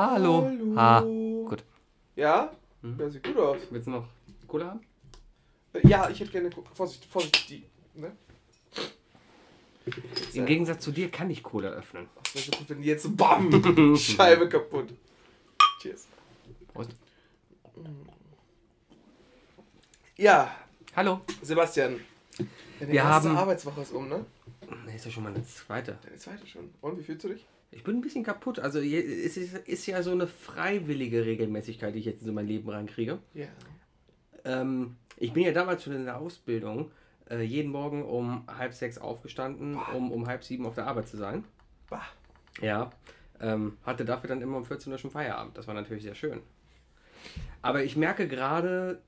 Hallo. Hallo. Ha. Gut. Ja? Hm? Ja, sieht gut aus. Willst du noch Cola haben? Äh, Ja, ich hätte gerne. Vorsicht, Vorsicht, die. Ne? Im Gegensatz zu dir kann ich Cola öffnen. Ach, wäre so gut, wenn die jetzt so BAM! Scheibe kaputt. Cheers. Prost. Ja, Hallo. Sebastian. Deine Wir erste haben- Arbeitswoche ist um, ne? Ne, ist ja schon mal eine zweite. Deine zweite schon. Und wie fühlst du dich? Ich bin ein bisschen kaputt. Also es ist, ist ja so eine freiwillige Regelmäßigkeit, die ich jetzt in mein Leben reinkriege. Ja. Ähm, ich bin ja damals schon in der Ausbildung äh, jeden Morgen um halb sechs aufgestanden, um um halb sieben auf der Arbeit zu sein. Bah. Ja. Ähm, hatte dafür dann immer um 14 Uhr schon Feierabend. Das war natürlich sehr schön. Aber ich merke gerade,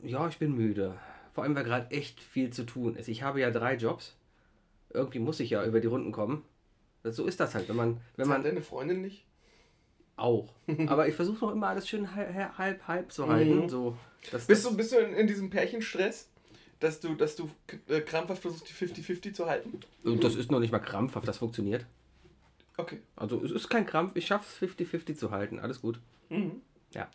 ja, ich bin müde. Vor allem, weil gerade echt viel zu tun ist. Ich habe ja drei Jobs. Irgendwie muss ich ja über die Runden kommen. So ist das halt, wenn man, wenn man deine Freundin nicht? auch. Aber ich versuche noch immer alles schön halb, halb, halb zu halten. Mhm. So, dass Bist das- du, bist du in, in diesem Pärchenstress, dass du, dass du äh, krampfhaft versuchst, die 50-50 zu halten? Und das ist noch nicht mal krampfhaft, das funktioniert. Okay. Also es ist kein Krampf, ich schaffe es 50-50 zu halten. Alles gut. Mhm. Ja.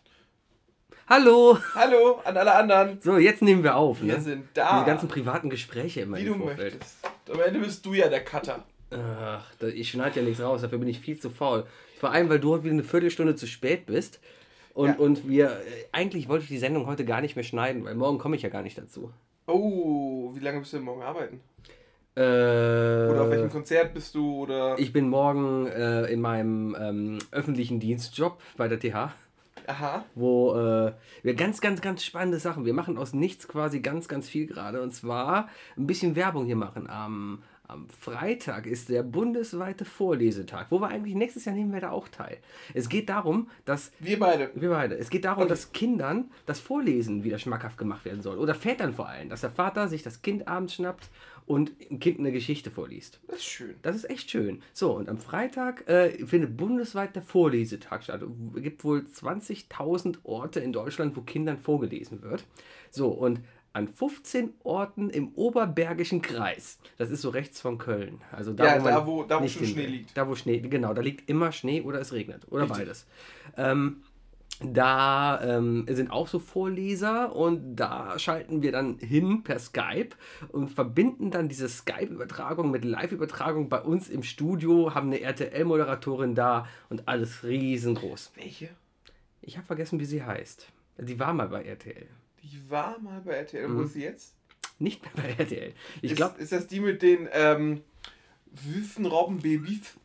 Hallo! Hallo an alle anderen. So, jetzt nehmen wir auf. Wir Ne? sind da. Diese ganzen privaten Gespräche immer wie im du Vorfeld. möchtest. Am Ende bist du ja der Cutter. Ach, ich schneide ja nichts raus, dafür bin ich viel zu faul. Vor allem, weil du heute wieder eine Viertelstunde zu spät bist. Und, Ja. und wir, äh, eigentlich wollte ich die Sendung heute gar nicht mehr schneiden, weil morgen komme ich ja gar nicht dazu. Oh, wie lange bist du denn morgen arbeiten? Äh, Oder auf welchem Konzert bist du? Oder. ich bin morgen äh, in meinem ähm, öffentlichen Dienstjob bei der TH. Aha. wo äh, wir ganz, ganz, ganz spannende Sachen. Wir machen aus nichts quasi ganz, ganz viel gerade. Und zwar ein bisschen Werbung hier machen. Am, am Freitag ist der bundesweite Vorlesetag, wo wir eigentlich nächstes Jahr nehmen wir da auch teil. Es geht darum, dass Wir beide. wir beide. Es geht darum, Okay. dass Kindern das Vorlesen wieder schmackhaft gemacht werden soll. Oder Vätern vor allem. Dass der Vater sich das Kind abends schnappt und dem Kind eine Geschichte vorliest. Das ist schön. Das ist echt schön. So, und am Freitag äh, findet bundesweit der Vorlesetag statt. Es gibt wohl 20.000 Orte in Deutschland, wo Kindern vorgelesen wird. So, und an 15 Orten im Oberbergischen Kreis. Das ist so rechts von Köln. Also da, Ja, wo da, wo- da, wo nicht schon Schnee liegt. Da, wo Schnee, genau, da liegt immer Schnee oder es regnet. Oder Richtig. beides. Ähm, da ähm, sind auch so Vorleser und da schalten wir dann hin per Skype und verbinden dann diese Skype-Übertragung mit Live-Übertragung bei uns im Studio, haben eine RTL-Moderatorin da und alles riesengroß. Welche? Ich habe vergessen, wie sie heißt. Die war mal bei RTL. Die war mal bei RTL. Wo ist sie jetzt? Nicht mehr bei RTL. Ich ist, glaube, ist das die mit den ähm, Wüstenrobbenbabys?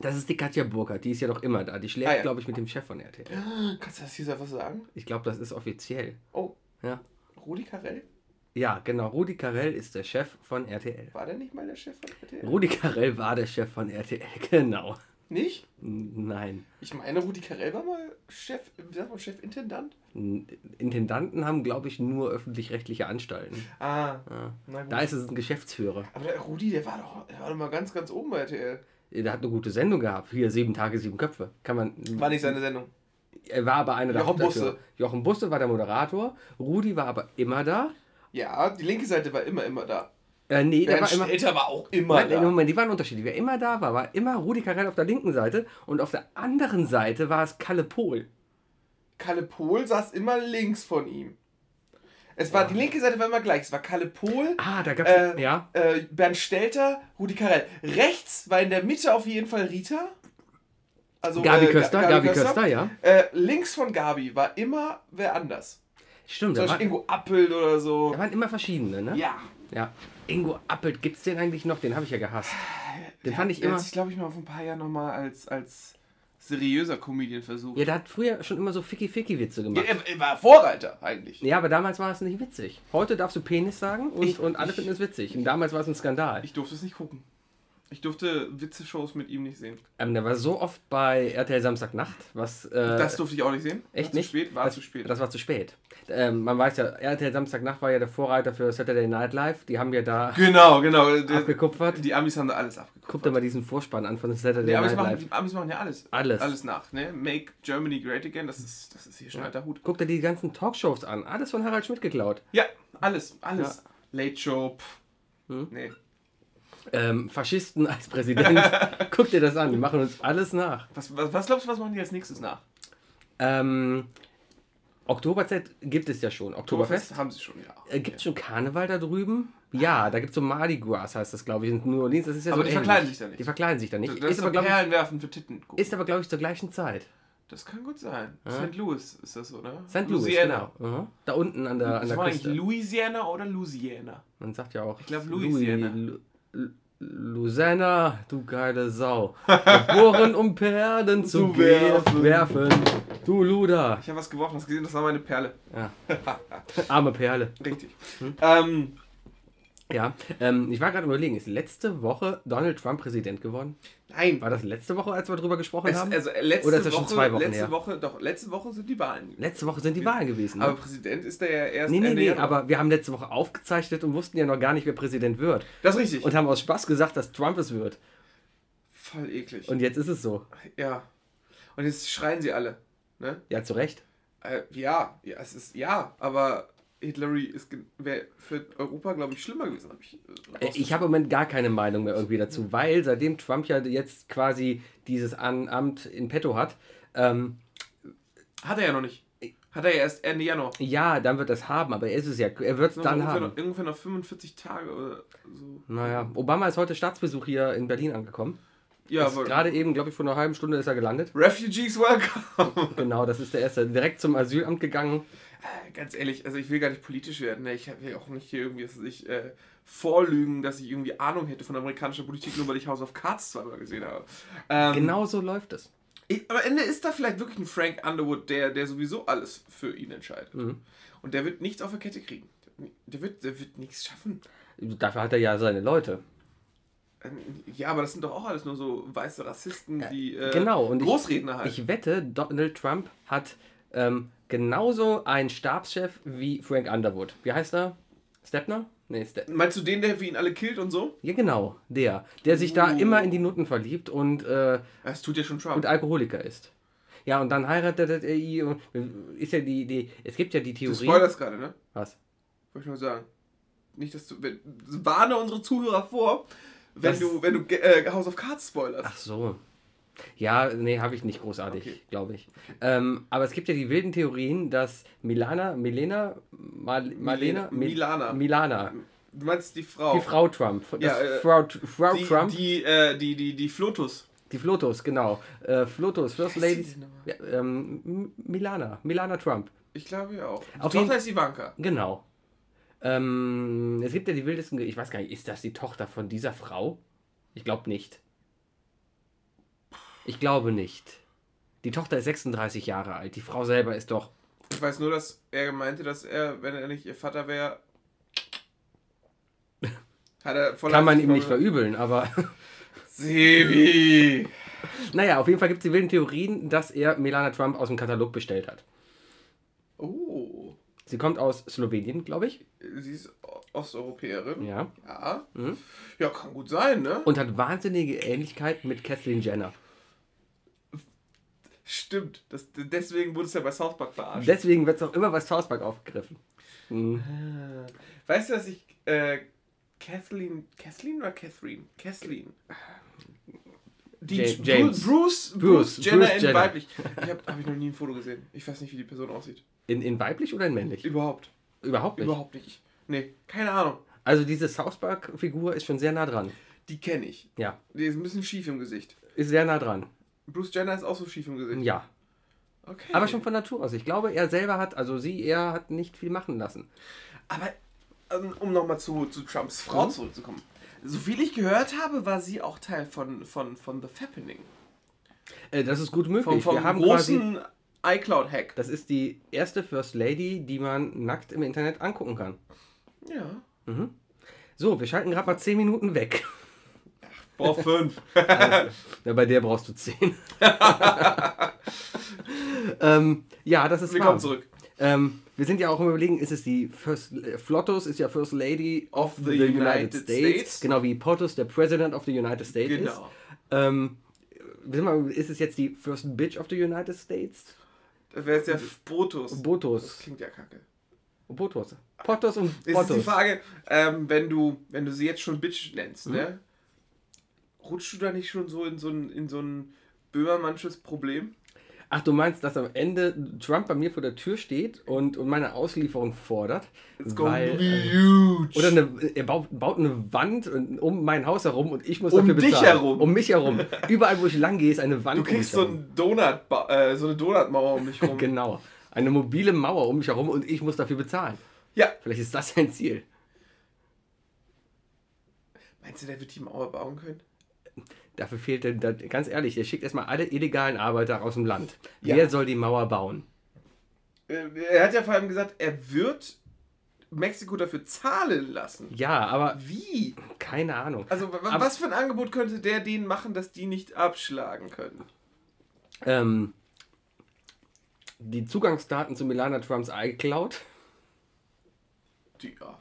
das ist die Katja Burkhardt. Die ist ja noch immer da. Die schläft, Ah, ja. glaube ich, mit dem Chef von RTL. Kannst du das hier einfach sagen? Ich glaube, das ist offiziell. Oh, Ja. Rudi Carell? Ja, genau. Rudi Carell ist der Chef von RTL. War der nicht mal der Chef von RTL? Rudi Carell war der Chef von RTL, genau. Nicht? Nein. Ich meine, Rudi Carell war mal Chef, wie sagt man, Chefintendant? Intendanten haben, glaube ich, nur öffentlich-rechtliche Anstalten. Ah, Ja. na. Da ist es ein Geschäftsführer. Aber der Rudi, der war doch, der war doch mal ganz, ganz oben bei RTL. Der hat eine gute Sendung gehabt. Hier, sieben Tage, sieben Köpfe. Kann man. War nicht seine Sendung. Er war aber einer der Jochen Hauptakteure. Busse. Jochen Busse war der Moderator. Rudi war aber immer da. Ja, die linke Seite war immer, immer da. Äh, nee, der Bernd war immer. Stelter war auch immer Nein, da. Moment, die waren unterschiedlich. Wer immer da war, war immer Rudi Carell auf der linken Seite und auf der anderen Seite war es Kalle Pohl. Kalle Pohl saß immer links von ihm. Es war, die linke Seite war immer gleich. Es war Kalle Pohl, Ah, da gab es. Äh, ja. äh, Bernd Stelter, Rudi Carell. Rechts war in der Mitte auf jeden Fall Rita. Also, Gabi äh, Köster, Ga- Gabi Köster, ja. Äh, links von Gabi war immer wer anders. Stimmt, Zum Beispiel Ingo Appelt oder so. da waren immer verschiedene, ne? Ja. Ja. Ingo Appelt, gibt's den eigentlich noch? Den habe ich ja gehasst. Den fand ich immer. hat sich, glaube ich, mal vor ein paar Jahren nochmal als, als seriöser Comedian versucht. Ja, der hat früher schon immer so Ficky-Ficky-Witze Ja, gemacht. er, er war Vorreiter eigentlich. Ja, aber damals war es nicht witzig. Heute darfst du Penis sagen und, Ich- und alle ich- finden es witzig. Und damals war es ein Skandal. Ich durfte es nicht gucken. Ich durfte Witze-Shows mit ihm nicht sehen. Ähm, der war so oft bei RTL Samstagnacht, was. Äh, Das durfte ich auch nicht sehen. echt war nicht? Zu spät, war das, zu spät. Das war zu spät. Ähm, man weiß ja, RTL Samstagnacht war ja der Vorreiter für Saturday Night Live. Die haben ja da genau, genau. Der, abgekupfert. die Amis haben da alles abgekupfert. Guck dir mal diesen Vorspann an von Saturday Die Amis, Night machen, Live. die Amis machen ja alles. Alles. Alles nach. Ne? Make Germany Great Again, das ist, das ist hier schon alter Hut. Guck dir die ganzen Talkshows an. Alles von Harald Schmidt geklaut. Ja, alles, alles. Late Show, pff. Hm? Nee. Ähm, Faschisten als Präsident. Guck dir das an, die machen uns alles nach. Was, was, was glaubst du, was machen die als nächstes nach? Ähm, Oktoberzeit gibt es ja schon. Oktoberfest. haben sie schon, ja. Äh, gibt es schon Karneval da drüben? Ja, da gibt es so Mardi Gras, heißt das, glaube ich, in New Orleans. Das ist ja Aber so die ähnlich. verkleiden sich da nicht. Die verkleiden sich da nicht. Das ist, ist, aber, glaube Perlen werfen für Titten. ich, ist aber, glaube ich, zur gleichen Zeit. Das kann gut sein. Ja. St. Louis ist das, oder? St. Louis, Louisiana. genau. Mhm. Da unten an der, an Das der war eigentlich Küste. Louisiana oder Louisiana? Man sagt ja auch. Ich glaub, Louisiana. Louis- Lu- Louisiana, du geile Sau. Geboren, um Perlen zu Zu werfen. werfen. Du Luder. Ich habe was geworfen, hast gesehen, das war meine Perle. Ja. Arme Perle. Richtig. Hm? Ähm, Ja, ähm, ich war gerade überlegen, ist letzte Woche Donald Trump Präsident geworden? nein. War das letzte Woche, als wir drüber gesprochen Es, haben? also äh, letzte Oder ist das Woche, schon zwei Wochen letzte her? Woche, doch, letzte Woche sind die Wahlen. letzte Woche sind die Wahlen gewesen. Ne? Aber Präsident ist der ja erst nee, nee, Ende nee, Januar. aber wir haben letzte Woche aufgezeichnet und wussten ja noch gar nicht, wer Präsident wird. Das ist richtig. Und haben aus Spaß gesagt, dass Trump es wird. Voll eklig. Und jetzt ist es so. ja. Und jetzt schreien sie alle. Ne? Ja, zu Recht. Äh, ja, ja, es ist ja, aber Hillary ist wäre für Europa, glaube ich, schlimmer gewesen. Hab ich äh, Äh, Ich habe im Moment gar keine Meinung mehr irgendwie dazu, weil seitdem Trump ja jetzt quasi dieses Amt in petto hat, ähm, Hat er ja noch nicht. Hat er ja erst Ende Januar. ja, dann wird das haben, aber er ist es ja, er wird es dann ungefähr, haben. noch, ungefähr noch 45 Tage oder so. Naja, Obama ist heute Staatsbesuch hier in Berlin angekommen. Ja, Gerade eben, glaube ich, vor einer halben Stunde ist er gelandet. Refugees welcome. Genau, das ist der erste. Direkt zum Asylamt gegangen. Ganz ehrlich, also ich will gar nicht politisch werden. Ne? Ich will auch nicht hier irgendwie, dass ich äh, vorlügen, dass ich irgendwie Ahnung hätte von amerikanischer Politik, nur weil ich House of Cards zweimal gesehen habe. Ähm, Genau so läuft es. Ich, am Ende ist da vielleicht wirklich ein Frank Underwood, der, der sowieso alles für ihn entscheidet. Mhm. Und der wird nichts auf der Kette kriegen. Der wird, der wird nichts schaffen. Dafür hat er ja seine Leute. Ähm, Ja, aber das sind doch auch alles nur so weiße Rassisten, die äh, genau, und ich- Großredner halt. Ich wette, Donald Trump hat ähm, genauso einen Stabschef wie Frank Underwood. Wie heißt er? Stepner? Nee, Ste Meinst du den, der für ihn alle killt und so? Ja, genau, der. Der sich da Uh. immer in die Nutten verliebt und, äh, Das tut ja schon Trump. und Alkoholiker ist. Ja, und dann heiratet er ihn. und- Ist ja die, die. Es gibt ja die du Theorie. spoilerst gerade, ne? Was? Wollte ich nur sagen. Nicht, dass du. Warne unsere Zuhörer vor, wenn Das- du, wenn du äh, House of Cards spoilerst. Ach so. Ja, nee, habe ich nicht großartig, Okay. glaube ich. Ähm, aber es gibt ja die wilden Theorien, dass Milana, Milena, Mal, Malena, Mil- Milana. Milana, Du meinst die Frau. die Frau Trump, das Ja, äh, Frau, Frau die, Trump, Die, äh, die, die, die Flotus. die Flotos, genau. Äh, Flotos, First die nochmal? ja, ähm, Milana, Milana Trump, Ich glaube ja auch. Die Auf Tochter jeden- ist Ivanka. genau. Ähm, es gibt ja die wildesten, ich weiß gar nicht, ist das die Tochter von dieser Frau? Ich glaube nicht. Ich glaube nicht. Die Tochter ist 36 Jahre alt, die Frau selber ist doch Ich weiß nur, dass er meinte, dass er, wenn er nicht ihr Vater wäre, Kann man ihm nicht verübeln, aber Sebi! naja, auf jeden Fall gibt es die wilden Theorien, dass er Melania Trump aus dem Katalog bestellt hat. Oh. Sie kommt aus Slowenien, glaube ich. Sie ist Osteuropäerin. Ja. Ja. Mhm. Ja, kann gut sein, ne? Und hat wahnsinnige Ähnlichkeit mit Kathleen Jenner. Stimmt. Das, deswegen wurde es ja bei South Park verarscht. Deswegen wird es auch immer bei South Park aufgegriffen. Mhm. Weißt du, dass ich äh, Kathleen, Kathleen oder Catherine? Kathleen. Die James. Bruce, Bruce, Bruce, Jenner Bruce in Jenner. weiblich. Ich habe hab ich noch nie ein Foto gesehen. Ich weiß nicht, wie die Person aussieht. In, in weiblich oder in männlich? Überhaupt. Überhaupt nicht. Überhaupt nicht. Nee, keine Ahnung. Also diese South Park-Figur ist schon sehr nah dran. Die kenne ich. Ja, Die ist ein bisschen schief im Gesicht. ist sehr nah dran. Bruce Jenner ist auch so schief im Gesicht. Ja, Okay. aber schon von Natur aus. Ich glaube, er selber hat, also sie, er hat nicht viel machen lassen. Aber ähm, um nochmal zu, zu Trumps Frau Mhm. zurückzukommen. So viel ich gehört habe, war sie auch Teil von, von, von The Fappening. Äh, das ist gut möglich. Vom, vom Wir haben großen iCloud-Hack. Das ist die erste First Lady, die man nackt im Internet angucken kann. Ja. Mhm. So, wir schalten gerade mal 10 Minuten weg. Boah, fünf. Ja, bei der brauchst du 10. ähm, ja, das ist Wir kommen zurück. Ähm, wir sind ja auch im Überlegen, ist es die First, äh, Flottos ist ja First Lady of the, the United, United States. States. Genau wie Potus der President of the United States ist. Genau. Ähm, wissen wir, ist es jetzt die First Bitch of the United States? Das wäre jetzt der Botus. Das Botus. klingt ja kacke. Botus. Potus und Jetzt ist die. Frage, ähm, wenn, du, wenn du sie jetzt schon Bitch nennst, Mhm. ne? Rutschst du da nicht schon so in so ein, in so ein Böhmermannsches Problem? Ach, du meinst, dass am Ende Trump bei mir vor der Tür steht und, und meine Auslieferung fordert? It's gonna Weil, be äh, huge. oder eine, er baut, baut eine Wand um mein Haus herum und ich muss Um dafür dich bezahlen. herum. Um mich herum. Überall, wo ich lang gehe, ist eine Wand du um kriegst mich so, herum. ein Donut, äh, so eine Donutmauer um dich rum. Genau. Eine mobile Mauer um mich herum und ich muss dafür bezahlen. Ja. Vielleicht ist das sein Ziel. Meinst du, der wird die Mauer bauen können? Dafür fehlt ganz ehrlich, der schickt erstmal alle illegalen Arbeiter aus dem Land. Ja. Wer soll die Mauer bauen? Äh, Er hat ja vor allem gesagt, er wird Mexiko dafür zahlen lassen. Ja, aber Wie? keine Ahnung. Also, Aber- was für ein Angebot könnte der denen machen, dass die nicht abschlagen können? Ähm, die Zugangsdaten zu Milana Trumps iCloud. Die, ja.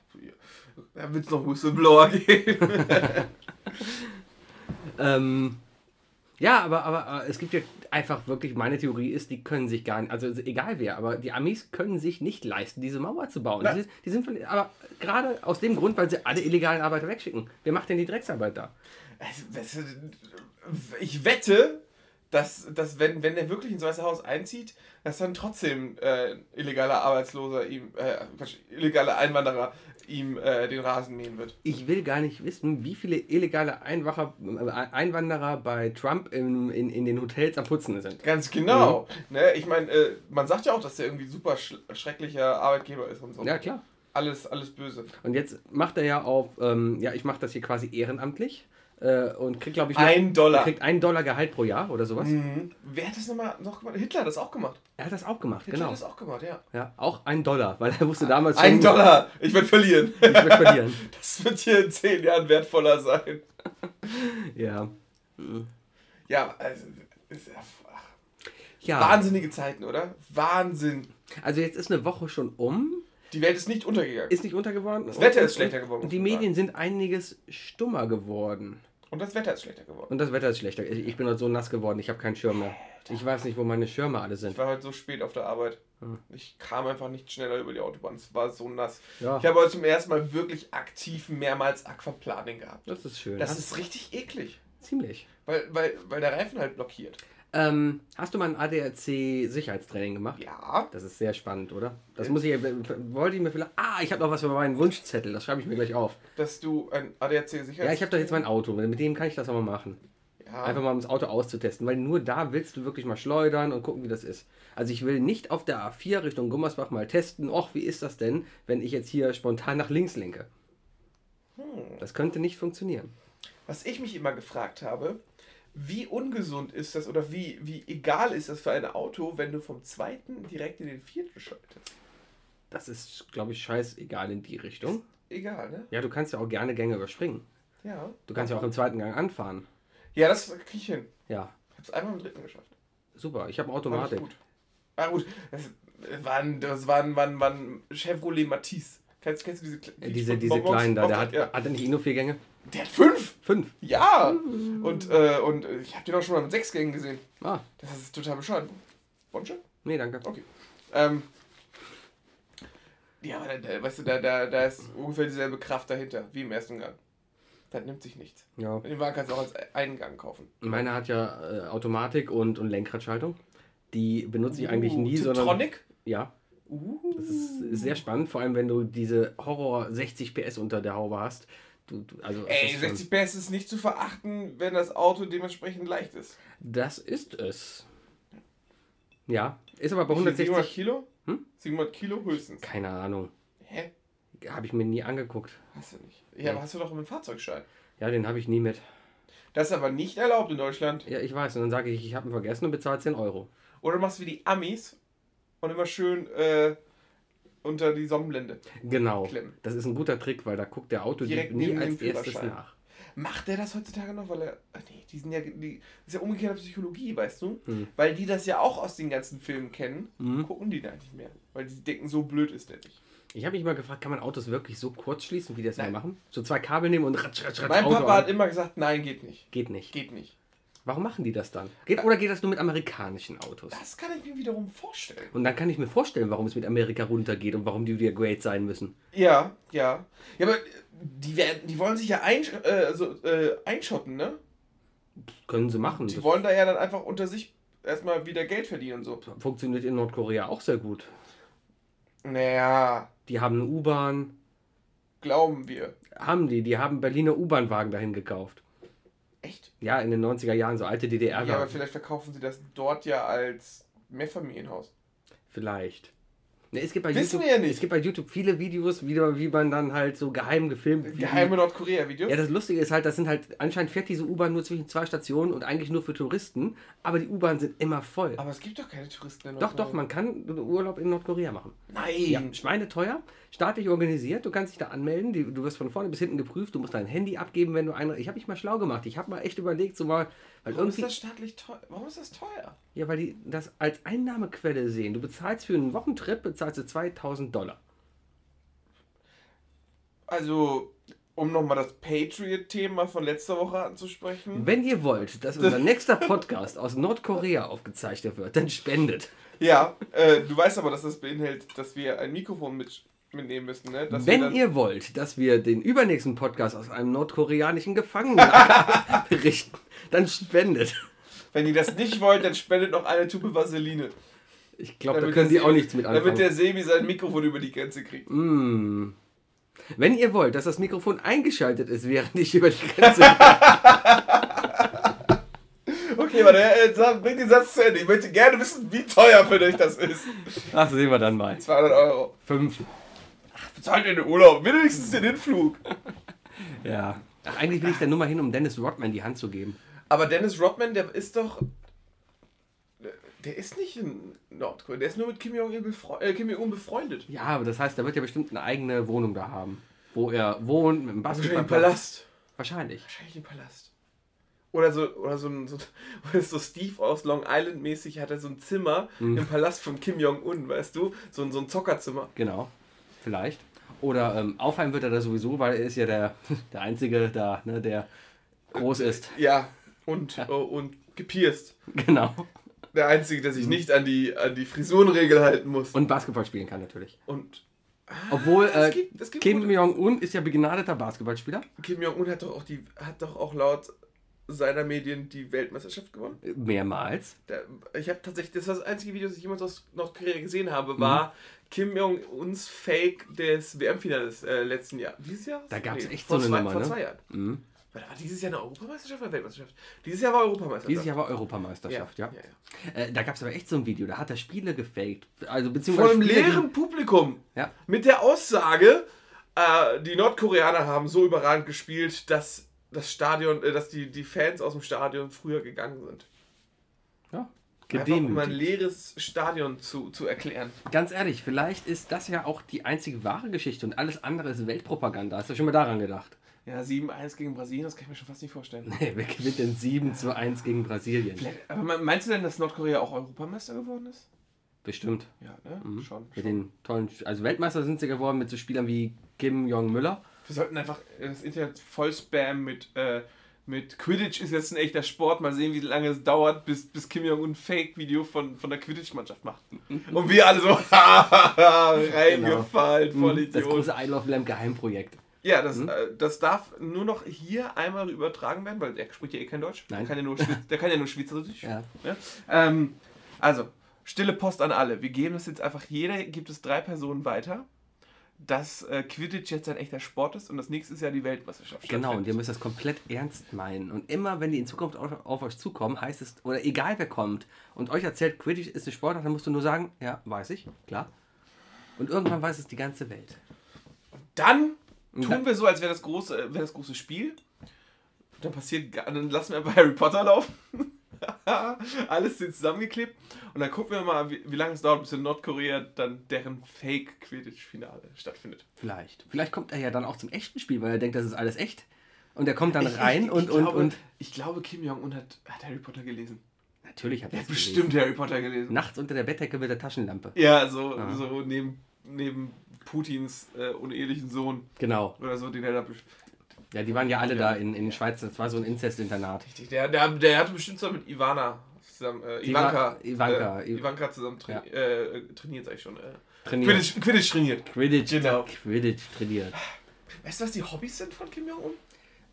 da wird es noch Whistleblower geben. Ähm, ja, aber, aber, aber es gibt ja einfach wirklich, meine Theorie ist, die können sich gar nicht, also egal wer, aber die Amis können sich nicht leisten, diese Mauer zu bauen. Ja. Die, die sind von, aber gerade aus dem Grund, weil sie alle illegalen Arbeiter wegschicken. Wer macht denn die Drecksarbeit da? Ich wette, dass, dass wenn, wenn er wirklich ins Weiße Haus einzieht, dass dann trotzdem äh, illegaler Arbeitsloser ihm, äh, Quatsch, illegaler Einwanderer ihm äh, den Rasen mähen wird. Ich will gar nicht wissen, wie viele illegale Einwacher, äh, Einwanderer bei Trump in, in, in den Hotels am Putzen sind. Ganz genau. Ne? Ich meine, äh, man sagt ja auch, dass der irgendwie super sch schrecklicher Arbeitgeber ist und so. Ja, klar. Alles, alles böse. Und jetzt macht er ja auf, ähm, ja, ich mache das hier quasi ehrenamtlich und kriegt, glaube ich, noch- Ein Dollar. kriegt einen Dollar Gehalt pro Jahr oder sowas. Mhm. Wer hat das nochmal noch gemacht? Hitler hat das auch gemacht. Er hat das auch gemacht, Hitler genau. hat das auch gemacht, ja. Ja, auch ein Dollar, weil er wusste damals schon, Ein Dollar! Ich werde verlieren. ich werde verlieren. Das wird hier in zehn Jahren wertvoller sein. Ja. Ja, also. Ja, Wahnsinnige Zeiten, oder? Wahnsinn. also jetzt ist eine Woche schon um, Die Welt ist nicht untergegangen. ist nicht untergeworden. Das Wetter ist schlechter geworden, Und die Medien sind einiges stummer geworden. Und das Wetter ist schlechter geworden. Und das Wetter ist schlechter. Ich ich bin heute so nass geworden, ich habe keinen Schirm mehr. Ich weiß nicht, wo meine Schirme alle sind. Ich war heute so spät auf der Arbeit. Hm. Ich kam einfach nicht schneller über die Autobahn. Es war so nass. Ja. Ich habe heute zum ersten Mal wirklich aktiv mehrmals Aquaplaning gehabt. Das ist schön. Das ist richtig eklig. ziemlich. Weil, weil, weil der Reifen halt blockiert. Ähm, hast du mal ein ADAC-Sicherheitstraining gemacht? Ja. Das ist sehr spannend, oder? Das muss ich, wollte ich mir vielleicht. Ah, ich habe noch was für meinen Wunschzettel. Das schreibe ich mir gleich auf. Dass du ein ADAC sicher Ja, ich habe doch jetzt mein Auto. Mit dem kann ich das auch mal machen. Ja. Einfach mal um das Auto auszutesten, weil nur da willst du wirklich mal schleudern und gucken, wie das ist. Also ich will nicht auf der A4 Richtung Gummersbach mal testen, och, wie ist das denn, wenn ich jetzt hier spontan nach links lenke. Hm. Das könnte nicht funktionieren. Was ich mich immer gefragt habe, wie ungesund ist das oder wie, wie egal ist das für ein Auto, wenn du vom zweiten direkt in den vierten schaltest? Das ist, glaube ich, scheißegal in die Richtung. Egal, ne? Ja, du kannst ja auch gerne Gänge überspringen. Ja. Du kannst ja auch im zweiten Gang anfahren. Ja, das krieg ich hin. Ja, Ich hab's einmal im dritten geschafft. super. Ich habe Automatik. gut. Ah, gut. Das waren, das waren, waren, waren Chevrolet Matisse. Kennst, kennst du diese, Äh, Diese, diese Bonbons kleinen da, der hat, ja. hat er nicht eh nur vier Gänge? Der hat fünf! Fünf. Ja! Und, äh, und ich habe den auch schon mal mit sechs Gängen gesehen. Ah, Das ist total bescheuert. Bonche? nee, danke. Okay. Ähm, ja, aber da, da, weißt du, da, da, da ist ungefähr dieselbe Kraft dahinter, wie im ersten Gang. Das nimmt sich nichts. Ja. Den Wagen kannst du auch als einen Gang kaufen. Meine hat ja äh, Automatik und, und Lenkradschaltung. Die benutze ich eigentlich Uh, nie, sondern. Tiptronic? Ja, Uh. das ist, ist sehr spannend, vor allem wenn du diese Horror 60 PS unter der Haube hast. Du, du, also, Ey, ist schon- 60 PS ist nicht zu verachten, wenn das Auto dementsprechend leicht ist. Das ist es. Ja, ist aber bei Wie viel, 700 160. Kilo? Hm? 700 Kilo höchstens. Keine Ahnung. Hä? Habe ich mir nie angeguckt. Hast du nicht. Ja, aber hast du doch einen Fahrzeugschein. Ja, den habe ich nie mit. Das ist aber nicht erlaubt in Deutschland. Ja, ich weiß. Und dann sage ich, ich habe ihn vergessen und bezahle 10 Euro. Oder du machst wie die Amis und immer schön äh, unter die Sonnenblende. Genau. Klemmen. Das ist ein guter Trick, weil da guckt der Auto Direkt nie als erstes nach. Macht der das heutzutage noch? Weil er. Nee, die sind ja. Die, das ist ja umgekehrte Psychologie, weißt du? Hm. Weil die das ja auch aus den ganzen Filmen kennen, Mhm. gucken die da nicht mehr. Weil die denken, so blöd ist der nicht. Ich habe mich mal gefragt, kann man Autos wirklich so kurz schließen, wie die das immer machen? So zwei Kabel nehmen und ratsch, ratsch, ratsch, Mein Auto Papa an? hat immer gesagt, nein, geht nicht. Geht nicht. Geht nicht. Warum machen die das dann? Geht, oder geht das nur mit amerikanischen Autos? Das kann ich mir wiederum vorstellen. Und dann kann ich mir vorstellen, warum es mit Amerika runtergeht und warum die wieder great sein müssen. Ja, ja. Ja, aber die, werden, die wollen sich ja ein, äh, so, äh, einschotten, ne? Können sie machen. Die Das wollen da ja dann einfach unter sich erstmal wieder Geld verdienen und so. funktioniert in Nordkorea auch sehr gut. Naja, Die haben eine U-Bahn. glauben wir. Haben die. Die haben Berliner U-Bahn-Wagen dahin gekauft. Ja, in den 90er Jahren, so alte Ja, aber vielleicht verkaufen sie das dort ja als Mehrfamilienhaus. Vielleicht. Ne, es gibt bei Wissen YouTube, wir ja nicht. Es gibt bei YouTube viele Videos, wie, wie man dann halt so geheim gefilmt. wie- Geheime Nordkorea-Videos? Ja, das Lustige ist halt, das sind halt, anscheinend fährt diese U-Bahn nur zwischen zwei Stationen und eigentlich nur für Touristen, aber die U-Bahnen sind immer voll. aber es gibt doch keine Touristen in Doch, Nordkorea. doch, man kann Urlaub in Nordkorea machen. Nein! Ja, schweineteuer, staatlich organisiert, du kannst dich da anmelden, du wirst von vorne bis hinten geprüft, du musst dein Handy abgeben, wenn du ein. Ich habe mich mal schlau gemacht, ich habe mal echt überlegt, so mal, weil Warum ist das staatlich teuer? Warum ist das teuer? Ja, weil die das als Einnahmequelle sehen. Du bezahlst für einen Wochentrip, bezahlst du 2000 Dollar. Also, um nochmal das Patriot-Thema von letzter Woche anzusprechen. Wenn ihr wollt, dass unser nächster Podcast aus Nordkorea aufgezeichnet wird, dann spendet. Ja, äh, du weißt aber, dass das beinhaltet, dass wir ein Mikrofon mit, mitnehmen müssen, ne? Dass wir Wenn dann, ihr wollt, dass wir den übernächsten Podcast aus einem nordkoreanischen Gefangenenlager berichten, dann spendet. wenn ihr das nicht wollt, dann spendet noch eine Tube Vaseline. Ich glaube, da Damit können die auch Sebi- nichts mit Damit anfangen. der Sebi sein Mikrofon über die Grenze kriegt. Mm. Wenn ihr wollt, dass das Mikrofon eingeschaltet ist, während ich über die Grenze Okay, warte, äh, sag- bring den Satz zu Ende. Ich möchte gerne wissen, wie teuer für dich das ist. Ach, sehen wir dann mal. 200 Euro. Fünf. Bezahlt ihr den Urlaub? Wenigstens den Hinflug. Ja. Ach, eigentlich will ich da nur mal hin, um Dennis Rodman die Hand zu geben. Aber Dennis Rodman, der ist doch. Der ist nicht in Nordkorea. Der ist nur mit Kim Jong-un befre äh, Kim Jong befreundet. Ja, aber das heißt, er wird ja bestimmt eine eigene Wohnung da haben. Wo er wohnt, mit dem Wahrscheinlich im. Palast. Wahrscheinlich. Wahrscheinlich im Palast. Oder so, oder so, ein- so, oder so Steve aus Long Island mäßig hat er so ein Zimmer Mhm. im Palast von Kim Jong-un, weißt du? So, ein- so ein Zockerzimmer. Genau. Vielleicht. Oder ähm, aufheimen wird er da sowieso, weil er ist ja der, der Einzige da, ne, der groß ist. Ja. Und, äh, und gepierst. Genau. Der Einzige, der Mhm. sich nicht an die, an die Frisurenregel halten muss. Und Basketball spielen kann natürlich. Und Obwohl Ah, es äh, gibt- es gibt Kim Jong-un ist ja begnadeter Basketballspieler. Kim Jong-un hat doch auch die hat doch auch laut seiner Medien die Weltmeisterschaft gewonnen. Äh, Mehrmals. Ich habe tatsächlich, das war das einzige Video, das ich jemals aus Nordkorea gesehen Mhm. habe, war Kim Jong-uns Fake des WM-Finales äh, letzten Jahr. Dieses Jahr? Da gab's echt vor so eine zwei, Nummer, Vor ne? zwei Jahren. Mhm. War war dieses Jahr eine Europameisterschaft oder Weltmeisterschaft? Dieses Jahr war Europameisterschaft. Dieses Jahr war Europameisterschaft, ja. ja, ja. Äh, da gab es aber echt so ein Video, da hat er Spiele gefaked. Also Vor beziehungsweise einem Spiele, leeren Publikum. Ja. Mit der Aussage, äh, die Nordkoreaner haben so überragend gespielt, dass das Stadion, äh, dass die, die Fans aus dem Stadion früher gegangen sind. Ja, Einfach um ein gedemütigt. leeres Stadion zu, zu erklären. Ganz ehrlich, vielleicht ist das ja auch die einzige wahre Geschichte und alles andere ist Weltpropaganda. Hast du schon mal daran gedacht? Ja, 7-1 gegen Brasilien, das kann ich mir schon fast nicht vorstellen. Nee, wer gewinnt denn 7 zu 1 gegen Brasilien? Vielleicht- Aber me- meinst du denn, dass Nordkorea auch Europameister geworden ist? Bestimmt. Ja, ne? Mhm. Schon. Mit schon. den tollen, also Weltmeister sind sie geworden mit so Spielern wie Kim Jong-Müller. Wir sollten einfach das Internet voll spammen mit, äh, mit Quidditch ist jetzt ein echter Sport. Mal sehen, wie lange es dauert, bis, bis Kim Jong-un ein Fake-Video von, von der Quidditch-Mannschaft macht. Und wir alle so reingefallen, voll Mhm. Das Idiot. große I Love Lamb Geheimprojekt. Ja, das, Mhm. äh, das darf nur noch hier einmal übertragen werden, weil der spricht ja eh kein Deutsch. Nein. Der kann ja nur, der kann ja nur Schweizerdeutsch. Ja. Ja? Ähm, also, stille Post an alle. Wir geben das jetzt einfach, jeder gibt es drei Personen weiter, dass äh, Quidditch jetzt ein echter Sport ist und das nächste ist ja die Weltmeisterschaft. Genau, und ihr müsst das komplett ernst meinen. Und immer, wenn die in Zukunft auf, auf euch zukommen, heißt es, oder egal wer kommt und euch erzählt, Quidditch ist eine Sportart, dann musst du nur sagen, ja, weiß ich, klar. Und irgendwann weiß es die ganze Welt. Dann Und tun wir so, als wäre das, große, äh, wäre das große Spiel. Dann passiert, dann lassen wir einfach Harry Potter laufen. Alles sind zusammengeklebt. Und dann gucken wir mal, wie, wie lange es dauert, bis in Nordkorea dann deren Fake-Quidditch-Finale stattfindet. Vielleicht. Vielleicht kommt er ja dann auch zum echten Spiel, weil er denkt, das ist alles echt. Und er kommt dann Ich- rein ich, und, ich und, glaube, und. Ich glaube, Kim Jong-un hat, hat Harry Potter gelesen. Natürlich hat Er er hat es bestimmt gelesen. Harry Potter gelesen. Nachts unter der Bettdecke mit der Taschenlampe. Ja, so, Ah. so neben, neben Putins äh, unehelichen Sohn Genau. oder so, den er da Ja, die waren ja alle Ja. da in, in Schweiz. Das war so ein Inzestinternat. Richtig, der, der, der hatte bestimmt zusammen mit Ivana zusammen, äh, Iva- Ivanka, Ivanka, äh, Ivanka zusammen tra Ja. äh, trainiert, sag ich schon. Äh, Trainiert. Quidditch, Quidditch trainiert. Quidditch, Genau. Quidditch trainiert. Weißt du, was die Hobbys sind von Kim Jong-un?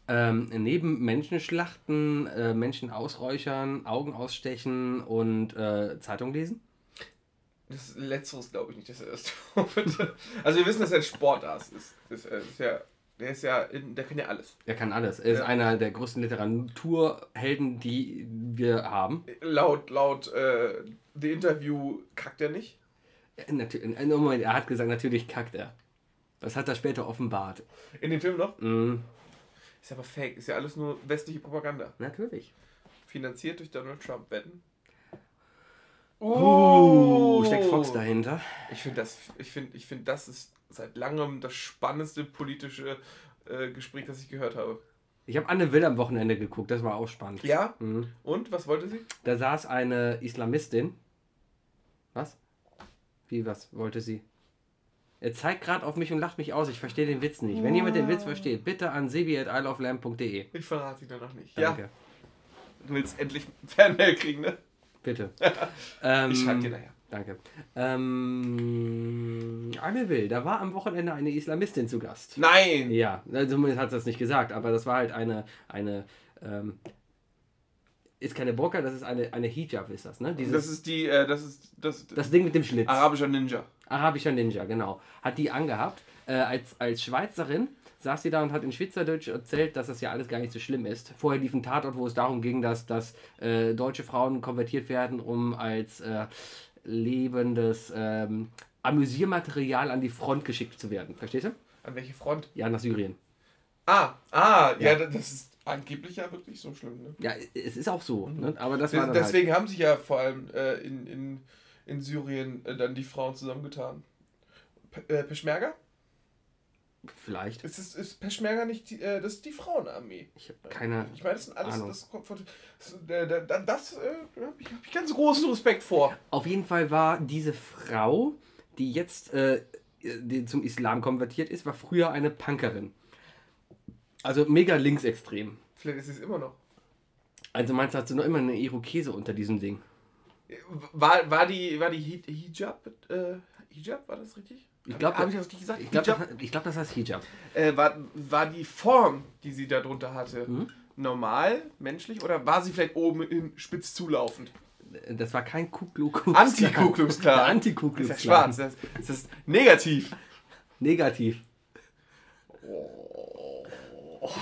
Ähm, neben Menschenschlachten, äh, Menschen ausräuchern, Augen ausstechen und äh, Zeitung lesen? Das Letzteres glaube ich nicht, dass er das tut. also wir wissen, dass er ein Sportarzt ist. Das, äh, ist ja, der ist ja, in, der kann ja alles. Er kann alles. Er ist Ja. einer der größten Literaturhelden, die wir haben. Laut, laut äh, The Interview kackt er nicht. Äh, natü- äh, Moment, er hat gesagt, natürlich kackt er. Das hat er später offenbart. In dem Film noch? Mhm, Ist aber fake. Ist ja alles nur westliche Propaganda. natürlich. Finanziert durch Donald Trump. Wetten? Uh, steckt Fox dahinter. Ich finde das, ich finde, ich finde, das ist seit langem das spannendste politische äh, Gespräch, das ich gehört habe. Ich habe Anne Will am Wochenende geguckt, das war auch spannend. Ja? Mhm. Und was wollte sie? Da saß eine Islamistin. Was? Wie, was wollte sie? Er zeigt gerade auf mich und lacht mich aus. Ich verstehe den Witz nicht. Wenn jemand den Witz versteht, bitte an sebi.isleoflamp.de. Ich verrate ihn dann noch nicht. Danke. Ja, du willst endlich Fernmail kriegen, ne? Bitte. ähm, Ich schreibe dir nachher. Danke. Ähm, Anne Will, da war am Wochenende eine Islamistin zu Gast. Nein! Ja, zumindest hat sie das nicht gesagt, aber das war halt eine, eine, ähm, ist keine Burka, das ist eine, eine Hijab, ist das, ne? Dieses, Das ist die, äh, das ist das, das Ding mit dem Schlitz. arabischer Ninja. Arabischer Ninja, genau. Hat die angehabt. Äh, als, als Schweizerin saß sie da und hat in Schweizerdeutsch erzählt, dass das ja alles gar nicht so schlimm ist. Vorher lief ein Tatort, wo es darum ging, dass, dass äh, deutsche Frauen konvertiert werden, um als äh, lebendes ähm, Amüsiermaterial an die Front geschickt zu werden. Verstehst du? An welche Front? Ja, nach Syrien. Ah, ah, ja, Ja. das ist angeblich ja wirklich so schlimm, ne? Ja, es ist auch so. Ne? Aber das war dann Deswegen haben sich ja vor allem äh, in, in, in Syrien äh, dann die Frauen zusammengetan. Pe äh, Peschmerga? Vielleicht. Ist, es, ist Peschmerga nicht die, äh, das ist die Frauenarmee? Ich habe keine Ich meine, das sind alles, Ahnung. das kommt von, das, äh, da- da- das äh, habe ich, hab ich ganz großen Respekt vor. Auf jeden Fall war diese Frau, die jetzt äh, die zum Islam konvertiert ist, war früher eine Punkerin. Also mega linksextrem. Vielleicht ist es immer noch. Also meinst du, hat sie noch immer eine Irokese unter diesem Ding? War, war die, war die Hi- Hijab, äh, Hijab, war das richtig? Ich glaub, habe ich das richtig gesagt? Ich glaube, glaub, das heißt Hijab. Äh, war, war die Form, die sie da drunter hatte, Mhm. normal, menschlich oder war sie vielleicht oben in spitz zulaufend? Das war kein Ku Klux Klan. Anti-Ku Klux Klan. Das ist ja schwarz, das, das ist negativ. Negativ.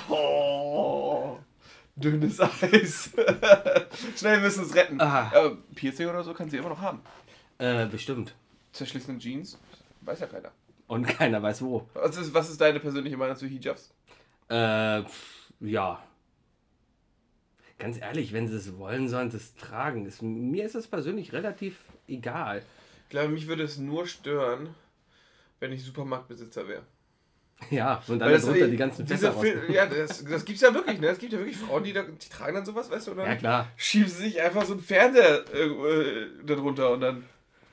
Oh, dünnes Eis. Schnell müssen es retten. Ah. Aber Piercing oder so kann sie immer noch haben. Äh, bestimmt. Zerschlissene Jeans, weiß ja keiner. Und keiner weiß wo. Was ist, was ist deine persönliche Meinung zu Hijabs? Äh, pff, ja. Ganz ehrlich, wenn sie es wollen, sollen sie es tragen. Ist, mir ist es persönlich relativ egal. Ich glaube, mich würde es nur stören, wenn ich Supermarktbesitzer wäre. Ja, und dann darunter die ganzen Fässer raus. Ja, das, das gibt's ja wirklich, ne? Es gibt ja wirklich Frauen, die, da, die tragen dann sowas, weißt du, und dann Ja, klar. schieben sie sich einfach so einen Fernseher äh, äh, darunter und dann,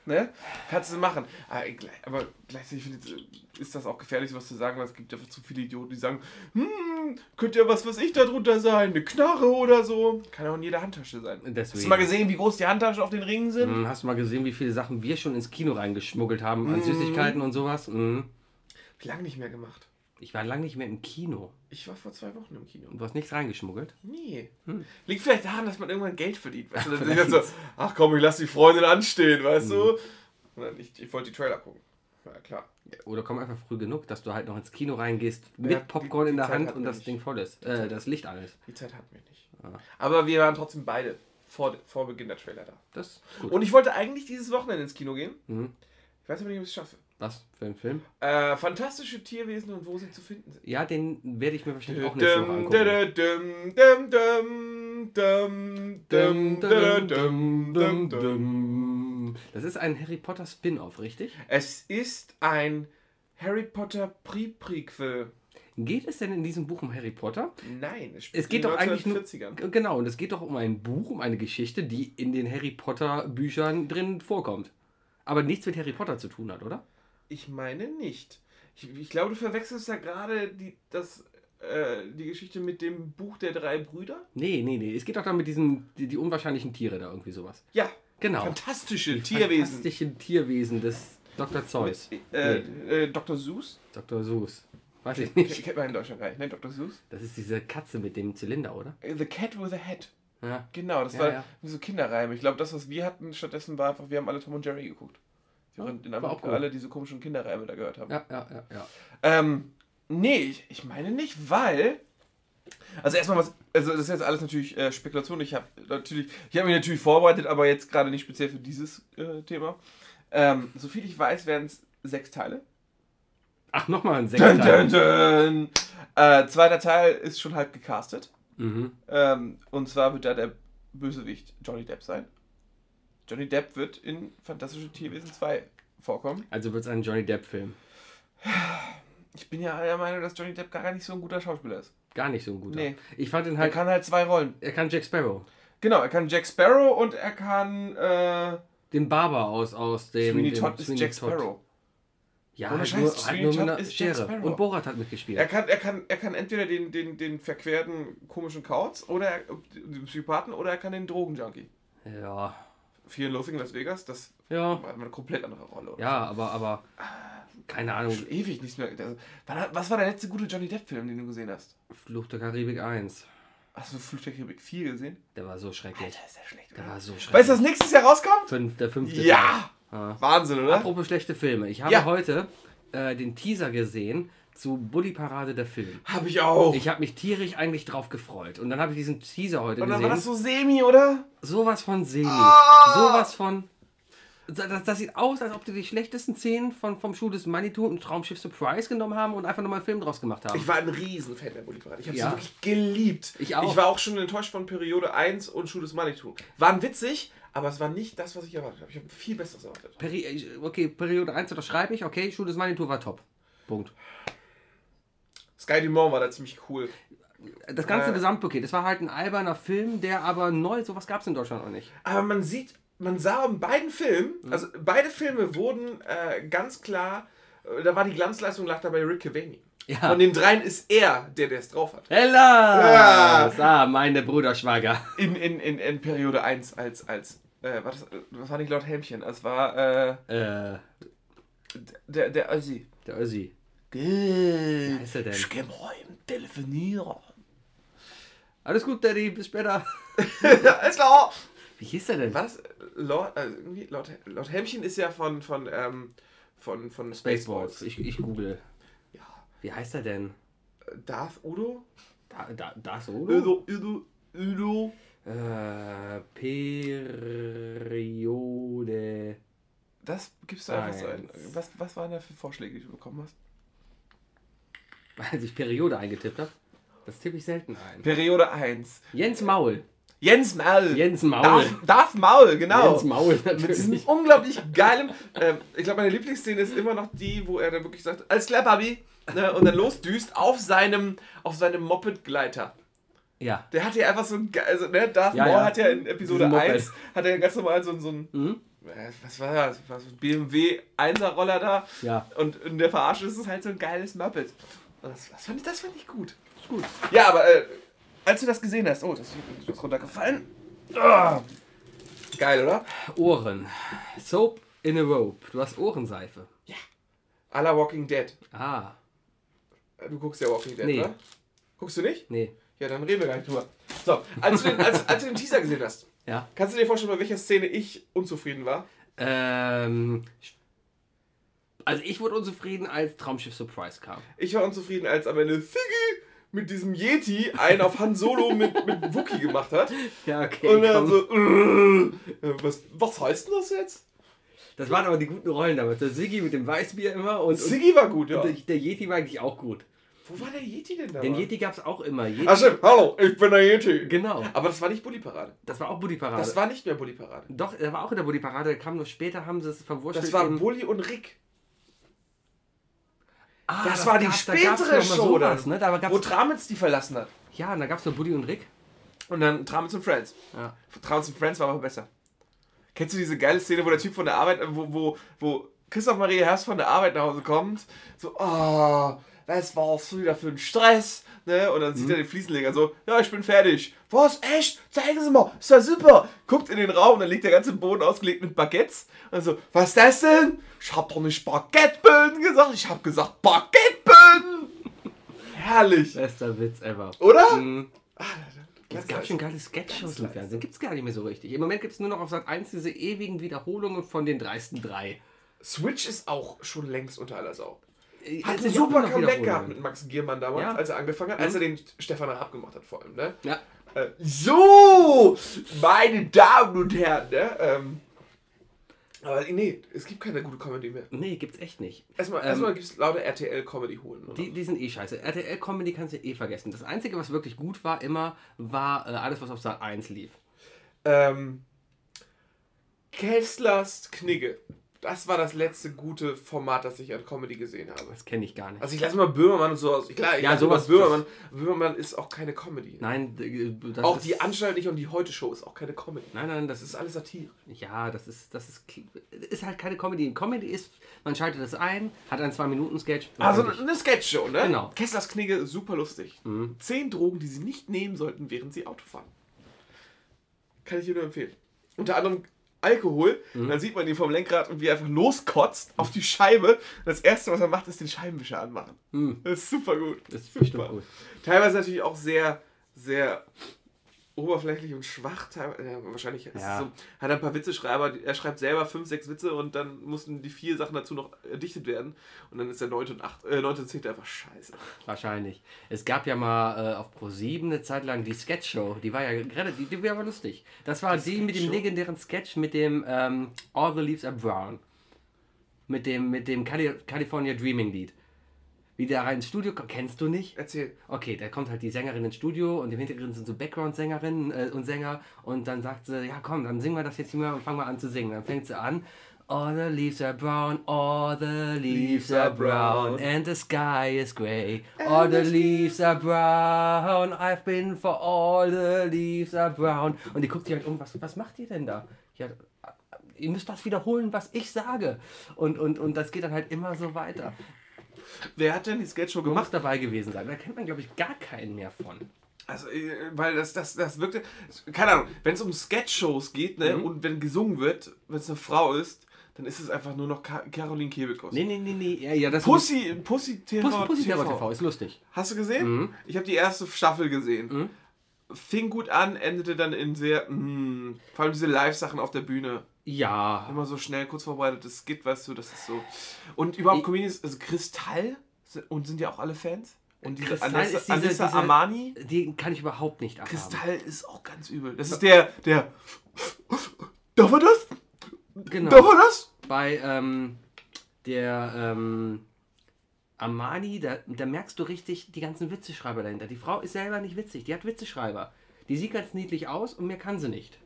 ne? Kannst du machen. Aber, gleich- aber gleichzeitig finde ich, ist das auch gefährlich, sowas zu sagen, weil es gibt einfach zu viele Idioten, die sagen, hm, könnte ja was, was ich da drunter sein, eine Knarre oder so. Kann auch in jeder Handtasche sein. Hast Deswegen. du mal gesehen, wie groß die Handtaschen auf den Ringen sind? Hm, Hast du mal gesehen, wie viele Sachen wir schon ins Kino reingeschmuggelt haben an Mhm. Süßigkeiten und sowas? Ich lange nicht mehr gemacht. Ich war lange nicht mehr im Kino. Ich war vor zwei Wochen im Kino. Und du hast nichts reingeschmuggelt? Nee. Hm. Liegt vielleicht daran, dass man irgendwann Geld verdient. Weißt du? Dann so, ach komm, ich lass die Freundin anstehen, weißt du? Und dann, ich, ich wollte die Trailer gucken. Ja, klar. Oder komm einfach früh genug, dass du halt noch ins Kino reingehst mit Ja, die- Popcorn die in der Zeit Hand und das nicht. Ding voll ist. Äh, das Licht an ist. Die Zeit hatten wir nicht. Ah. Aber wir waren trotzdem beide vor, vor Beginn der Trailer da. Das. Und ich wollte eigentlich dieses Wochenende ins Kino gehen. Mhm. Ich weiß aber nicht, ob ich es schaffe. Was für ein Film? Äh, fantastische Tierwesen und wo sie zu finden sind. Ja, den werde ich mir wahrscheinlich auch nächste Woche angucken. Das ist ein Harry Potter Spin-off, richtig? Es ist ein Harry Potter Pre-Prequel. Geht es denn in diesem Buch um Harry Potter? Nein, es, es geht doch eigentlich nur genau und es geht doch um ein Buch, um eine Geschichte, die in den Harry Potter Büchern drin vorkommt, aber nichts mit Harry Potter zu tun hat, oder? Ich meine nicht. Ich, ich glaube, du verwechselst da gerade die, das, äh, die Geschichte mit dem Buch der drei Brüder. Nee, nee, nee. Es geht doch da mit diesen, die, die unwahrscheinlichen Tiere da irgendwie sowas. Ja, Genau. fantastische Die Tierwesen. Fantastischen Tierwesen des Dr. Zeus. Äh, äh, Dr. Seuss. Dr. Seuss. Weiß ich nicht. kennt man in Deutschland gar nicht, ne? Dr. Seuss? Das ist diese Katze mit dem Zylinder, oder? The Cat with a Hat. Ja. Genau, das Ja, war ja. so Kinderreime. Ich glaube, das, was wir hatten stattdessen, war einfach, wir haben alle Tom und Jerry geguckt. Während in war auch Amerika cool. alle diese komischen Kinderreime da gehört haben. Ja, ja, ja, ja. Ähm, nee, ich, ich meine nicht, weil. Also erstmal was, also das ist jetzt alles natürlich äh, Spekulation. Ich habe natürlich, ich habe mich natürlich vorbereitet, aber jetzt gerade nicht speziell für dieses äh, Thema. Ähm, soviel ich weiß, werden es sechs Teile. Ach, nochmal ein Dun, dun, dun. Äh, zweiter Teil ist schon halb gecastet. Mhm. Ähm, und zwar wird da der Bösewicht Johnny Depp sein. Johnny Depp wird in Fantastische Tierwesen 2 vorkommen. Also wird es ein Johnny Depp-Film. Ich bin ja der Meinung, dass Johnny Depp gar nicht so ein guter Schauspieler ist. Gar nicht so ein guter. Nee. Ich fand ihn Er halt. kann halt zwei Rollen. Er kann Jack Sparrow. Genau, er kann Jack Sparrow und er kann äh, Den Barber aus, aus dem. Sweeney Todd ist Sweeney Jack Todd. Sparrow. Ja, halt nur, halt nur mit einer Schere. Sparrow. Und Borat hat mitgespielt. Er kann, er kann, er kann entweder den, den, den verquerten komischen Kauz oder er- den Psychopathen oder er kann den Drogenjunkie. Ja. Fear and Loathing Las Vegas, das Ja. war eine komplett andere Rolle. oder? Ja, aber, aber. Keine Ahnung. Schon ewig nichts mehr. war- Was war der letzte gute Johnny Depp-Film, den du gesehen hast? Fluch der Karibik 1. Hast du Flug der Karibik 4 gesehen? Der war so schrecklich. ist der schlecht, Der war so schrecklich. Weißt du, was nächstes Jahr rauskommt? Fünf, der fünfte Ja! Ja. Wahnsinn, oder? Apropos schlechte Filme. Ich habe Ja. heute äh, den Teaser gesehen zu Bully Parade der Film. Hab ich auch. Ich habe mich tierisch eigentlich drauf gefreut. Und dann habe ich diesen Teaser heute Und dann gesehen. war das so semi, oder? Sowas von semi. Ah! Sowas von. Das, das sieht aus, als ob die die schlechtesten Szenen von, vom Schuh des Manitou und Traumschiff Surprise genommen haben und einfach nochmal einen Film draus gemacht haben. Ich war ein Riesenfan der Bully Parade. Ich habe Ja. sie wirklich geliebt. Ich auch. Ich war auch schon enttäuscht von Periode 1 und Schuh des Manitou. Waren witzig, aber es war nicht das, was ich erwartet habe. Ich habe viel Besseres erwartet. Peri ich- okay, Periode 1 unterschreibe ich. Okay, Schuh des Manitou war top. Punkt. Sky Dumont war da ziemlich cool. Das ganze Äh. Gesamtpaket. Es war halt ein alberner Film, der aber neu, sowas gab es in Deutschland noch nicht. Aber man sieht, man sah in beiden Filmen, Mhm. also beide Filme wurden äh, ganz klar, äh, da war die Glanzleistung lag dabei Rick Cavani. Ja. Von den dreien ist er, der der es drauf hat. Hella! Ah, meine Bruderschwager. In, in, in, in Periode 1 als, als äh, war das, das war nicht laut Helmchen, es war äh, Äh, der, der Ossi. der Ossi. Wie heißt er denn? Ich geh heim, telefonieren. Alles gut, Daddy, bis später. Alles klar. Wie hieß der denn? War das Lord, also irgendwie, Lord, Lord Helmchen ist ja von, von, ähm, von, von Spaceballs. Ich, ich google. Ja. Wie heißt er denn? Darth Udo? Da, da, das, oder? Udo, Udo, Udo. Äh, Periode. Das gibst du einfach so ein. Was, was waren da für Vorschläge, die du bekommen hast? Als ich Periode eingetippt habe. Das tippe ich selten ein. Periode 1. Jens Maul. Jens Maul. Jens Maul. Darth, Darth Maul, genau. Jens Maul Mit diesem natürlich. unglaublich geilen. Ähm, ich glaube, meine Lieblingsszene ist immer noch die, wo er dann wirklich sagt: Alles klar, Babi. Ne, und dann losdüst auf seinem, auf seinem Moped-Gleiter. Ja. Der hat ja einfach so ein. Also, ne, Darth Ja, Maul ja. hat ja in Episode Diesen Moped. 1 hat er ganz normal so, so ein. Mhm. äh, Was war das? Was, BMW 1er-Roller da. Ja. Und in der Verarsche ist es halt so ein geiles Moped. Das, das, fand, ich, das fand ich gut. Ist gut. Ja, aber äh, als du das gesehen hast, oh, das ist was runtergefallen. Ah. Geil, oder? Ohren. Soap in a rope. Du hast Ohrenseife. A la Walking Dead. Ah. Du guckst ja Walking Dead, Nee. oder? Guckst du nicht? Nee. Ja, dann reden wir gar nicht drüber. So, als du den, als, als du den Teaser gesehen hast, Ja. kannst du dir vorstellen, bei welcher Szene ich unzufrieden war? Ähm. Also ich wurde unzufrieden, als Traumschiff Surprise kam. Ich war unzufrieden, als am Ende Siggy mit diesem Yeti einen auf Han Solo mit, mit Wookie gemacht hat. Ja, okay. Und dann komm. so, äh, was, was heißt denn das jetzt? Das waren aber die guten Rollen damals. Der Siggi mit dem Weißbier immer und, und Siggy war gut, ja. der, der Yeti war eigentlich auch gut. Wo war der Yeti denn da? Den Yeti gab es auch immer. Yeti, Ach stimmt, hallo, ich bin der Yeti. Genau. Aber das war nicht Bully Parade. Das war auch Buddy Parade. Das war nicht mehr Bully Parade. Doch, er war auch in der Buddy Parade. Der kam nur später, haben sie es verwurschtelt. Das war Bully und Rick. Ah, das war die da gab's spätere noch mal Show sowas, ne? Da Wo Tramitz die verlassen hat. ja, und da gab es nur Buddy und Rick. Und dann Tramitz und Friends. Ja. Tramitz und Friends war aber besser. Kennst du diese geile Szene, wo der Typ von der Arbeit, wo, wo, wo Christoph Maria Herbst von der Arbeit nach Hause kommt? So, oh, was war's wieder für ein Stress? Ne? Und dann sieht er den Fliesenleger so, ja, ich bin fertig. Was? Echt? Zeigen Sie mal, ist ja super. Guckt in den Raum, dann liegt der ganze Boden ausgelegt mit Baguettes. Und so, was ist das denn? Ich hab doch nicht Baguetteböden gesagt, ich hab gesagt Baguetteböden. herrlich. Bester Witz ever. Oder? Mhm. Ah, Es gab schon geile Sketch-Shows im Fernsehen. Gibt es gar nicht mehr so richtig. Im Moment gibt es nur noch auf Sat 1 diese ewigen Wiederholungen von den dreisten drei. Switch ist auch schon längst unter aller Sau. Äh, Hat es ein sind ja auch super Comeback gehabt mit Max Giermann damals, Ja. als er angefangen hat, als er den Stefan Raab gemacht hat vor allem, ne? Ja. Äh, so, meine Damen und Herren, ne? Ähm, aber nee, es gibt keine gute Comedy mehr. Nee, gibt's echt nicht. Erstmal, Ähm, erstmal gibt es lauter RTL-Comedy holen. Die, die sind eh scheiße. RTL-Comedy kannst du eh vergessen. Das Einzige, was wirklich gut war, immer, war äh, alles, was auf Sat 1 lief. Ähm, Kesslers Knigge. Das war das letzte gute Format, das ich an Comedy gesehen habe. Das kenne ich gar nicht. Also ich lasse mal Böhmermann und so aus. Klar, ich Ja, sowas- Böhmermann. Böhmermann ist auch keine Comedy. Nein, äh, das auch die Anstalt nicht und die Heute-Show ist auch keine Comedy. Nein, nein, das Das ist. alles Satire. Ja, das ist. Das ist, ist halt keine Comedy. Comedy ist, man schaltet das ein, hat einen 2-Minuten-Sketch. Also fertig. eine Sketchshow, ne? Genau. Kesslers Knigge, super lustig. Zehn Drogen, die Sie nicht nehmen sollten, während Sie Auto fahren. Kann ich dir nur empfehlen. Unter anderem Alkohol. Dann sieht man ihn vom Lenkrad und wie er einfach loskotzt auf die Scheibe. Das erste, was er macht, ist den Scheibenwischer anmachen. Das ist super gut. Das ist super. gut. Teilweise natürlich auch sehr, sehr oberflächlich und schwach. Ja, wahrscheinlich ist Ja. so, hat er ein paar Witzeschreiber, er schreibt selber fünf, sechs Witze und dann mussten die vier Sachen dazu noch erdichtet werden. Und dann ist der neunte und acht, äh, neunte und zehnte einfach scheiße. Wahrscheinlich. Es gab ja mal äh, auf Pro7 eine Zeit lang die Sketch-Show. Die war ja gerade, die, die war aber lustig. Das war die mit dem legendären Sketch mit dem ähm, All the Leaves Are Brown. Mit dem, mit dem Cali California Dreaming Lied. Wie der rein ins Studio kommt, kennst du nicht? Erzähl. Okay, da kommt halt die Sängerin ins Studio und im Hintergrund sind so Background-Sängerinnen äh, und Sänger und dann sagt sie, ja komm, dann singen wir das jetzt hier mal und fangen wir an zu singen. Dann fängt sie an, All the leaves are brown, all the leaves are brown, and the sky is grey. All the leaves are brown, I've been for all the leaves are brown. Und die guckt sich halt um, was, was macht ihr denn da? Ja, ihr müsst das wiederholen, was ich sage. Und, und, und das geht dann halt immer so weiter. Wer hat denn die Sketchshow gemacht? dabei gewesen sein. Da kennt man, glaube ich, gar keinen mehr von. Also, äh, weil das, das, das wirkte. Keine Ahnung, wenn es um Sketchshows geht, ne, Mhm. und wenn gesungen wird, wenn es eine Frau ist, dann ist es einfach nur noch Ka Caroline Kebekus. Nee, nee, nee, nee. Ja, ja, das Pussy, Pussy TV. Pussy, Pussy TV. TV ist lustig. Hast du gesehen? Mhm. Ich habe die erste Staffel gesehen. Mhm. Fing gut an, endete dann in sehr. Mh, vor allem diese Live-Sachen auf der Bühne. Ja. Immer so schnell, kurz vorbereitetes Skit, weißt du, das ist so. Und überhaupt Ich- Comedians, also Kristall, und sind ja auch alle Fans. Und diese Kristall Anissa, ist diese- Anissa diese- Amani. Die kann ich überhaupt nicht abhaben. Kristall ist auch ganz übel. Das ist der, der. Darf er das? Genau. Darf er das? Bei ähm, der ähm, Amani, da, da merkst du richtig die ganzen Witzeschreiber dahinter. Die Frau ist selber nicht witzig. Die hat Witzeschreiber. Die sieht ganz niedlich aus und mehr kann sie nicht.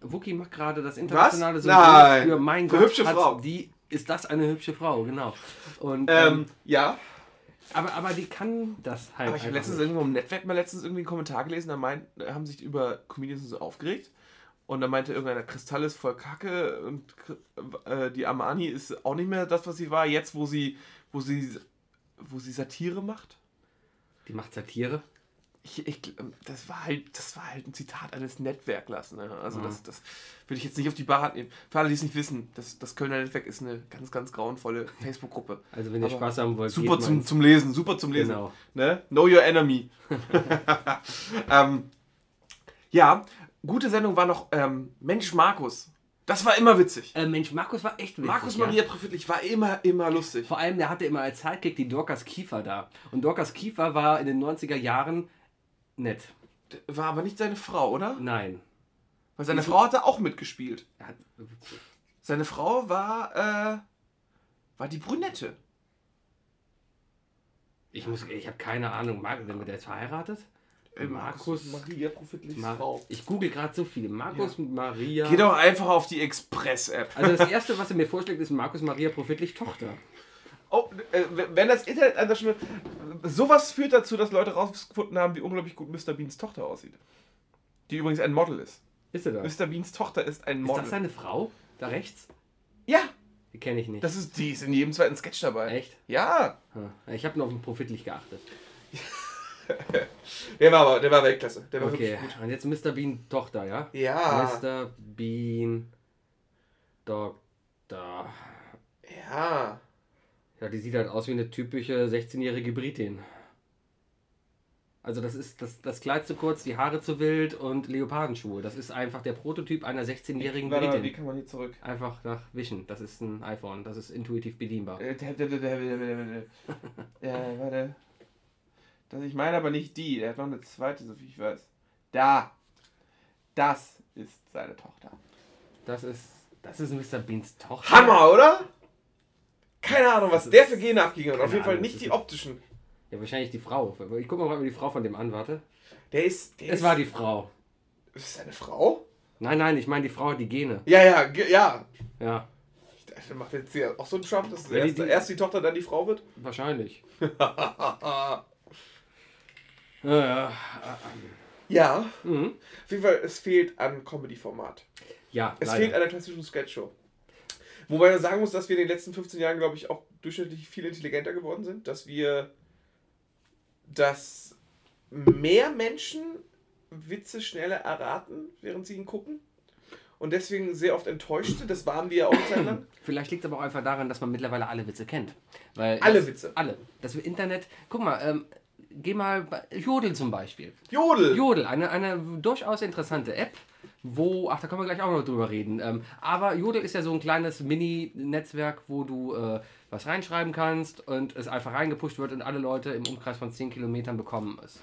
Wookie macht gerade das internationale Symbol für mein Gott. hübsche Frau. Die ist das eine hübsche Frau, genau. Und, Ähm, ähm, ja. aber, aber die kann das halt. Aber ich habe letztens nicht. irgendwo im Netzwerk mal letztens irgendwie einen Kommentar gelesen, da meint, da haben sich über Comedians so aufgeregt. Und da meinte irgendeiner, Kristall ist voll kacke und äh, die Amani ist auch nicht mehr das, was sie war, jetzt wo sie, wo sie, wo sie Satire macht. Die macht Satire. Ich, ich, das war halt, das war halt ein Zitat eines Netzwerklers. Ne? Also Mhm. das, das würde ich jetzt nicht auf die Bar nehmen. Für alle, die es nicht wissen, das, das Kölner Netzwerk ist eine ganz, ganz grauenvolle Facebook-Gruppe. Also wenn ihr Aber Spaß haben wollt, Super zum, zum Lesen, super zum Lesen. Genau. Ne? Know your enemy. ähm, ja, gute Sendung war noch ähm, Mensch Markus. Das war immer witzig. Äh, Mensch, Markus war echt witzig. Markus ja. Maria Profitlich war immer, immer lustig. Vor allem, der hatte immer als Sidekick die Dorcas Kiefer da. Und Dorcas Kiefer war in den 90er Jahren nett. War aber nicht seine Frau, oder? Nein. Weil seine Frau hatte auch mitgespielt. Hat, Seine Frau war, äh, war die Brünette. ich muss, ich habe keine Ahnung. Mar- Wenn der ist verheiratet? Markus. Maria Profitlichs Mar Frau. ich google gerade so viele. Markus Maria. Geh doch einfach auf die Express-App. Also das erste, was er mir vorschlägt, ist Markus Maria Profitlich Tochter. Oh, äh, wenn das Internet an der. Sowas führt dazu, dass Leute rausgefunden haben, wie unglaublich gut Mr. Beans Tochter aussieht. Die übrigens ein Model ist. Ist er da? Ist Mr. Beans Tochter ist ein Model. das seine Frau? Da rechts? ja, Die kenne ich nicht. das ist die ist in jedem zweiten Sketch dabei. Echt? Ja. Ich habe nur auf den Profitlich geachtet. Der war aber, der war Weltklasse. Der war Okay, wirklich gut. und jetzt Mr. Bean Tochter, ja? Ja. Mr. Bean Doktor. Ja. Ja, die sieht halt aus wie eine typische 16-jährige Britin. Also das ist das, das Kleid zu kurz, die Haare zu wild und Leopardenschuhe. Das ist einfach der Prototyp einer 16-jährigen Warte mal, wie Britin. kann man hier zurück? Einfach nach Wischen. Das ist ein iPhone. Das ist intuitiv bedienbar. Äh, Ja, warte. Das, ich meine aber nicht die. Er hat noch eine zweite, so wie ich weiß. Da. Das ist seine Tochter. Das ist das ist Mr. Beans Tochter. Hammer, oder? Keine Ahnung, was der für Gene abging. hat. Auf jeden Fall Ahnung, nicht die optischen. Ja, wahrscheinlich die Frau. Ich gucke mal, ob die Frau von dem an, warte. Der ist. Der Es ist, war die Frau. Ist das seine Frau? Nein, nein, ich meine die Frau hat die Gene. Ja, ja, ja. Ja, Ich dachte, der macht jetzt hier auch so einen Trump, dass Ja, die- erst, die- erst die Tochter, dann die Frau wird. wahrscheinlich. Ja, ja. ja. Mhm. Auf jeden Fall, es fehlt an Comedy-Format. Ja, Es leider. fehlt an der klassischen Sketch-Show. Wobei man sagen muss, dass wir in den letzten 15 Jahren, glaube ich, auch durchschnittlich viel intelligenter geworden sind. Dass wir. dass mehr Menschen Witze schneller erraten, während sie ihn gucken. Und deswegen sehr oft enttäuscht sind. Das waren wir ja auch lang. Vielleicht liegt es aber auch einfach daran, dass man mittlerweile alle Witze kennt. Weil Alle das, Witze. Alle. Das Internet. Guck mal, ähm, geh mal bei Jodel zum Beispiel. Jodel! Jodel, eine, eine durchaus interessante App, wo, ach, da können wir gleich auch noch drüber reden. Ähm, aber Jodel ist ja so ein kleines Mini-Netzwerk, wo du äh, was reinschreiben kannst und es einfach reingepusht wird und alle Leute im Umkreis von 10 Kilometern bekommen es.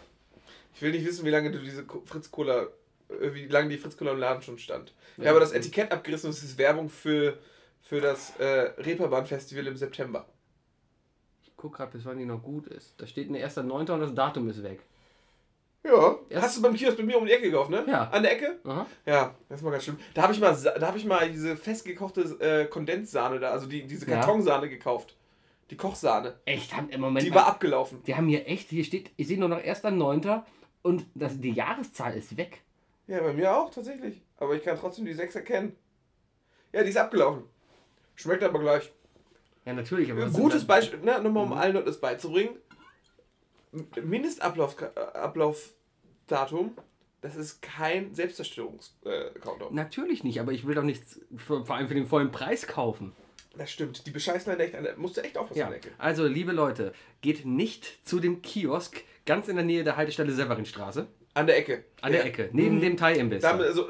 Ich will nicht wissen, wie lange du diese Fritz Cola, äh, wie lange die Fritz Cola im Laden schon stand. Ich Ja. habe das Etikett abgerissen und es ist Werbung für, für das äh, Reeperbahn-Festival im September. Ich guck gerade, bis wann die noch gut ist. Da steht ein 1.9. und das Datum ist weg. Ja. Hast du beim Kiosk bei mir um die Ecke gekauft, ne? Ja. An der Ecke? Aha. Ja, das ist mal ganz schlimm. Da habe ich mal, Sa- da habe ich mal diese festgekochte äh, Kondenssahne da, also die, diese Ja. Kartonsahne gekauft. Die Kochsahne. Echt, haben im Moment. Die war abgelaufen. Die haben hier echt, hier steht, ich sehe nur noch 1.9. und das, die Jahreszahl ist weg. Ja, bei mir auch tatsächlich. Aber ich kann trotzdem die 6 erkennen. Ja, die ist abgelaufen. Schmeckt aber gleich. Ja, natürlich. Aber gutes Beispiel, ne, nochmal Mhm. um allen Leuten das beizubringen. Mindestablaufdatum, das ist kein Selbstzerstörungs-Countdown. Natürlich nicht, aber ich will doch nichts für, vor allem für den vollen Preis kaufen. Das stimmt. Die bescheißen einen echt an musst du echt aufpassen Ja. Ecke. Also, liebe Leute, geht nicht zu dem Kiosk ganz in der Nähe der Haltestelle Severinstraße. An der Ecke. An Ja. der Ecke, neben Mhm. dem Thai-Imbiss. Also,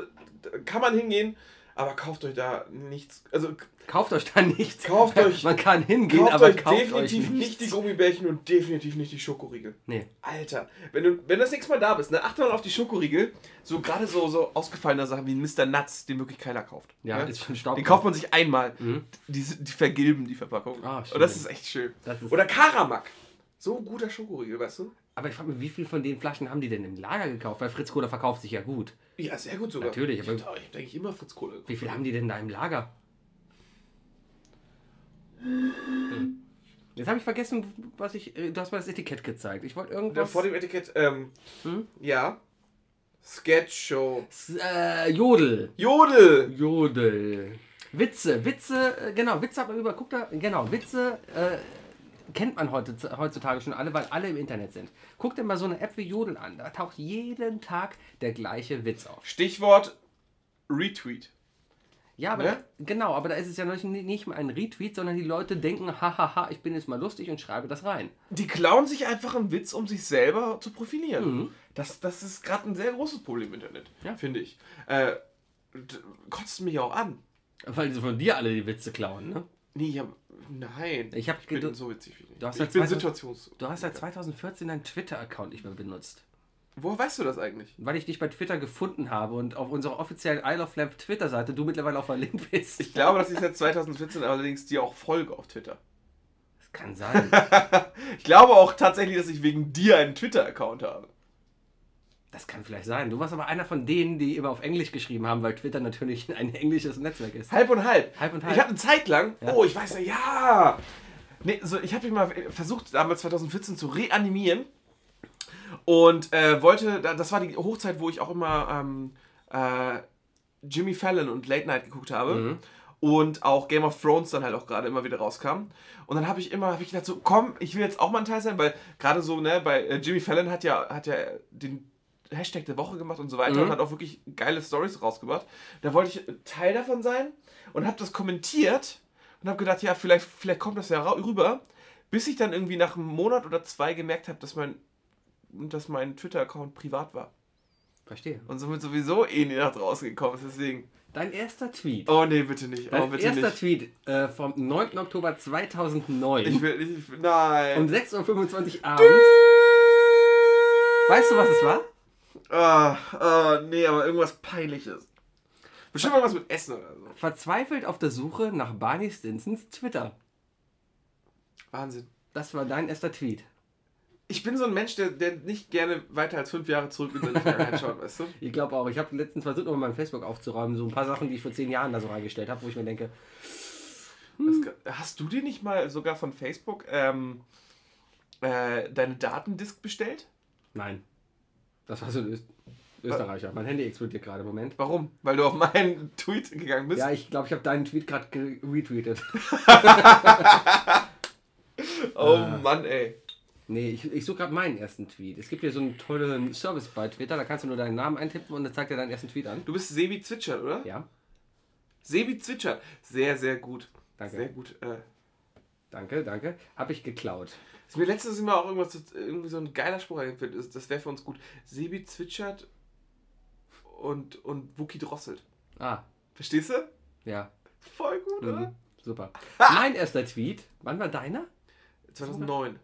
kann man hingehen, aber kauft euch da nichts. Also Kauft euch da nichts. Kauft euch- Man kann hingehen, kauft aber euch kauft definitiv euch nicht die Gummibärchen und definitiv nicht die Schokoriegel. Nee. Alter, wenn du, wenn du das nächste Mal da bist, ne, achte mal auf die Schokoriegel. So gerade so, so ausgefallene Sachen wie ein Mr. Nuts, den wirklich keiner kauft. Ja, ne? ist schon Staub. Den kauft man sich einmal. Mhm. Die, die vergilben die Verpackung. Ah, und das schön. ist echt schön. Ist- Oder Karamak. So guter Schokoriegel, weißt du? Aber ich frage mich, wie viel von den Flaschen haben die denn im Lager gekauft? Weil Fritz Cola verkauft sich ja gut. Ja, sehr gut sogar. Natürlich, Ich aber- habe hab eigentlich immer Fritz Kohle. Wie viel haben die denn da im Lager? Hm. Jetzt habe ich vergessen, was ich. äh, Du hast mir das Etikett gezeigt. Ich wollte irgendwas. vor dem Etikett, ähm, Hm? ja. Sketch Show. S- Äh, Jodel. Jodel! Jodel. Witze, Witze, äh, genau, Witze hat man über, guck da, genau, Witze äh, kennt man heute, heutzutage schon alle, weil alle im Internet sind. Guck dir mal so eine App wie Jodel an, da taucht jeden Tag der gleiche Witz auf. Stichwort Retweet. Ja, aber Ne? da, genau, aber da ist es ja nicht, nicht mal ein Retweet, sondern die Leute denken, hahaha, ich bin jetzt mal lustig und schreibe das rein. Die klauen sich einfach einen Witz, um sich selber zu profilieren. Mhm. Das, das ist gerade ein sehr großes Problem im Internet, Ja. finde ich. Äh, kotzt mich auch an. Weil sie von dir alle die Witze klauen, ne? Nee, ich hab, nein. Ich hab bin gedu- so witzig wie ich. Du hast ich bin 2000 situations... Du hast seit 2014 deinen Twitter-Account nicht mehr benutzt. Woher weißt du das eigentlich? Weil ich dich bei Twitter gefunden habe und auf unserer offiziellen Isle of Lamp Twitter-Seite du mittlerweile auch verlinkt bist. Ich glaube, dass ich seit 2014 allerdings dir auch folge auf Twitter. Das kann sein. Ich glaube auch tatsächlich, dass ich wegen dir einen Twitter-Account habe. Das kann vielleicht sein. Du warst aber einer von denen, die immer auf Englisch geschrieben haben, weil Twitter natürlich ein englisches Netzwerk ist. Halb und halb. Halb und Ich halb. hatte eine Zeit lang, Ja. oh, ich weiß ja, ja. Nee, so, ich habe mich mal versucht, damals 2014 zu reanimieren. Und äh, wollte, da- das war die Hochzeit, wo ich auch immer ähm, äh, Jimmy Fallon und Late Night geguckt habe. Mhm. Und auch Game of Thrones dann halt auch gerade immer wieder rauskam. Und dann habe ich immer, habe ich gedacht so, komm, ich will jetzt auch mal ein Teil sein, weil gerade so, ne, bei äh, Jimmy Fallon hat ja, hat ja den Hashtag der Woche gemacht und so weiter Mhm. und hat auch wirklich geile Stories rausgebracht. Da wollte ich Teil davon sein und habe das kommentiert und habe gedacht, ja, vielleicht, vielleicht kommt das ja rüber, bis ich dann irgendwie nach einem Monat oder zwei gemerkt habe, dass mein dass mein Twitter-Account privat war. Verstehe. Und somit sowieso eh nie nach draußen gekommen ist. Deswegen. Dein erster Tweet. Oh nee, bitte nicht. Dein Oh, bitte erster nicht. Tweet äh, vom 9. Oktober 2009 Ich will nicht. Nein. um 6.25 Uhr abends. Weißt du, was es war? Ah, ah, nee, aber irgendwas Peinliches. Bestimmt irgendwas mit Essen oder so. Verzweifelt auf der Suche nach Barney Stinsons Twitter. Wahnsinn. Das war dein erster Tweet. Ich bin so ein Mensch, der, der nicht gerne weiter als fünf Jahre zurück in seine Vergangenheit schaut, weißt du? Ich glaube auch. Ich habe letztens versucht, nochmal mein Facebook aufzuräumen. So ein paar Sachen, die ich vor zehn Jahren da so reingestellt habe, wo ich mir denke, Das, hast du dir nicht mal sogar von Facebook ähm, äh, deine Datendisk bestellt? nein. Das war so ein Öst Österreicher. Mein Handy explodiert gerade. Moment. Warum? Weil du auf meinen Tweet gegangen bist? Ja, ich glaube, ich habe deinen Tweet gerade ge- retweetet. oh Ah. Mann, ey. Nee, ich, ich suche gerade meinen ersten Tweet. Es gibt hier so einen tollen Service bei Twitter, da kannst du nur deinen Namen eintippen und dann zeigt er deinen ersten Tweet an. Du bist Sebi Zwitschert, oder? Ja, Sebi Zwitschert. Sehr, sehr gut. Danke. Sehr gut. Äh, danke, danke. Habe ich geklaut. ist mir letztens immer auch irgendwas, irgendwie so ein geiler Spruch eingefallen. Das, wäre für uns gut. Sebi Zwitschert und, und Wookie drosselt. Ah, Verstehst du? ja. Voll gut, Mhm. oder? Super. Mein erster Tweet, wann war deiner? 2009.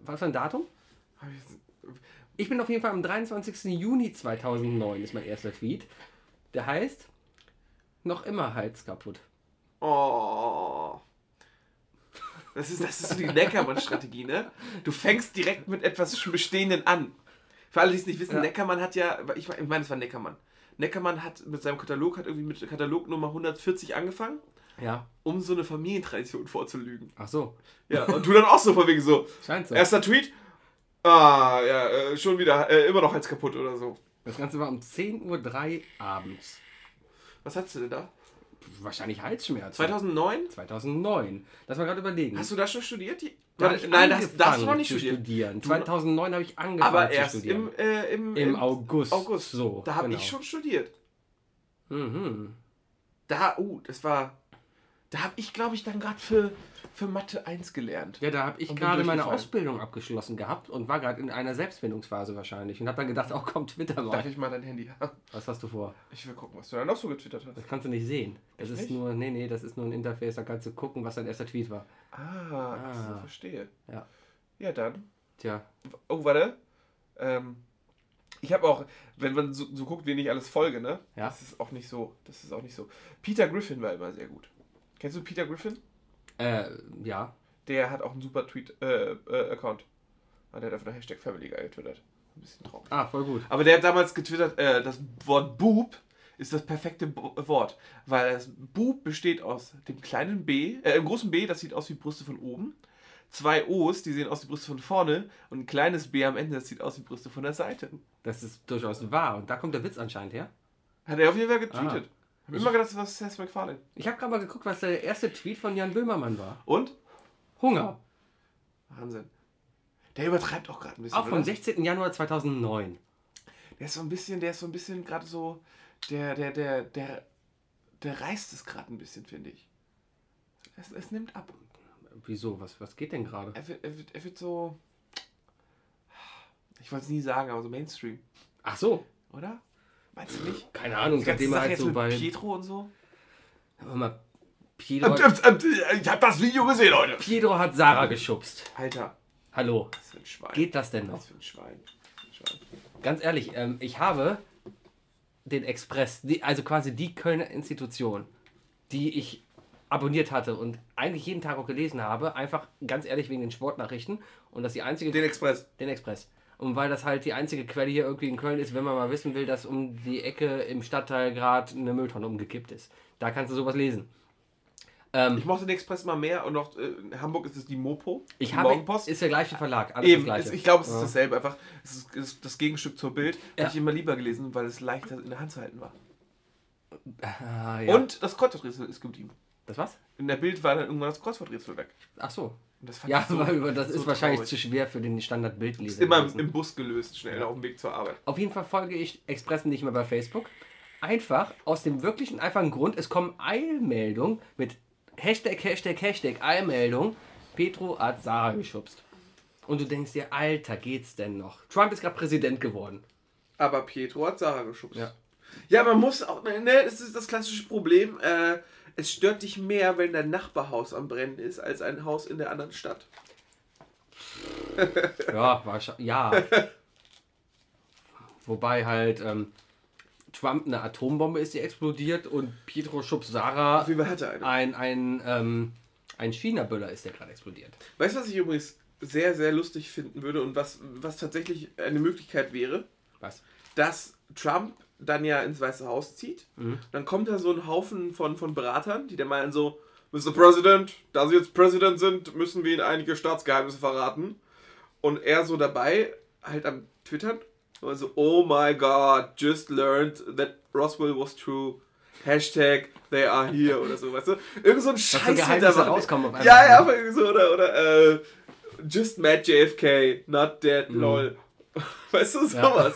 Was für ein Datum? Ich bin auf jeden Fall am 23. Juni 2009 ist mein erster Tweet. Der heißt, noch immer Hals kaputt. Oh. Das ist, das ist so die Neckermann-Strategie, ne? Du fängst direkt mit etwas Bestehenden an. Für alle, die es nicht wissen, Ja. Neckermann hat ja, ich meine, es war Neckermann. Neckermann hat mit seinem Katalog, hat irgendwie mit Katalog Nummer 140 angefangen, Ja. um so eine Familientradition vorzulügen. Ach so. Ja, und du dann auch so von wegen so. Scheint so. Erster Tweet, ah, ja, äh, schon wieder, äh, immer noch Hals kaputt oder so. Das Ganze war um 10.03 Uhr abends. Was hast du denn da? Wahrscheinlich Halsschmerzen. 2009? 2009. Lass mal gerade überlegen. Hast du da schon studiert? Die, Da ich nein, das, das hast du angefangen noch nicht zu studiert. studieren. Du- 2009 habe ich angefangen Aber zu erst studieren. im, äh, im, Im August. August. So, Da habe genau. ich schon studiert. Mhm. Da, uh, das war. Da habe ich, glaube ich, dann gerade für, für Mathe 1 gelernt. Ja, da habe ich gerade meine. Ausbildung abgeschlossen gehabt und war gerade in einer Selbstfindungsphase wahrscheinlich. Und habe dann gedacht, oh komm, Twitter Darf mal. ich mal dein Handy haben? Was hast du vor? Ich will gucken, was du da noch so getwittert hast. Das kannst du nicht sehen. Das Echt ist nur, nee, nee, das ist nur ein Interface, da kannst du gucken, was dein erster Tweet war. Ah, ach so, Ah. verstehe. Ja. Ja, dann. Tja, Oh, warte. Ähm, ich habe auch, wenn man so, so guckt, wen ich alles folge, ne? Ja. Das ist auch nicht so. Das ist auch nicht so. Peter Griffin war immer sehr gut. Kennst du Peter Griffin? äh, ja. Der hat auch einen super Tweet-Account. Ah, der hat einfach Hashtag Family Guy getwittert. Ein bisschen traurig. Ah, voll gut. Aber der hat damals getwittert, äh, das Wort Boob ist das perfekte Bo Wort. Weil das Boob besteht aus dem kleinen B, äh, im großen B, das sieht aus wie Brüste von oben. Zwei O's, die sehen aus wie Brüste von vorne. Und ein kleines B am Ende, das sieht aus wie Brüste von der Seite. Das ist durchaus wahr. Und da kommt der Witz anscheinend her. Hat er auf jeden Fall getweetet. Ah. Hab immer gedacht, das war Seth MacFarlane. Ich habe gerade mal geguckt, was der erste Tweet von Jan Böhmermann war. Und? Hunger. Wahnsinn. Der übertreibt auch gerade ein bisschen. Auch vom oder? 16. Januar 2009. Der ist so ein bisschen, der ist so ein bisschen gerade so, der, der, der, der, der reißt es gerade ein bisschen, finde ich. Es, es nimmt ab. Wieso? Was, was geht denn gerade? Er wird, er wird, er wird so, ich wollte es nie sagen, aber so Mainstream, Ach so. oder? Meinst du nicht? Keine Ahnung, seitdem er Sache halt so mit bei. Pietro und so. Hör mal, Pietro, Ich habe das Video gesehen, Leute. Pietro hat Sarah geschubst. Alter, Hallo. was für ein Schwein. Geht das denn noch? Was für ein Schwein. Was für ein Schwein. Ganz ehrlich, ähm, ich habe den Express, die, also quasi die Kölner Institution, die ich abonniert hatte und eigentlich jeden Tag auch gelesen habe, einfach ganz ehrlich wegen den Sportnachrichten und das die einzige Den Express. den Express. Und weil das halt die einzige Quelle hier irgendwie in Köln ist, wenn man mal wissen will, dass um die Ecke im Stadtteil gerade eine Mülltonne umgekippt ist. Da kannst du sowas lesen. Ähm, Ich mochte den Express mal mehr und noch äh, in Hamburg ist es die Mopo. ich die habe, Morgenpost. ist der gleiche Verlag, alles Eben, gleiche. ist, ich glaube, es ist dasselbe. Einfach, es ist, ist das Gegenstück zur Bild. Ja. Habe ich immer lieber gelesen, weil es leichter in der Hand zu halten war. Ah, ja. Und das Kreuzworträtsel ist geblieben. Das was? In der Bild war dann irgendwann das Kreuzworträtsel weg. Ach so. Und das fand Ja, ich so, weil das so ist wahrscheinlich traurig. zu schwer für den Standardbildleser. Ist immer im, gewesen. im Bus gelöst, schnell auf dem Weg zur Arbeit. Auf jeden Fall folge ich Expressen nicht mehr bei Facebook. Einfach aus dem wirklichen einfachen Grund, es kommen Eilmeldungen mit Hashtag, Hashtag, Hashtag, Eilmeldung. Petro hat Sarah geschubst. Und du denkst dir, Alter, geht's denn noch? Trump ist gerade Präsident geworden. Aber Pietro hat Sarah geschubst. Ja. Ja, man muss auch, ne, das ist das klassische Problem. Äh, es stört dich mehr, wenn dein Nachbarhaus am Brennen ist, als ein Haus in der anderen Stadt. Ja, wahrscheinlich. Ja. Wobei halt ähm, Trump eine Atombombe ist, die explodiert und Pietro er eine. ein, ein, ähm, ein China-Böller ist, der gerade explodiert. Weißt du, was ich übrigens sehr, sehr lustig finden würde und was, was tatsächlich eine Möglichkeit wäre? Was? dass Trump dann ja ins Weiße Haus zieht. Mhm. Dann kommt da so ein Haufen von, von Beratern, die dann meinen so, Mr. President, da Sie jetzt Präsident sind, müssen wir Ihnen einige Staatsgeheimnisse verraten. Und er so dabei, halt am Twittern, und so, oh my god, just learned that Roswell was true. Hashtag they are here oder so, weißt du? Irgend so ein Scheiß hintermachen. rauskommen auf einmal. Ja, ja, aber irgendwie so, oder, oder, äh, just met JFK, not dead, Mhm. lol. Weißt du, Ja.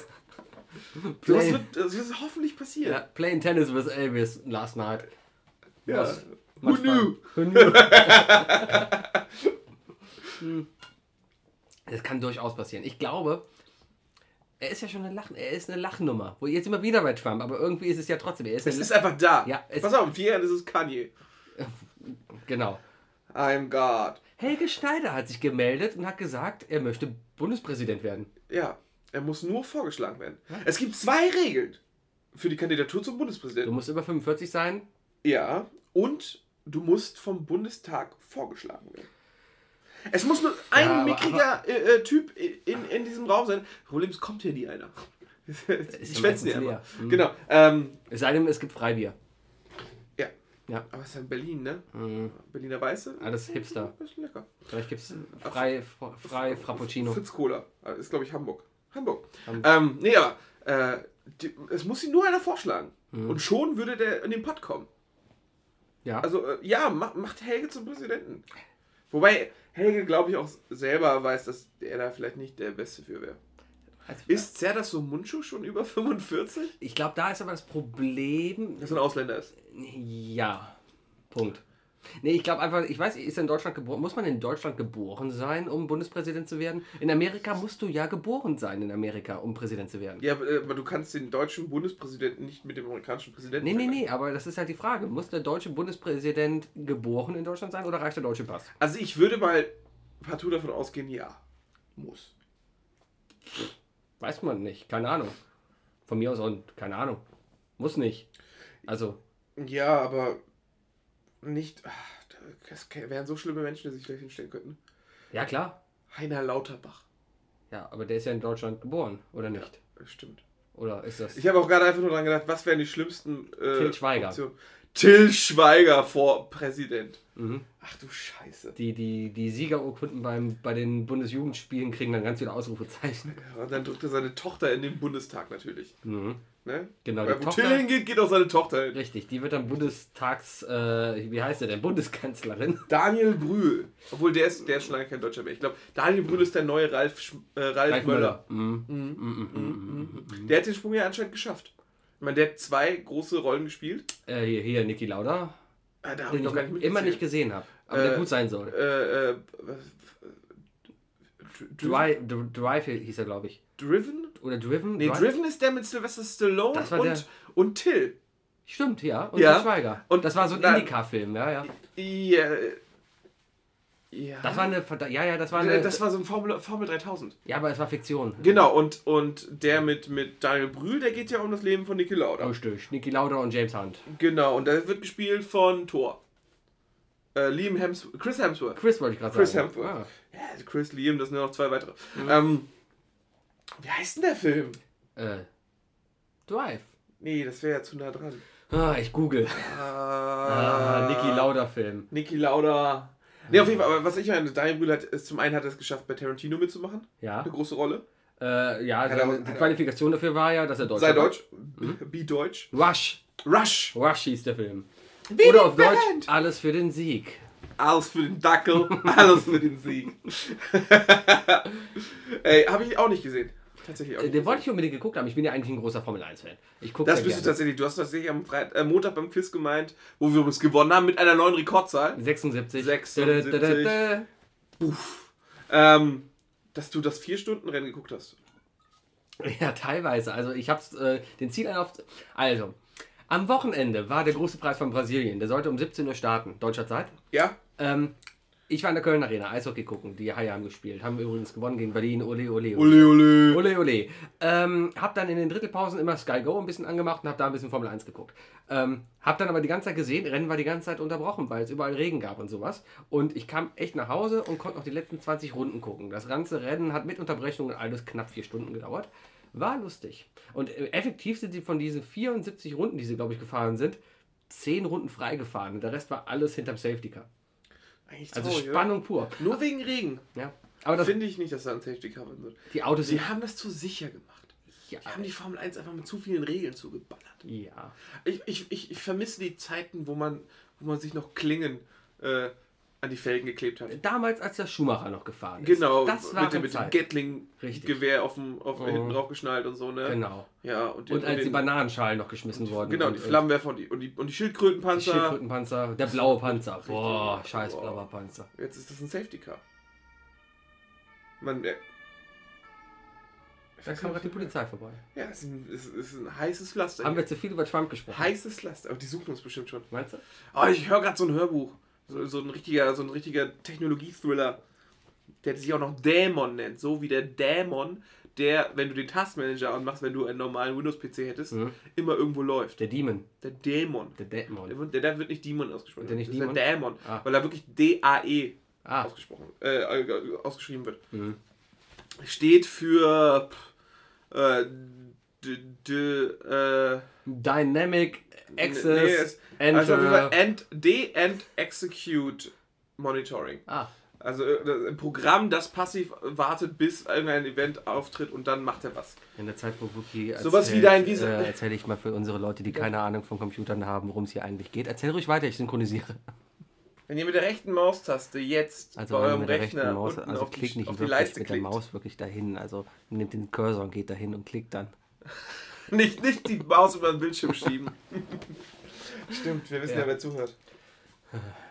Das Play, wird, das wird hoffentlich passieren. ja, playing tennis with Elvis last night. Ja. Was? Who knew? Who knew? Hm. Das kann durchaus passieren. Ich glaube, er ist ja schon eine Lach, er ist eine Lachnummer. Wo jetzt immer wieder bei Trump, aber irgendwie ist es ja trotzdem. Er ist Es ist einfach da. Ja, Pass auf, in vier Jahren ist es Kanye. genau. I'm God. Helge Schneider hat sich gemeldet und hat gesagt, er möchte Bundespräsident werden. Ja, er muss nur vorgeschlagen werden. Es gibt zwei Regeln für die Kandidatur zum Du Bundespräsidenten. musst über 45 sein. Ja, und du musst vom Bundestag vorgeschlagen werden. Es muss nur ein aber- mickriger äh, äh, Typ in, in diesem Raum sein. Problem ist, kommt hier nie einer. ja schwätzen meistens ja immer. Mhm. Genau. Ähm, Es sei denn, es gibt Freibier. ja. Ja. Aber es ist ja in Berlin, ne? Mhm. Berliner Weiße. Alles Hipster. Das ist lecker. Vielleicht gibt es frei, frei Frappuccino. Fritz Cola. Ist, glaube ich, Hamburg. Hamburg. Hamburg. Ähm, nee, aber äh, die, es muss ihn nur einer vorschlagen. Mhm. Und schon würde der in den Pott kommen. Ja. Also, äh, ja, ma, macht Helge zum Präsidenten. Wobei Helge, glaube ich, auch selber weiß, dass er da vielleicht nicht der Beste für wäre. Also, Ist Serdar so Mundschuh schon über 45? ich glaube, da ist aber das Problem. Dass er ein Ausländer ist. Ja. Punkt. Nee, ich glaube einfach, ich weiß, ist in Deutschland geboren? Muss man in Deutschland geboren sein, um Bundespräsident zu werden? In Amerika musst du ja geboren sein, in Amerika, um Präsident zu werden. Ja, aber, äh, du kannst den deutschen Bundespräsidenten nicht mit dem amerikanischen Präsidenten Nee, nee, nee, aber das ist halt die Frage. Muss der deutsche Bundespräsident geboren in Deutschland sein oder reicht der deutsche Pass? Also ich würde mal partout davon ausgehen, ja. Muss. Weiß man nicht, keine Ahnung. Von mir aus und keine Ahnung. Muss nicht. Also, Ja, aber nicht. ach, Das wären so schlimme Menschen, die sich vielleicht hinstellen könnten. ja klar. Heiner Lauterbach. Ja, aber der ist ja in Deutschland geboren, oder nicht? Das stimmt. Oder ist das. Ich habe auch gerade einfach nur dran gedacht, was wären die schlimmsten. Äh, Till Schweiger. Optionen? Till Schweiger vor Präsident. Mhm. Ach du Scheiße. Die, die, die Siegerurkunden beim, bei den Bundesjugendspielen kriegen dann ganz viele Ausrufezeichen. Ja, und dann drückt er seine Tochter in den Bundestag natürlich. Mhm. Ne? Genau, Weil die Tochter- Till hingeht, geht auch seine Tochter hin. Richtig, die wird dann Bundestags. Äh, wie heißt der denn? Bundeskanzlerin. Daniel Brühl. Obwohl der ist, der ist schon lange kein Deutscher mehr. Ich glaube, Daniel Brühl ist der neue Ralf, äh, Ralf, Ralf Möller. Möller. Mhm. Mhm, mhm, mhm, mhm. Der hat den Sprung ja anscheinend geschafft. Ich meine, der hat zwei große Rollen gespielt. Äh, hier, hier, Niki Lauda. Ah, da habe Den ich noch gar nicht immer nicht gesehen habe. Aber Äh, der gut sein soll. Äh, äh, Drive, Dr- Drive hieß er, glaube ich. Driven? Oder Driven? Nee, Driven ist der mit Sylvester Stallone Das war und, der- und Till. Stimmt, ja. Und Ja. Schweiger. Und- das war so ein. Indica-Film, ja, ja. Ja. Ja. Das war eine. Ja, ja, das war Äh, eine. das war so ein Formel, Formel 3000. ja, aber es war Fiktion. Genau, und, und der mit, mit Daniel Brühl, der geht ja um das Leben von Niki Lauda. Richtig. Niki Lauda und James Hunt. Genau, und der wird gespielt von Thor. Äh, Liam Hemsworth. Chris Hemsworth. Chris wollte ich gerade Chris sagen. Hemsworth. Ah. Ja, also Chris, Liam, das sind ja noch zwei weitere. Mhm. Ähm, wie heißt denn der Film? Äh, Drive. Nee, das wäre ja zu nah dran. Ah, ich google. Ah, Ah, Niki Lauda-Film. Niki Lauda. Nee, auf jeden Fall, aber was ich meine, Daniel Brühl hat es zum einen hat er es geschafft, bei Tarantino mitzumachen. Ja. Eine große Rolle. Äh, ja, Hat er- seine, hat die er- Qualifikation dafür war ja, dass er Deutsch Sei war. Deutsch. Be Deutsch. Rush. Rush. Rush hieß der Film. Wie Oder auf Deutsch, Band. alles für den Sieg. Alles für den Dackel, alles für den Sieg. Ey, habe ich auch nicht gesehen. Tatsächlich auch Äh. Den wollte ich unbedingt geguckt haben. Ich bin ja eigentlich ein großer Formel 1-Fan. Ich gucke Das bist du gerne. tatsächlich. Du hast tatsächlich am Freit äh, Montag beim Quiz gemeint, wo wir uns gewonnen haben mit einer neuen Rekordzahl. 76. 76. Da, da, da, da. Ähm, dass du das vier Stunden Rennen geguckt hast. Ja, teilweise. Also ich habe äh, den Zieleinlauf. Also, am Wochenende war der große Preis von Brasilien. Der sollte um 17 Uhr starten, deutscher Zeit. Ja? Ähm, ich war in der Köln Arena, Eishockey gucken. Die Haie haben gespielt. Haben übrigens gewonnen gegen Berlin. Ole, ole, ole. Ole, ole. Ole. Ähm, hab dann in den Drittelpausen immer Sky Go ein bisschen angemacht und hab da ein bisschen Formel 1 geguckt. Ähm, hab dann aber die ganze Zeit gesehen, Rennen war die ganze Zeit unterbrochen, weil es überall Regen gab und sowas. Und ich kam echt nach Hause und konnte noch die letzten 20 Runden gucken. Das ganze Rennen hat mit Unterbrechungen alles knapp vier Stunden gedauert. War lustig. Und äh, effektiv sind sie von diesen 74 Runden, die sie, glaube ich, gefahren sind, 10 Runden freigefahren. Und der Rest war alles hinterm Safety Car. Eigentlich Also traurig, Spannung pur. oder? Nur wegen Regen. Ja. Aber das, Finde ich nicht, dass da ein Safety Car wird. die Autos Sie haben das zu sicher gemacht. Ja. Die haben die Formel 1 einfach mit zu vielen Regeln zugeballert. ja. Ich, ich, ich, ich vermisse die Zeiten, wo man, wo man sich noch Klingen äh, an die Felgen geklebt hat. Damals, als der Schumacher noch gefahren ist. Genau, Das war mit, dem- mit dem. Gatling-Gewehr auf dem, auf, Mhm. hinten drauf geschnallt und so, ne? Genau. Ja, und, die, Und als die den- Bananenschalen noch geschmissen wurden. Genau, und, die Flammenwerfer und die, und die, und die Die Schildkrötenpanzer. Schildkrötenpanzer, der blaue Panzer. Boah, Richtig. scheiß Boah. blauer Panzer. Jetzt ist das ein Safety Car. Man, äh, Da kam gerade die Polizei vorbei. ja, es ist ein, es ist ein heißes Pflaster. Haben hier. wir zu viel über Trump gesprochen? Heißes Pflaster. Aber die suchen uns bestimmt schon. Meinst du? Oh, ich höre gerade so ein Hörbuch. So, so ein richtiger, so ein richtiger Technologie-Thriller, der sich auch noch Dämon nennt. So wie der Dämon, der, wenn du den Taskmanager anmachst, wenn du einen normalen Windows-PC hättest, Mhm. immer irgendwo läuft. Der Demon. Der Dämon. Der Dämon. Der, wird- der, wird nicht Demon ausgesprochen. Der nicht Demon? der Dämon. Ah. Weil er wirklich D-A-E Ah. ausgesprochen, äh, ausgeschrieben wird. Mhm. Steht für pff, äh, d, d, äh, Dynamic nee, Access es- also auf jeden Fall Enter. End, D and Execute Monitoring. Ah, Also äh, ein Programm, das passiv wartet, bis irgendein Event auftritt und dann macht er was. in der Zeit, wo Wookie Sowas wie dein äh, Visa- erzähle ich mal für unsere Leute, die keine Ahnung von Computern haben, worum es hier eigentlich geht. Erzähl ruhig weiter, ich synchronisiere. Wenn ihr mit der rechten Maustaste jetzt Also bei wenn ihr eurem mit der Rechner rechten Maus, unten also auf, klick die, nicht auf die wirklich Leiste mit der klickt. Maus wirklich dahin. Also nimmt den Cursor und geht dahin und klickt dann. Nicht, nicht die Maus über den Bildschirm schieben. Stimmt, wir wissen ja. Ja. wer zuhört.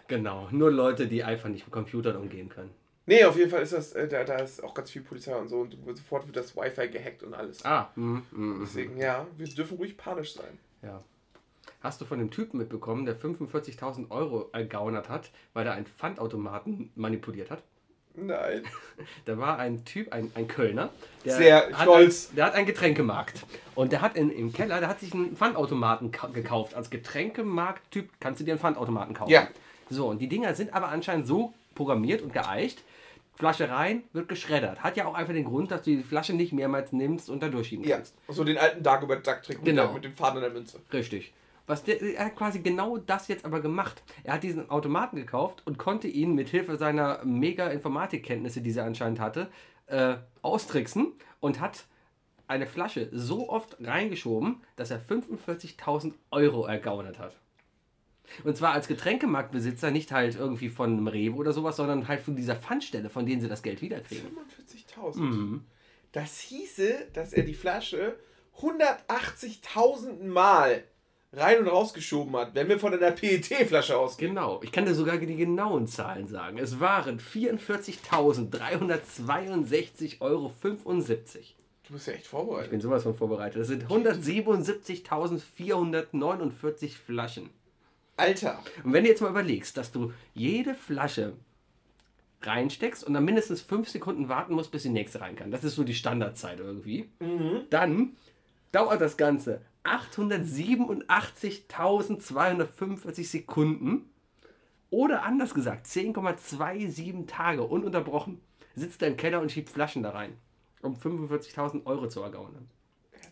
Genau, nur Leute, die einfach nicht mit Computern umgehen können. Nee, auf jeden Fall ist das, äh, da, da ist auch ganz viel Polizei und so und sofort wird das Wi-Fi gehackt und alles. Ah, mhm, mhm, mhm. Deswegen, ja, wir dürfen ruhig panisch sein. Ja. Hast du von dem Typen mitbekommen, der 45.000 Euro ergaunert hat, weil er einen Pfandautomaten manipuliert hat? Nein. Da war ein Typ, ein, ein Kölner, der Sehr hat stolz. Ein, der hat einen Getränkemarkt. Und der hat in, im Keller, der hat sich einen Pfandautomaten ka- gekauft. Als Getränkemarkt-Typ kannst du dir einen Pfandautomaten kaufen. Ja. So, und die Dinger sind aber anscheinend so programmiert und geeicht. Flasche rein, wird geschreddert. Hat ja auch einfach den Grund, dass du die Flasche nicht mehrmals nimmst und da durchschieben Ja, kannst. so den alten Dagobert Duck-Trick Genau. mit dem Faden in der Münze. Richtig. Was der, er hat quasi genau das jetzt aber gemacht. Er hat diesen Automaten gekauft und konnte ihn mit Hilfe seiner mega Informatikkenntnisse, die er anscheinend hatte, äh, austricksen und hat eine Flasche so oft reingeschoben, dass er 45.000 Euro ergaunert hat. Und zwar als Getränkemarktbesitzer, nicht halt irgendwie von einem Rewe oder sowas, sondern halt von dieser Pfandstelle, von denen sie das Geld wiederkriegen. 45.000. Mhm. Das hieße, dass er die Flasche 180.000 Mal rein und rausgeschoben hat, wenn wir von einer PET-Flasche ausgehen. Genau, ich kann dir sogar die genauen Zahlen sagen. Es waren 44.362,75 Euro. Du bist ja echt Ich vorbereitet. bin sowas von vorbereitet. Das sind 177.449 Flaschen. Alter. Und wenn du jetzt mal überlegst, dass du jede Flasche reinsteckst und dann mindestens 5 Sekunden warten musst, bis die nächste rein kann. Das ist so die Standardzeit irgendwie. Dann dauert das Ganze 887.245 Sekunden. Oder anders gesagt, 10,27 Tage ununterbrochen sitzt er im Keller und schiebt Flaschen da rein, um 45.000 Euro zu ergaunern.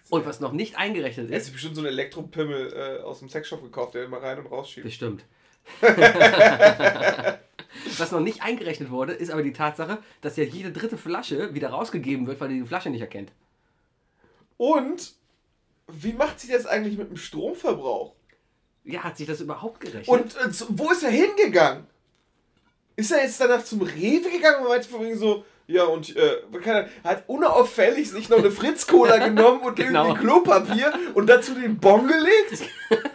Und was noch nicht eingerechnet Er hat ist, sich bestimmt so einen Elektropimmel äh, aus dem Sexshop gekauft, der immer rein und rausschiebt. Bestimmt. Was noch nicht eingerechnet wurde, ist aber die Tatsache, dass ja jede dritte Flasche wieder rausgegeben wird, weil die die Flasche nicht erkennt. Und wie macht sie das eigentlich mit dem Stromverbrauch? Ja, hat sich das überhaupt gerechnet? Und äh, wo ist er hingegangen? Ist er jetzt danach zum Rewe gegangen und meinte vorhin so, ja und äh, hat unauffällig sich noch eine Fritz-Cola genommen und Genau. irgendwie Klopapier und dazu den Bon gelegt?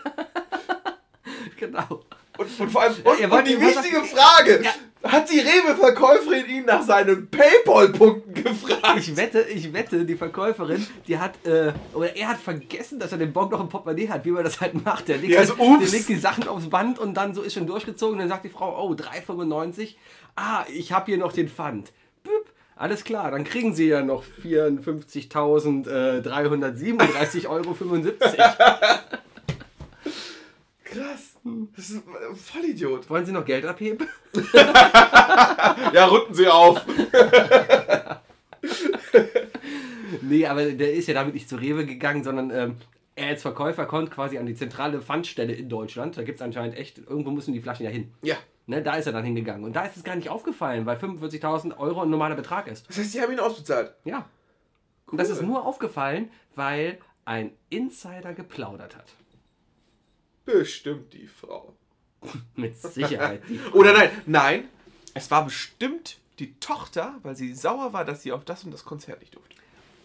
genau. Und, und vor allem, Ja, und, ihr und die wichtige Frage, Ja. Hat die Rewe-Verkäuferin ihn nach seinen Paypal-Punkten gefragt. Ich wette, ich wette, die Verkäuferin, die hat, äh, oder er hat vergessen, dass er den Bon noch im Portemonnaie hat, wie man das halt macht. Der legt, Ja, so, ups. der legt die Sachen aufs Band und dann so ist schon durchgezogen. Dann sagt die Frau, oh, 3,95. Ah, ich habe hier noch den Pfand. Büp. Alles klar, dann kriegen sie ja noch 54.337,75 Euro. Krass. Das ist ein Vollidiot. Wollen Sie noch Geld abheben? Ja, rücken Sie auf. Nee, aber der ist ja damit nicht zu Rewe gegangen, sondern ähm, er als Verkäufer kommt quasi an die zentrale Pfandstelle in Deutschland. Da gibt es anscheinend echt, irgendwo müssen die Flaschen ja hin. Ja. Ne, da ist er dann hingegangen. Und da ist es gar nicht aufgefallen, weil 45.000 Euro ein normaler Betrag ist. Das heißt, die haben ihn ausbezahlt. Ja. Und das Cool. ist nur aufgefallen, weil ein Insider geplaudert hat. Bestimmt die Frau. Mit Sicherheit. Oder nein, nein. Es war bestimmt die Tochter, weil sie sauer war, dass sie auf das und das Konzert nicht durfte.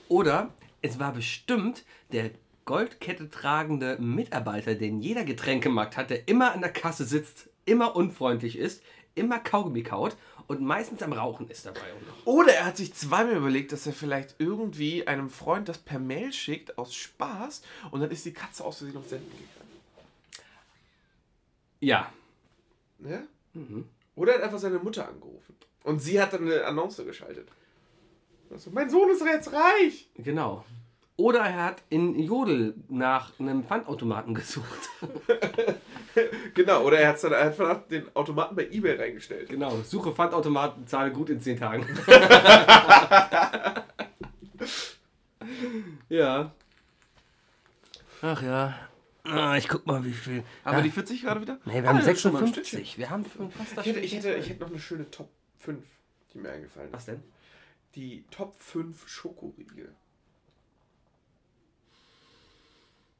Oder es war bestimmt der Goldkette tragende Mitarbeiter, den jeder Getränkemarkt hat, der immer an der Kasse sitzt, immer unfreundlich ist, immer Kaugummi kaut und meistens am Rauchen ist dabei. Oder er hat sich zweimal überlegt, dass er vielleicht irgendwie einem Freund das per Mail schickt aus Spaß und dann ist die Katze aus Versehen auf Senden gegangen. Ja. Ja? Oder er hat einfach seine Mutter angerufen. Und sie hat dann eine Annonce geschaltet. Also, mein Sohn ist jetzt reich. Genau. Oder er hat in Jodel nach einem Pfandautomaten gesucht. Genau, oder er, dann, er hat dann den Automaten bei Ebay reingestellt. Genau. Suche Pfandautomaten, zahle gut in 10 Tagen. ja. Ach ja. Ah, ich guck mal, wie viel. Haben ja. wir die 40 gerade wieder? Nee, wir haben Ah, das ist schon mal ein Stückchen. 56. Wir haben fast das Ich hätte, ich, hätte, ich hätte noch eine schöne Top 5, die mir eingefallen ist. Was denn? Die Top 5 Schokoriegel.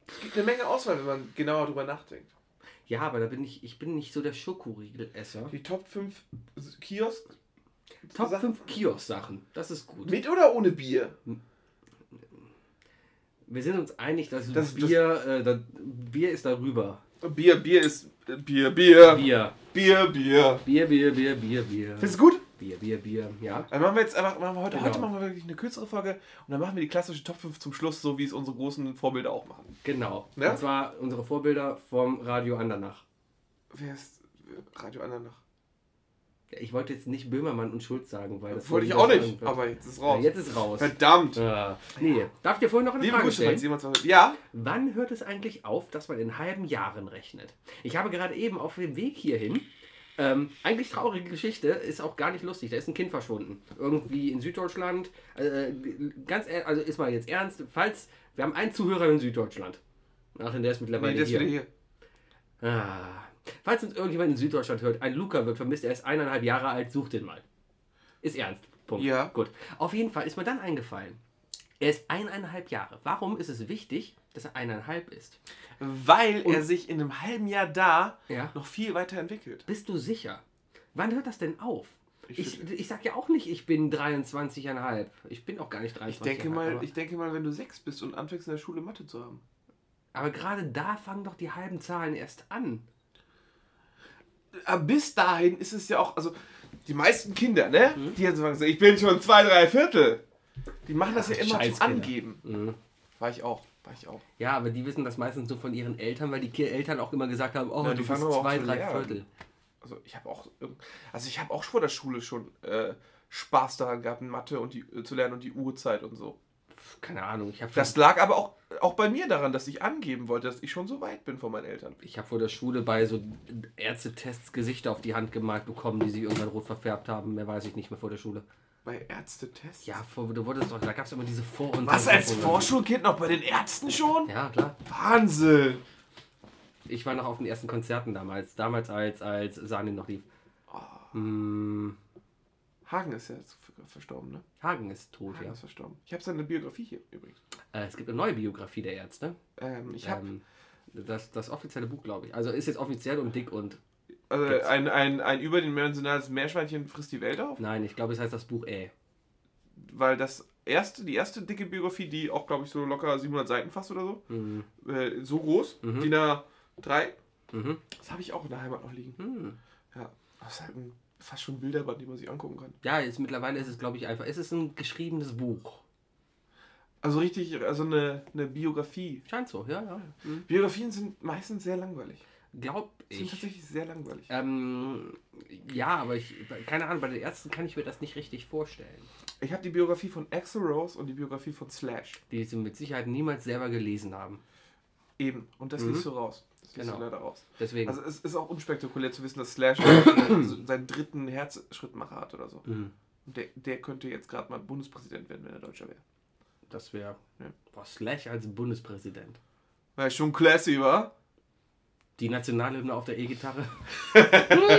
Es gibt eine Menge Auswahl, wenn man genauer drüber nachdenkt. Ja, aber da bin ich, ich bin nicht so der Schokoriegel-Esser. Die Top 5 Kiosk. Top Sachen- 5 Kiosk-Sachen. Das ist gut. Mit oder ohne Bier? Wir sind uns einig, dass Das- Bier, äh, das, Bier ist darüber. Bier, Bier ist. äh, Bier, Bier. Bier. Bier, Bier. Bier, Bier, Bier, Bier, Bier. Findest du gut? Bier, Bier, Bier. Ja. Dann machen wir jetzt einfach, machen wir heute, Genau. heute machen wir wirklich eine kürzere Folge und dann machen wir die klassische Top 5 zum Schluss, so wie es unsere großen Vorbilder auch machen. Genau. Ja? Und zwar unsere Vorbilder vom Radio Andernach. Wer ist äh, Radio Andernach? Ja, Ich wollte jetzt nicht Böhmermann und Schulz sagen, weil das Wollte ich auch nicht, aber jetzt ist Ja, raus. jetzt ist raus. Verdammt. Ja. Nee, darf ich dir vorhin noch eine Liebe Frage stellen? jemand ja, Wann hört es eigentlich auf, dass man in halben Jahren rechnet? Ich habe gerade eben auf dem Weg hierhin, ähm, eigentlich traurige Geschichte, ist auch gar nicht lustig. Da ist ein Kind verschwunden. Irgendwie in Süddeutschland. Äh, ganz ehr- also ist mal jetzt ernst, falls, wir haben einen Zuhörer in Süddeutschland. Ach, in der ist mittlerweile nee, der ist wieder hier. Ah. Falls uns irgendjemand in Süddeutschland hört, ein Luca wird vermisst, er ist eineinhalb Jahre alt, sucht den mal. Ist ernst. Punkt. Ja. Gut. Auf jeden Fall ist mir dann eingefallen. Er ist eineinhalb Jahre. Warum ist es wichtig, dass er eineinhalb ist? Weil Und- er sich in einem halben Jahr da Ja. noch viel weiterentwickelt. Bist du sicher? Wann hört das denn auf? Ich Ich, ich, sag ja auch nicht, ich bin 23,5. Ich bin auch gar nicht 23,5. Ich denke, mal, ich denke mal, wenn du sechs bist und anfängst in der Schule Mathe zu haben. aber gerade da fangen doch die halben Zahlen erst an. Aber bis dahin ist es ja auch, also die meisten Kinder, ne? Die jetzt sagen, so, ich bin schon zwei, drei Viertel. Die machen das ja, immer zum. Angeben. Mhm. War ich auch, war ich auch. Ja, aber die wissen das meistens nur von ihren Eltern, weil die Eltern auch immer gesagt haben, oh, Ja, du bist zwei, drei lernen. Viertel. Also ich habe auch, also ich habe auch vor der Schule schon äh, Spaß daran gehabt, Mathe und die, äh, zu lernen und die Uhrzeit und so. Keine Ahnung, ich Das lag aber auch, auch bei mir daran, dass ich angeben wollte, dass ich schon so weit bin von meinen Eltern. Ich habe vor der Schule bei so Ärztetests Gesichter auf die Hand gemalt bekommen, die sich irgendwann rot verfärbt haben. Mehr weiß ich nicht mehr vor der Schule. Bei Ärztetests? Ja, vor, du wurdest doch, da gab es immer diese Vor- und Was als. Vorschulkind noch bei den Ärzten schon? Ja, klar. Wahnsinn! Ich war noch auf den ersten Konzerten damals. Damals, als, als Sani noch lief. Hm, Hagen ist ja verstorben, ne? Hagen ist tot, Hagen ja. ist verstorben. Ich habe seine Biografie hier übrigens. Äh, es gibt eine neue Biografie der Ärzte. Ähm, ich habe Ähm, das, das offizielle Buch, glaube ich. Also ist jetzt offiziell und dick und. also ein, ein, ein überdimensionales Meerschweinchen frisst die Welt auf, Nein, ich glaube, es heißt das Buch Äh. weil das erste, die erste dicke Biografie, die auch, glaube ich, so locker 700 Seiten fasst oder so, Mhm. äh, so groß, Mhm. DIN A3, Mhm. das habe ich auch in der Heimat noch liegen. Hm. Ja, das ist halt ein fast schon Bilderband, die man sich angucken kann. Ja, jetzt mittlerweile ist es, glaube ich, einfach. Es ist ein geschriebenes Buch. Also richtig, also eine, eine Biografie. Scheint so, ja, ja. Mhm. Biografien sind meistens sehr langweilig. Glaub Sind ich. tatsächlich sehr langweilig. Ähm, ja, aber ich, keine Ahnung, bei den Ärzten kann ich mir das nicht richtig vorstellen. Ich habe die Biografie von Axel Rose und die Biografie von Slash. Die sie mit Sicherheit niemals selber gelesen haben. Eben. Und das Mhm. liest du raus. Genau. du leider raus. Deswegen. Also es ist auch unspektakulär zu wissen, dass Slash äh, seinen dritten Herzschrittmacher hat oder so. Mhm. Der, der könnte jetzt gerade mal Bundespräsident werden, wenn er Deutscher wäre. Das wäre. Ja. Boah, Slash als Bundespräsident. War schon classy, wa? Die Nationalhymne auf der E-Gitarre. Das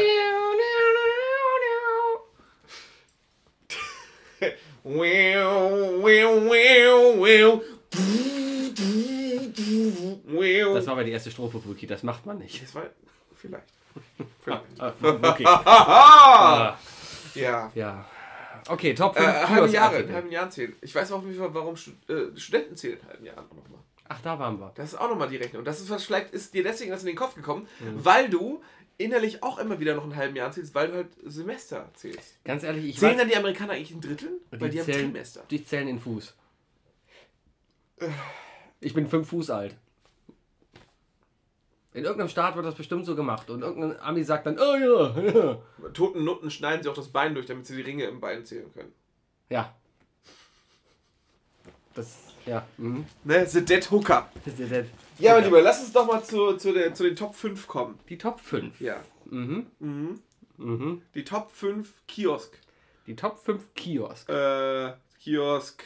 war aber die erste Strophe, Wookie. Das macht man nicht. Das war vielleicht. vielleicht. Ah, Wookie. Haha! Ah, ja. ja. Okay, Top Äh, 5 halben Jahre, in halben Jahren zählen. Ich weiß auch nicht, warum äh, Studenten zählen in halben Jahren nochmal. Ach, da waren wir. Das ist auch nochmal die Rechnung. Das ist vielleicht ist dir deswegen das in den Kopf gekommen, Mhm. weil du innerlich auch immer wieder noch einen halben Jahr zählst, weil du halt Semester zählst. Ganz ehrlich, ich Zählen weiß, dann die Amerikaner eigentlich ein Drittel? Weil die, haben zählen, Trimester. die zählen in Fuß. Ich bin fünf Fuß alt. In irgendeinem Staat wird das bestimmt so gemacht und irgendein Ami sagt dann, oh ja, ja. Toten Nutten schneiden sie auch das Bein durch, damit sie die Ringe im Bein zählen können. Ja. Das, ja. Mhm. Ne, The Dead Hooker. Ist der- Ja, mein Lieber, lass uns doch mal zu, zu, der, zu den Top 5 kommen. Die Top 5. Ja. Mhm. Mhm. Mhm. Die Top 5 Kiosk. Die Top 5 Kiosk. Äh, Kiosk.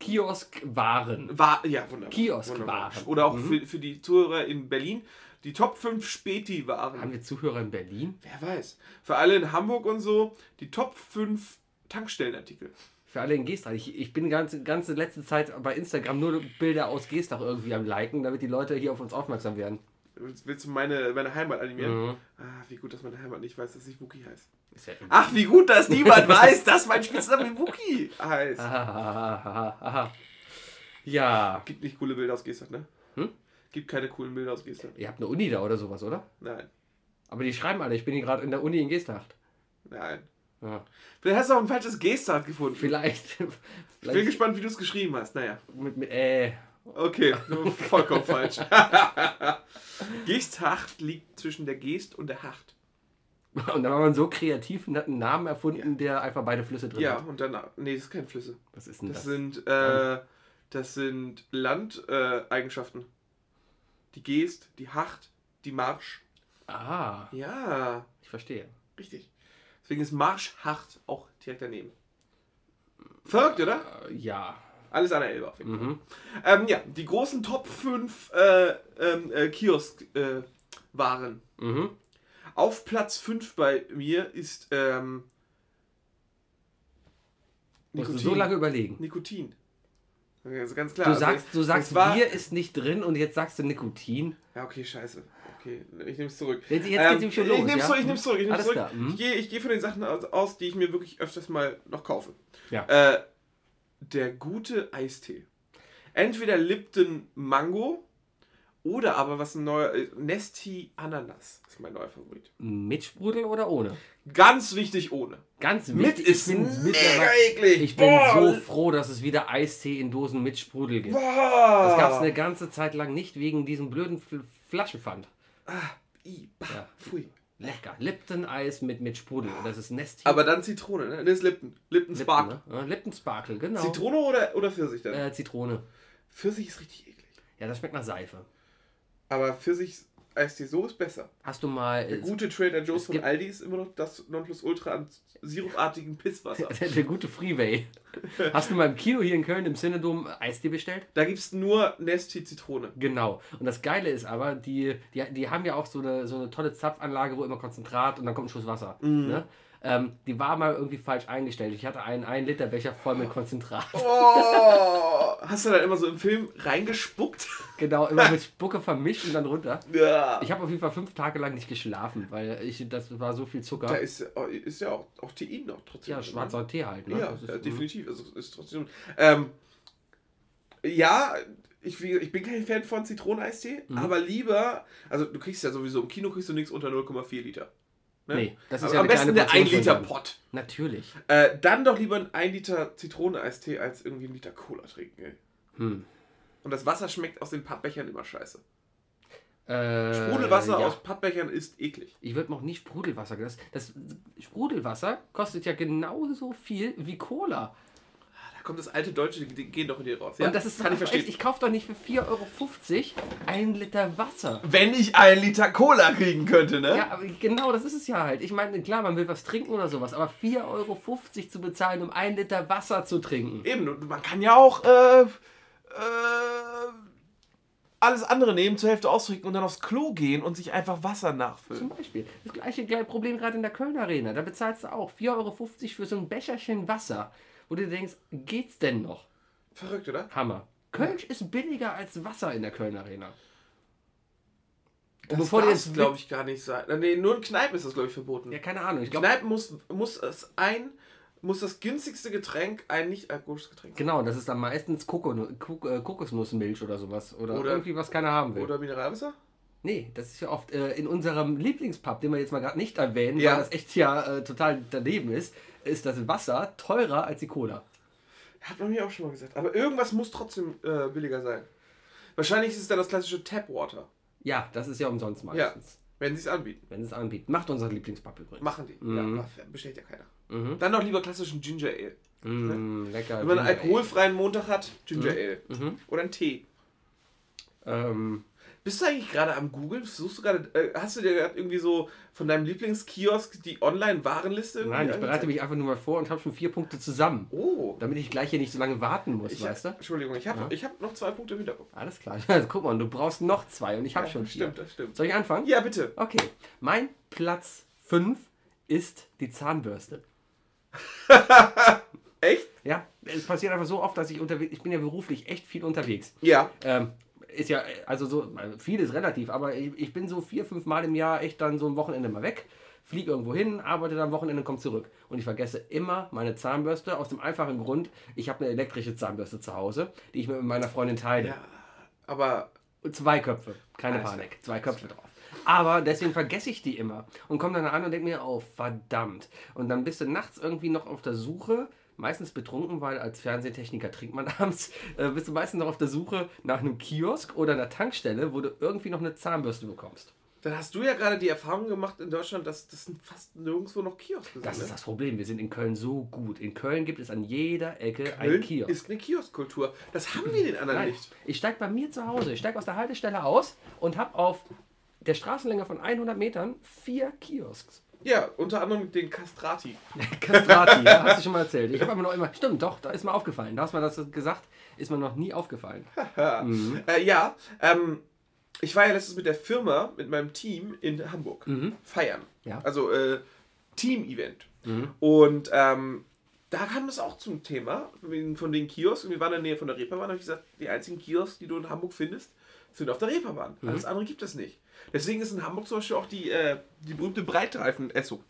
Kiosk-Waren. War, ja, wunderbar. Kiosk-Waren. Oder auch Mhm. für, für die Zuhörer in Berlin. Die Top 5 Späti-Waren. Haben wir Zuhörer in Berlin? Wer weiß. Für alle in Hamburg und so, die Top 5 Tankstellenartikel. Für alle in Geestach. Ich, ich bin die ganze, ganze letzte Zeit bei Instagram nur Bilder aus Geestach irgendwie am liken, damit die Leute hier auf uns aufmerksam werden. Willst- du meine, meine Heimat animieren? Mhm. Ah, wie gut, dass meine Heimat nicht weiß, dass ich Wookie heiße. Ach, wie gut, dass niemand weiß, dass mein Spitzname Wookie heißt. Ahahaha. Ja. Gibt nicht coole Bilder aus Gestern, ne? Hm? Gibt keine coolen Bilder aus Gestern. Ihr habt eine Uni da oder sowas, oder? Nein. Aber die schreiben alle, ich bin hier gerade in der Uni in Geesthacht. Nein. Ja. Vielleicht hast du auch ein falsches Gestart gefunden. Vielleicht. Ich bin vielleicht gespannt, wie du es geschrieben hast. Naja. mit, mit, äh. Okay, vollkommen falsch. Geesthacht liegt zwischen der Geest und der Hacht. Und dann war man so kreativ und hat einen Namen erfunden, der einfach beide Flüsse drin Ja, hat. und dann. Nee, das sind keine Flüsse. Was ist denn Das das? sind, äh, das sind Landeigenschaften. Äh, die Geest, die Hacht, die Marsch. Ah, Ja, ich verstehe. richtig. Deswegen ist Marsch, Hacht auch direkt daneben. Verrückt, oder? Äh, ja. Alles an der Elbe auf jeden Fall. Mhm. Ähm, ja, die großen Top 5 äh, ähm, äh, Kiosk-Waren. Äh, Waren. Mhm. Auf Platz 5 bei mir ist ähm, du Nikotin. so lange überlegen. Nikotin. Also ganz klar. Du also sagst, du das sagst war- Bier ist nicht drin und jetzt sagst du Nikotin. Ja, okay, scheiße. Okay, ich nehme es zurück. Jetzt, jetzt Ähm, geht's ihm schon ich los. nehm's ja? zurück, ich nehm's zurück, ich nehm's Alles zurück. klar. Mhm. Ich gehe ich geh von den Sachen aus, aus, die ich mir wirklich öfters mal noch kaufe. Ja. Äh, der gute Eistee. Entweder Lipton Mango oder aber was ein neuer äh, Nesti Ananas ist mein neuer Favorit. Mit Sprudel oder ohne? Ganz wichtig ohne. Ganz Mit wichtig. ist ich bin mega eklig. Ich bin Boah, so froh, dass es wieder Eistee in Dosen mit Sprudel gibt. Boah. Das gab es eine ganze Zeit lang nicht wegen diesem blöden Fl Flaschenpfand. Ah, i, bah, Ja. pfui. Lecker. Lipton-Eis mit, mit Sprudel. Das ist Nesti. Aber dann Zitrone, ne? Das ist Lipton. Lipton Lipton, Spark. ne? Lipton Sparkle, genau. Zitrone oder, oder Pfirsich dann? Äh, Zitrone. Pfirsich ist richtig eklig. Ja, das schmeckt nach Seife. Aber Pfirsich Eistee so ist besser. Hast du mal. Der Äh, gute Trader Joe's es von Aldi ist immer noch das Nonplusultra an sirupartigen Pisswasser. der, der gute Freeway. Hast du mal im Kino hier in Köln im Cinedom Eistee bestellt? Da gibt es nur Nesti Zitrone. Genau. Und das Geile ist aber, die, die, die haben ja auch so eine, so eine tolle Zapfanlage, wo immer Konzentrat und dann kommt ein Schuss Wasser. Ne? Ähm, die war mal irgendwie falsch eingestellt. Ich hatte einen 1 Liter Becher voll mit Konzentrat. Oh, hast du dann immer so im Film reingespuckt? Genau, immer mit Spucke vermischt und dann runter. Ja. Ich habe auf jeden Fall fünf Tage lang nicht geschlafen, weil ich, das war so viel Da Zucker. ist, ist ja auch, auch Tein noch trotzdem. Ja, drin, schwarzer Tee halt. Ne? Ja, ist, mhm. definitiv. Also ist trotzdem. Ähm, ja, ich, ich bin kein Fan von Zitroneneistee, Mhm. aber lieber, also du kriegst ja sowieso im Kino kriegst du nichts unter 0,4 Liter. Ne? Nee, das ist ja am besten der 1 Portion Liter. Pott. Natürlich. Äh, dann doch lieber ein 1 Liter Zitroneneistee als irgendwie ein Liter Cola trinken. Ey. Hm. Und das Wasser schmeckt aus den Pappbechern immer scheiße. Äh, Sprudelwasser ja. aus Pappbechern ist eklig. Ich würde auch nicht Sprudelwasser. Das, das Sprudelwasser kostet ja genauso viel wie Cola. Kommt das alte Deutsche, die gehen doch in dir raus. Und das ist kann ich verstehen. echt, ich kaufe doch nicht für 4,50 Euro ein Liter Wasser. Wenn ich einen Liter Cola kriegen könnte, ne? Ja, aber genau, das ist es ja halt. Ich meine, klar, man will was trinken oder sowas, aber 4,50 Euro zu bezahlen, um ein Liter Wasser zu trinken. Eben, und man kann ja auch äh, äh, alles andere nehmen, zur Hälfte ausdrücken und dann aufs Klo gehen und sich einfach Wasser nachfüllen. Zum Beispiel. Das gleiche gleiche Problem gerade in der Köln Arena. Da bezahlst du auch 4,50 Euro für so ein Becherchen Wasser, wo du denkst, geht's denn noch? Verrückt, oder? Hammer. Kölsch ist billiger als Wasser in der Köln Arena. Das bevor darf, glaube ich, gar nicht sein. Nee, nur in Kneipen ist das, glaube ich, verboten. Ja, keine Ahnung. Ich glaube, Kneipen muss, muss es ein, muss das günstigste Getränk ein nicht alkoholisches Getränk sein. genau, das ist dann meistens äh, Kokosnussmilch oder sowas. Oder, Oder- irgendwie, was keiner haben will. Oder Mineralwasser? Nee, das ist ja oft äh, in unserem Lieblingspub, den wir jetzt mal gerade nicht erwähnen, Ja. weil das echt ja äh, total daneben ist, ist das Wasser teurer als die Cola. Hat man mir auch schon mal gesagt. Aber irgendwas muss trotzdem äh, billiger sein. Wahrscheinlich ist es dann das klassische Tapwater, Ja, das ist ja umsonst meistens. wenn sie es anbieten. Wenn es anbietet. Macht unser Lieblingspub übrigens. Machen die. Mhm. Ja, bestellt ja keiner. Mhm. Dann noch lieber klassischen Ginger Ale. Mm, lecker. Wenn man einen Ale. alkoholfreien Montag hat, Ginger Ale. Mhm. Oder einen Tee. Ähm, Bist du eigentlich gerade am Googeln? Suchst du gerade, äh, hast du dir gerade irgendwie so von deinem Lieblingskiosk die Online-Warenliste? nein, ich bereite mich einfach nur mal vor und habe schon vier Punkte zusammen. Oh. Damit ich gleich hier nicht so lange warten muss, Ich, weißt du? Entschuldigung, ich habe Ja. ich hab noch zwei Punkte im Hinterkopf. Alles klar. Also, guck mal, du brauchst noch zwei und ich habe Ja, schon vier. Stimmt, das stimmt. Soll ich anfangen? Ja, bitte. Okay. Mein Platz 5 ist die Zahnbürste. Echt? Ja, es passiert einfach so oft, dass ich unterwegs, ich bin ja beruflich echt viel unterwegs. Ja. Ähm, ist ja, also so, viel ist relativ, aber ich, ich bin so vier, fünf Mal im Jahr echt dann so ein Wochenende mal weg, fliege irgendwo hin, arbeite dann am Wochenende und komme zurück. Und ich vergesse immer meine Zahnbürste aus dem einfachen Grund, ich habe eine elektrische Zahnbürste zu Hause, die ich mit meiner Freundin teile. Ja. Aber Zwei Köpfe, keine Alles Panik, zwei Köpfe drauf. Aber deswegen vergesse ich die immer und komme dann an und denke mir, oh verdammt. Und dann bist du nachts irgendwie noch auf der Suche, meistens betrunken, weil als Fernsehtechniker trinkt man abends, äh, bist du meistens noch auf der Suche nach einem Kiosk oder einer Tankstelle, wo du irgendwie noch eine Zahnbürste bekommst. dann hast du ja gerade die Erfahrung gemacht in Deutschland, dass das fast nirgendwo noch Kioske sind. Das ist ne? das Problem, wir sind in Köln so gut. In Köln gibt es an jeder Ecke ein Köln Kiosk. ist eine Kioskkultur. Das haben wir den anderen Nein, nicht. ich steige bei mir zu Hause, ich steige aus der Haltestelle aus und habe auf der Straßenlänge von 100 Metern vier Kiosks. Ja, unter anderem den Castrati. Castrati, ja, hast du schon mal erzählt. Ich habe aber noch immer, stimmt, doch, da ist mir aufgefallen. Da hast du mir das gesagt, ist mir noch nie aufgefallen. Mhm. Äh, ja, ähm, ich war ja letztens mit der Firma, mit meinem Team in Hamburg feiern. Mhm. Ja. Also äh, Team-Event. Mhm. Und ähm, da kam es auch zum Thema von den Kiosks. Und wir waren in der Nähe von der Reeperbahn. Da habe ich gesagt, die einzigen Kiosks, die du in Hamburg findest, sind auf der Reeperbahn. Mhm. Alles andere gibt es nicht. Deswegen ist in Hamburg zum Beispiel auch die, äh, die berühmte Breitreifen-Esso.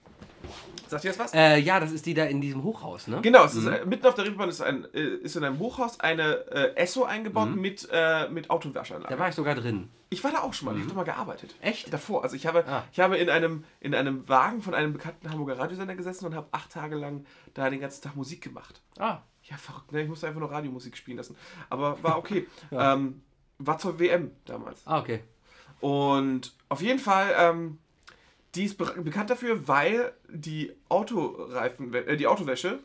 Sagt ihr das was? Äh, ja, das ist die da in diesem Hochhaus, ne? Genau, es ist, äh, mitten auf der Reeperbahn ist, ein, äh, ist in einem Hochhaus eine äh, Esso eingebaut mit, äh, mit Autowaschanlage. Da war ich sogar drin. Ich war da auch schon mal, ich habe da mal gearbeitet. Echt? Davor. Also ich habe, Ah. ich habe in, einem, in einem Wagen von einem bekannten Hamburger Radiosender gesessen und habe acht Tage lang da den ganzen Tag Musik gemacht. Ah, Ja, verrückt, ne? Ich musste einfach nur Radiomusik spielen lassen. Aber war okay. ähm, war zur WM damals. ah okay. Und auf jeden Fall, ähm, die ist be bekannt dafür, weil die Autoreifen, äh, die Autowäsche,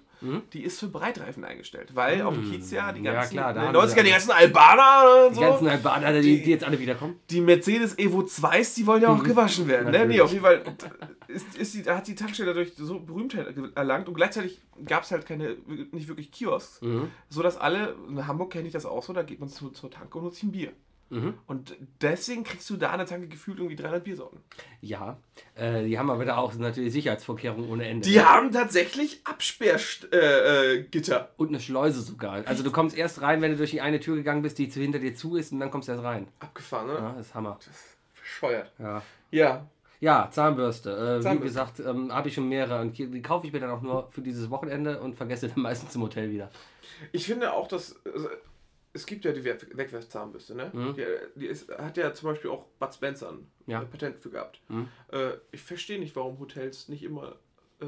die ist für Breitreifen eingestellt. Weil auf dem Kiez ja die Mhm. Ja, ganzen, klar, da in haben den 90ern sie die ja- ganzen Albaner und Die so. ganzen Albaner, die, Die- die jetzt alle wiederkommen. die Mercedes Evo 2s, die wollen ja auch gewaschen werden. Ne? Mhm. Nee, auf jeden Fall ist, ist die, hat die Tankstelle dadurch so Berühmtheit erlangt und gleichzeitig gab es halt keine, nicht wirklich Kiosks, Mhm. so dass alle, in Hamburg kenne ich das auch so, da geht man zu, zur Tanke und holt sich ein Bier. Mhm. Und deswegen kriegst du da an der Tanke gefühlt irgendwie 300 Biersorten. Ja, äh, die haben aber da auch natürlich Sicherheitsvorkehrungen ohne Ende. Die haben tatsächlich Absperrgitter. Äh, äh. Und eine Schleuse sogar. Also du kommst erst rein, wenn du durch die eine Tür gegangen bist, die zu hinter dir zu ist und dann kommst du erst rein. Abgefahren, ne? Ja, das ist Hammer. Bescheuert. Ja. Ja. Ja, Zahnbürste. Äh, Wie Zahnbürste. gesagt, ähm, habe ich schon mehrere und die die kaufe ich mir dann auch nur für dieses Wochenende und vergesse dann meistens im Hotel wieder. Ich finde auch, dass. Also, es gibt ja die We- Wegwerfzahnbürste, ne? Mhm. Die, die ist, hat ja zum Beispiel auch Bud Spencer ein Ja. äh, Patent für gehabt. Mhm. Äh, ich verstehe nicht, warum Hotels nicht immer. Äh,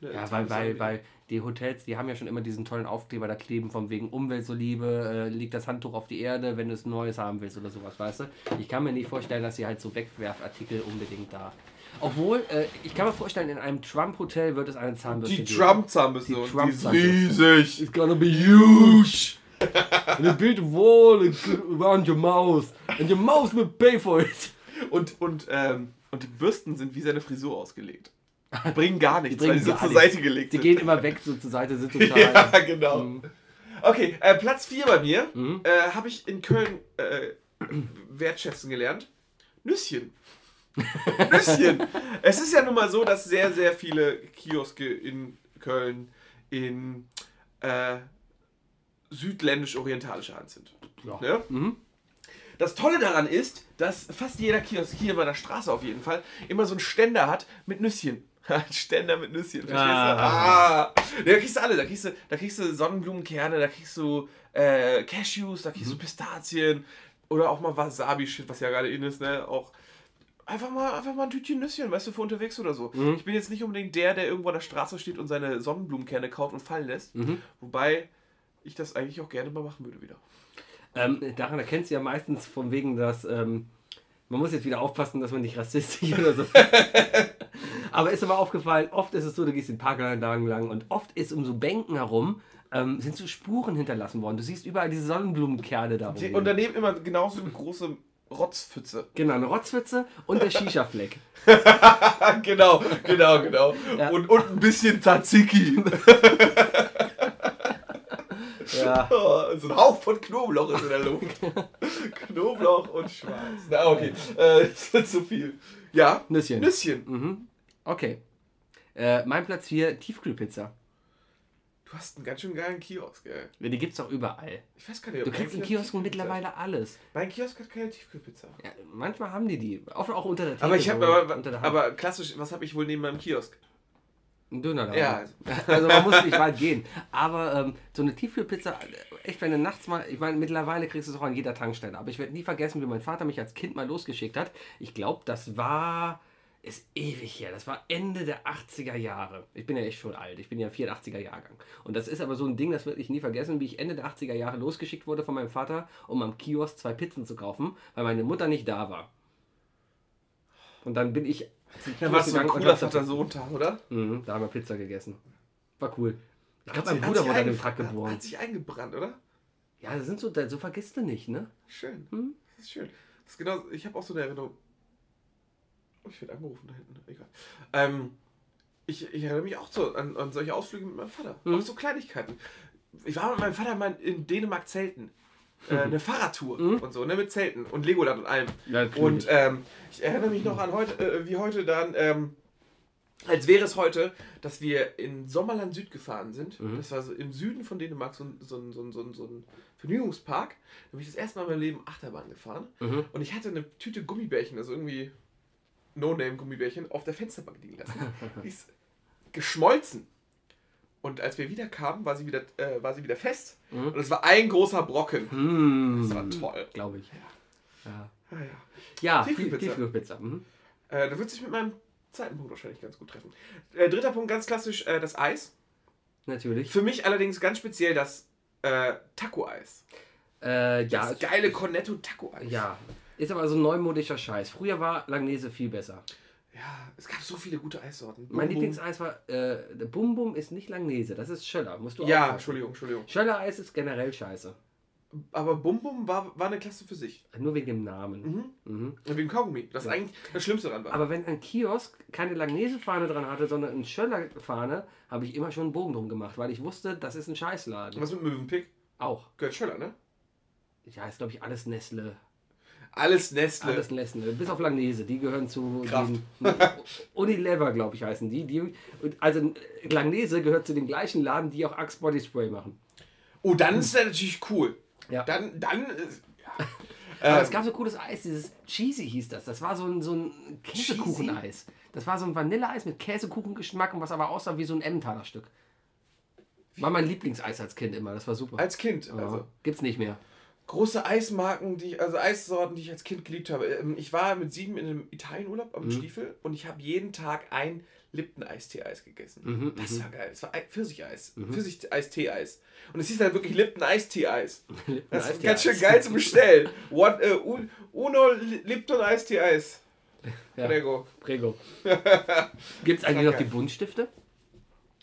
Ja, weil, Zahnbürste weil, weil die Hotels, die haben ja schon immer diesen tollen Aufkleber da kleben, von wegen Umwelt so Liebe, äh, liegt das Handtuch auf die Erde, wenn du es Neues haben willst oder sowas, weißt du? Ich kann mir nicht vorstellen, dass sie halt so Wegwerfartikel unbedingt da. Obwohl, äh, ich kann mir vorstellen, in einem Trump-Hotel wird es eine Zahnbürste Die Trump-Zahnbürste, Die und die ist Trump-Zahnbürste. riesig. It's gonna be huge! And a big wall around your mouth. And your mouth will pay for it. Und, und, ähm, und die Bürsten sind wie seine Frisur ausgelegt. Die bringen gar nichts, bringen weil die so zur. Seite gelegt Die sind. gehen immer weg so zur Seite, sind total. ja, genau. Mhm. Okay, äh, Platz 4 bei mir Mhm. äh, habe ich in Köln äh, wertschätzen gelernt. Nüsschen. Nüsschen. Es ist ja nun mal so, dass sehr, sehr viele Kioske in Köln in äh, südländisch-orientalischer Hand sind. Ja. Ne? Mhm. Das Tolle daran ist, dass fast jeder Kiosk hier bei der Straße auf jeden Fall immer so einen Ständer hat mit Nüsschen. Ein Ständer mit Nüsschen, verstehst Ah. du? Ah. Da kriegst du alle, da kriegst du, da kriegst du Sonnenblumenkerne, da kriegst du äh, Cashews, da kriegst du Pistazien oder auch mal Wasabi-Shit, was ja gerade in ist, ne? Auch einfach mal, einfach mal ein Tütchen Nüsschen, weißt du, für unterwegs oder so. Mhm. Ich bin jetzt nicht unbedingt der, der irgendwo an der Straße steht und seine Sonnenblumenkerne kaut und fallen lässt. Mhm. Wobei ich das eigentlich auch gerne mal machen würde wieder. Ähm, daran erkennst du ja meistens von wegen, dass ähm, man muss jetzt wieder aufpassen, dass man nicht rassistisch oder so. aber ist aber aufgefallen, oft ist es so, du gehst den Parkanlagen lang und oft ist um so Bänken herum ähm, sind so Spuren hinterlassen worden. Du siehst überall diese Sonnenblumenkerne da rum. Und daneben immer genauso eine große Rotzpfütze. Genau, eine Rotzwitze und der Shisha-Fleck. genau, genau, genau. Ja. Und, und ein bisschen Tzatziki. ja. Oh, so ein Hauch von Knoblauch ist in der Luft. Knoblauch und Schweiß. Na, okay. Äh, das ist zu viel. Ja. Nüsschen. Nüsschen. Mhm. Okay. Äh, mein Platz 4, Tiefkühlpizza. Du hast einen ganz schön geilen Kiosk, gell? Ja, Die gibt's doch überall. Ich weiß gar nicht, Du mein kriegst in Kiosk Kiosken mittlerweile alles. Mein Kiosk hat keine Tiefkühlpizza. Ja, manchmal haben die die. Oft auch unter der Aber ich habe so, aber, Hand. aber klassisch, was habe ich wohl neben meinem Kiosk? Ein Dönerladen. Ja. Also man muss nicht weit gehen. Aber ähm, so eine Tiefkühlpizza, echt, wenn du nachts mal, ich meine, mittlerweile kriegst du es auch an jeder Tankstelle. Aber ich werde nie vergessen, wie mein Vater mich als Kind mal losgeschickt hat. Ich glaube, das war, ist ewig her. Das war Ende der 80er Jahre. Ich bin ja echt schon alt. Ich bin ja 84er Jahrgang. Und das ist aber so ein Ding, das werde ich nie vergessen, wie ich Ende der 80er Jahre losgeschickt wurde von meinem Vater, um am Kiosk zwei Pizzen zu kaufen, weil meine Mutter nicht da war. Und dann bin ich. Da war so ein cooler Vater-Sohn-Tag, oder? Mhm, da haben wir Pizza gegessen. War cool. Ich glaube, mein Bruder wurde an dem Tag geboren. Hat sich eingebrannt, oder? Ja, das sind so, so vergisst du nicht, ne? Schön. Hm? Das ist schön. Das ist genau, ich habe auch so eine Erinnerung. Oh, ich werde angerufen da hinten. Egal. Ähm, ich, ich erinnere mich auch so an, an solche Ausflüge mit meinem Vater. Mhm. Auch so Kleinigkeiten. Ich war mit meinem Vater mal in Dänemark zelten. Äh, eine Fahrradtour Mhm. und so, ne, mit Zelten und Legoland und allem. Ja, Und ähm, ich erinnere mich noch an heute, äh, wie heute dann, ähm, als wäre es heute, dass wir in Sommerland Süd gefahren sind. Mhm. Das war so im Süden von Dänemark so ein, so ein, so ein, so so ein Vergnügungspark. Da bin ich das erste Mal in meinem Leben Achterbahn gefahren. Mhm. Und ich hatte eine Tüte Gummibärchen, also irgendwie No-Name-Gummibärchen, auf der Fensterbank liegen lassen. Die ist geschmolzen. Und als wir wieder kamen, war sie wieder, äh, war sie wieder fest. Mhm. Und es war ein großer Brocken. Hm, Das war toll. Glaube ich. Ja, Ah, ja. ja Tiefkühlpizza. Tiefkühlpizza. Mhm. Äh, da wird sich mit meinem zweiten Punkt wahrscheinlich ganz gut treffen. Äh, dritter Punkt, ganz klassisch, äh, das Eis. Natürlich. Für mich allerdings ganz speziell das äh, Taco-Eis. Äh, ja, Das geile Cornetto Taco-Eis. ja. Ist aber so ein neumodischer Scheiß. Früher war Langnese viel besser. Ja, es gab so viele gute Eissorten. Mein Bum, Bum. Lieblingseis war, äh, der Bum Bum ist nicht Langnese, das ist Schöller. Musst du Ja, aufpassen. Entschuldigung, Entschuldigung. Schöller-Eis ist generell scheiße. Aber Bum Bum war, war eine Klasse für sich. Nur wegen dem Namen. Mhm. Mhm. Und wegen Kaugummi. Das Ja. eigentlich das Schlimmste dran war. Aber wenn ein Kiosk keine Langnese-Fahne dran hatte, sondern eine Schöller-Fahne, habe ich immer schon einen Bogen drum gemacht, weil ich wusste, das ist ein Scheißladen. was mit Möwenpick? Auch. Gehört Schöller, ne? Ja, ist glaube ich alles Nestle. Alles Nestle. Alles Nestle. Bis auf Langnese, die gehören zu Kraft. den Unilever, glaube ich, heißen die. die also Langnese gehört zu den gleichen Laden, die auch Axe Body Spray machen. Oh, dann ist das natürlich cool. Ja. Dann, dann ja. Aber Ähm, es gab so cooles Eis, dieses Cheesy hieß das. Das war so ein, so ein Käsekucheneis. Das war so ein Vanilleeis mit Käsekuchengeschmack und was aber aussah wie so ein Emmentaler Stück. War mein Lieblingseis als Kind immer, das war super. Als Kind, also. Gibt's nicht mehr. Große Eismarken, die ich, also Eissorten, die ich als Kind geliebt habe. Ähm, Ich war mit sieben in einem Italienurlaub am Mhm. Stiefel und ich habe jeden Tag ein Lipton-Eistee-Eis gegessen. Mhm, Das mhm. war geil. Das war Ei- Pfirsicheis. Mhm. Pfirsich-Eistee-Eis. Und es hieß dann wirklich Lipton-Eistee-Eis. Das ist ganz schön geil zu bestellen. What, äh, un, uno Li- Lipton-Eistee-Eis. Ja. Prego. Prego. Gibt's eigentlich noch die Buntstifte?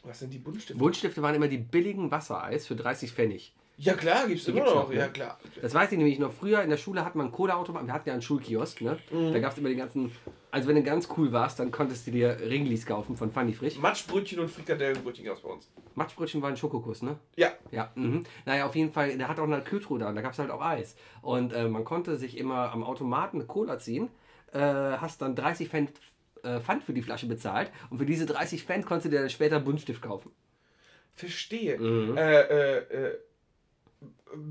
Was sind die Buntstifte? Buntstifte waren immer die billigen Wassereis für 30 Pfennig. Ja klar, gibt's Die immer gibt's noch. noch, ne? Ja klar. Das weiß ich nämlich noch. Früher in der Schule hat man einen Cola-Automaten. Wir hatten ja einen Schulkiosk, ne? Mhm. Da gab es immer die ganzen. Also, wenn du ganz cool warst, dann konntest du dir Ringlis kaufen von Funny Frisch. Matschbrötchen und Frikadellenbrötchen gab's bei uns. Matschbrötchen war ein Schokokuss, ne? Ja. Ja, mhm. Naja, auf jeden Fall, der hat auch eine Kühltruhe da und da gab es halt auch Eis. Und äh, man konnte sich immer am Automaten eine Cola ziehen, äh, hast dann 30 Cent äh, Pfand für die Flasche bezahlt und für diese 30 Cent konntest du dir dann später Buntstift kaufen. Verstehe. Mhm. Äh, äh, äh,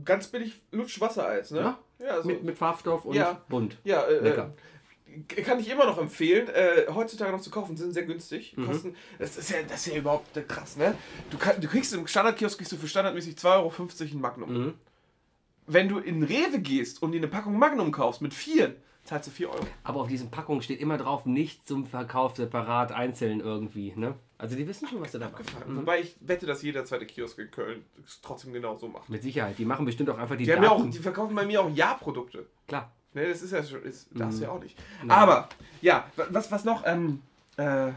ganz billig Lutschwassereis, ne? Ja. Ja, so. Mit, mit Farbstoff und Ja. bunt. ja äh, Lecker. äh, kann ich immer noch empfehlen. Äh, heutzutage noch zu kaufen, sind sehr günstig. Mhm. Kosten, das, ist ja, das ist ja überhaupt äh, krass, ne? Du, kann, du kriegst im Standardkiosk kriegst du für standardmäßig 2,50 Euro ein Magnum. Mhm. Wenn du in Rewe gehst und dir eine Packung Magnum kaufst mit vier, zahlst du 4 Euro. Aber auf diesen Packungen steht immer drauf, nicht zum Verkauf separat einzeln irgendwie. Ne? Also die wissen schon, was sie da machen. Gefahren. Mhm. Wobei ich wette, dass jeder zweite Kiosk in Köln es trotzdem genau so macht. Mit Sicherheit. Die machen bestimmt auch einfach die, Die, haben ja auch, Daten. die verkaufen bei mir auch Ja-Produkte. Klar. Ne, das ist ja schon, ist, darfst du ja auch nicht. Nein. Aber, ja, wa- was, was noch? Ähm, äh,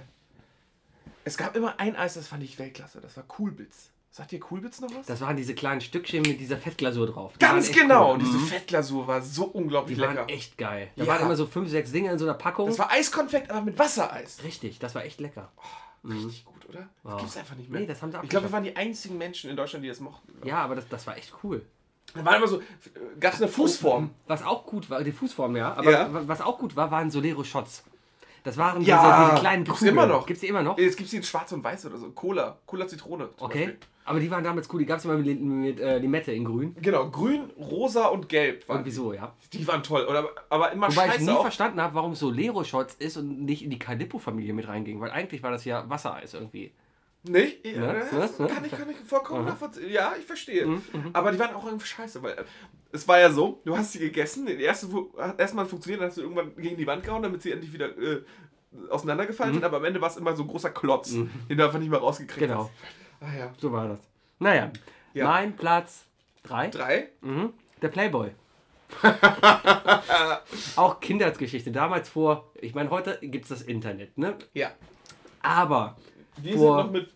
es gab immer ein Eis, das fand ich Weltklasse. Das war Coolbits. Sagt ihr Coolbits noch was? Das waren diese kleinen Stückchen mit dieser Fettglasur drauf. Die Ganz genau. cool. Diese Mhm. Fettglasur war so unglaublich Die lecker. waren echt geil. Da Ja. waren immer so fünf, sechs Dinge in so einer Packung. das war Eiskonfekt, aber mit Wassereis. Richtig, das war echt lecker. Richtig gut, oder? Das Ja. gibt's einfach nicht mehr. Nee, das haben sie ich glaube, wir waren die einzigen Menschen in Deutschland, die das mochten. Ja, aber das, das war echt cool. Da war immer so, gab es eine Fußform. Was auch gut war, die Fußform, ja. Aber Ja. wa- was auch gut war, waren Solero-Shots. Das waren Ja, diese, diese kleinen gibt's Kugeln. immer noch. Gibt's die immer noch? Jetzt gibt es die in schwarz und weiß oder so. Cola. Cola Zitrone. zum Okay. Beispiel. Aber die waren damals cool. Die gab es immer mit, mit äh, Limette in grün. Genau, grün, rosa und gelb waren Irgendwie so, ja. die. Die waren toll. Oder, aber immer Wobei ich scheiße nie auch. verstanden habe, warum es Solero-Shots ist und nicht in die Calippo-Familie mit reinging. Weil eigentlich war das ja Wassereis irgendwie. Nicht? Ja, Ne? das Ne? kann, ich, kann ich vollkommen Aha. nachvollziehen. Ja, ich verstehe. Mhm, Aber die waren auch irgendwie scheiße, weil äh, es war ja so, du hast sie gegessen, die erste hat erstmal funktioniert, dann hast du irgendwann gegen die Wand gehauen, damit sie endlich wieder äh, auseinandergefallen Mhm. sind, aber am Ende war es immer so ein großer Klotz, den du einfach nicht mehr rausgekriegt Genau. hast. Ah ja. So war das. Naja, Ja. mein Platz 3. Drei? Mhm. Der Playboy. auch Kindheitsgeschichte. Damals vor, ich meine, heute gibt es das Internet, ne? Ja. Aber Die Vor- sind noch mit.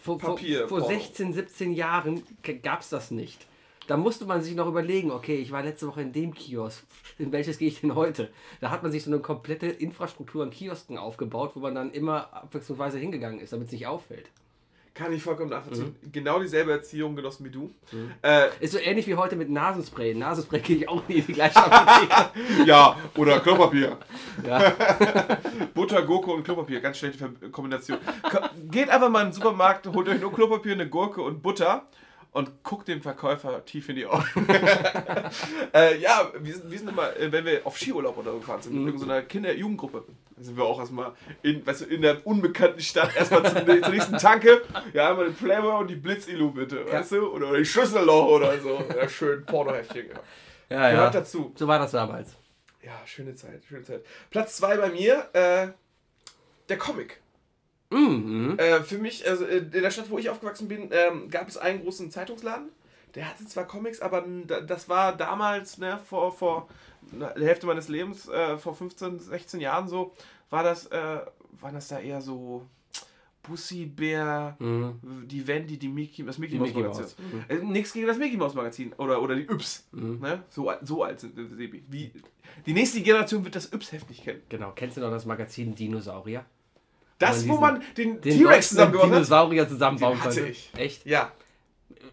vor, Papier, vor Porno. 16, 17 Jahren gab es das nicht. Da musste man sich noch überlegen, okay, ich war letzte Woche in dem Kiosk, in welches gehe ich denn heute? Da hat man sich so eine komplette Infrastruktur an Kiosken aufgebaut, wo man dann immer abwechslungsweise hingegangen ist, damit es nicht auffällt. Kann ich vollkommen nachvollziehen. Mhm. Genau dieselbe Erziehung genossen wie du. Äh, Ist so ähnlich wie heute mit Nasenspray. Nasenspray kriege ich auch nie in die gleiche ja, oder Klopapier. ja. Butter, Gurke und Klopapier. Ganz schlechte Kombination. Ko- Geht einfach mal in den Supermarkt, holt euch nur Klopapier, eine Gurke und Butter und guckt dem Verkäufer tief in die Augen. äh, ja, wir sind, wir sind immer, äh, wenn wir auf Skiurlaub oder so gefahren sind, mit Mhm. irgendeiner Kinder-Jugendgruppe, dann sind wir auch erstmal in, weißt du, in der unbekannten Stadt erstmal zum, zur nächsten Tanke. Ja, einmal den Playboy und die Blitzilu bitte, weißt du? Oder, oder die Schlüsselloch oder so. Ja, schön Pornoheftchen. Ja. Ja, Gehört ja. dazu. So war das damals. Ja, schöne Zeit, schöne Zeit. Platz 2 bei mir, äh, der Comic. Mhm. Äh, für mich, also äh, in der Stadt, wo ich aufgewachsen bin, ähm, gab es einen großen Zeitungsladen. Der hatte zwar Comics, aber das war damals, ne, vor, vor Hälfte meines Lebens, äh, vor 15, 16 Jahren so, war das, äh, waren das da eher so Bussi, Bär, Mhm. die Wendy, die Mickey, das Mickey Mouse Magazin. Mouse. Mhm. Äh, nichts gegen das Mickey Mouse Magazin oder, oder die Yps. Mhm. Ne? So, so alt sind äh, Sebi. Wie, die nächste Generation wird das Yps-Heft nicht kennen. Genau. Kennst du noch das Magazin Dinosaurier? Das, man wo man den, Den T-Rex zusammengebaut hat. Dinosaurier zusammenbauen Den hatte konnte. ich. Echt? Ja.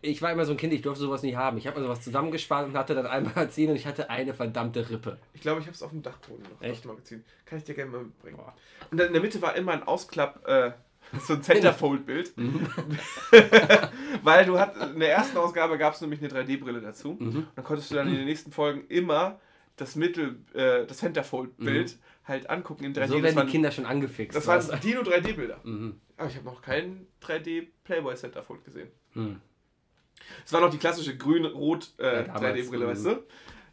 Ich war immer so ein Kind, ich durfte sowas nicht haben. Ich habe mir sowas zusammengespart und hatte dann ein Magazin und ich hatte eine verdammte Rippe. Ich glaube, ich habe es auf dem Dachboden noch. Echt? Das Magazin. Kann ich dir gerne mal mitbringen. Boah. Und dann in der Mitte war immer ein Ausklapp, äh, so ein Centerfold-Bild. Mhm. Weil du hat, in der ersten Ausgabe gab es nämlich eine 3D-Brille dazu. Mhm. Und dann konntest du dann in den nächsten Folgen immer das Mittel, äh, das Centerfold-Bild halt angucken in 3D. So werden die Kinder schon angefixt. das waren Dino 3D-Bilder. du? mhm. Aber ich habe noch keinen 3D Playboy Centerfold gesehen. Mhm. Es war noch die klassische grün-rot äh, Ja, damals, 3D-Brille, mhm. weißt du?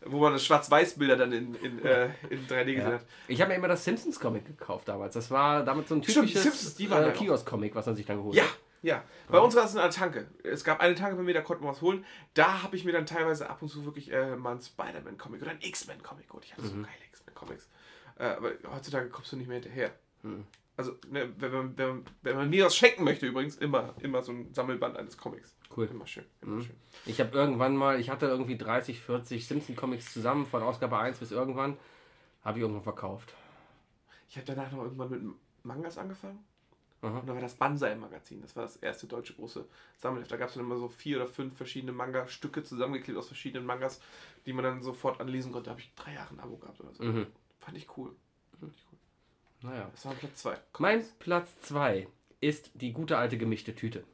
Wo man das Schwarz-Weiß-Bilder dann in, in, äh, in 3D gesehen Ja. hat. Ich habe mir immer das Simpsons-Comic gekauft damals. Das war damit so ein typisches äh. Kiosk-Comic, was man sich dann geholt Ja, hat. ja. Bei uns war es eine Tanke. Es gab eine Tanke bei mir, da konnten wir was holen. Da habe ich mir dann teilweise ab und zu wirklich äh, mal einen Spider-Man-Comic oder einen X-Men-Comic geholt. Ich hatte so geile X-Men-Comics. Äh, aber heutzutage kommst du nicht mehr hinterher. Mhm. Also, ne, wenn, man, wenn, man, wenn man mir was schenken möchte, übrigens, immer, immer so ein Sammelband eines Comics. Cool. Immer schön. Immer Mhm. schön. Ich habe irgendwann mal, ich hatte irgendwie 30, 40 Simpson-Comics zusammen, von Ausgabe 1 bis irgendwann, habe ich irgendwann verkauft. Ich habe danach noch irgendwann mit Mangas angefangen. Aha. Und da war das Banzai-Magazin. Das war das erste deutsche große Sammelheft. Da gab es dann immer so vier oder fünf verschiedene Manga-Stücke zusammengeklebt aus verschiedenen Mangas, die man dann sofort anlesen konnte. Da habe ich drei Jahre ein Abo gehabt oder so. Mhm. Fand ich cool. Fand ich cool. Naja. Das war Platz zwei. Mein Platz 2 ist die gute alte gemischte Tüte.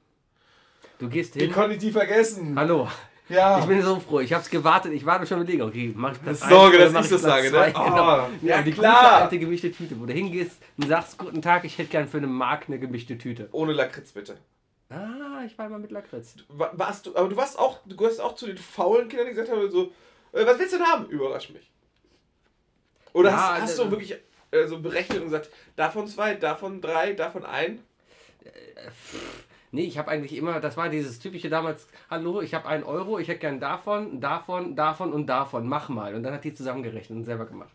Du gehst Wie hin. konnte ich die vergessen? Hallo. Ja. Ich bin so froh. Ich habe es gewartet. Ich war schon überlegen, okay, mach ich das Sorge, dass ich das sage, ne? Oh, ja, ja, die klar. gute alte gemischte Tüte, wo du hingehst und sagst, guten Tag, ich hätte gern für eine Mark eine gemischte Tüte. Ohne Lakritz bitte. Ah, ich war immer mit Lakritz. Wa- Warst du, aber du warst auch, du gehörst auch zu den faulen Kindern, die gesagt haben, so, äh, was willst du denn haben? Überrasch mich. Oder Ja, hast, hast äh, du wirklich äh, so berechnet und gesagt, davon zwei, davon drei, davon ein? Nee, ich habe eigentlich immer, das war dieses typische damals, hallo, ich habe einen Euro, ich hätte gern davon, davon, davon und davon, mach mal. Und dann hat die zusammengerechnet und selber gemacht.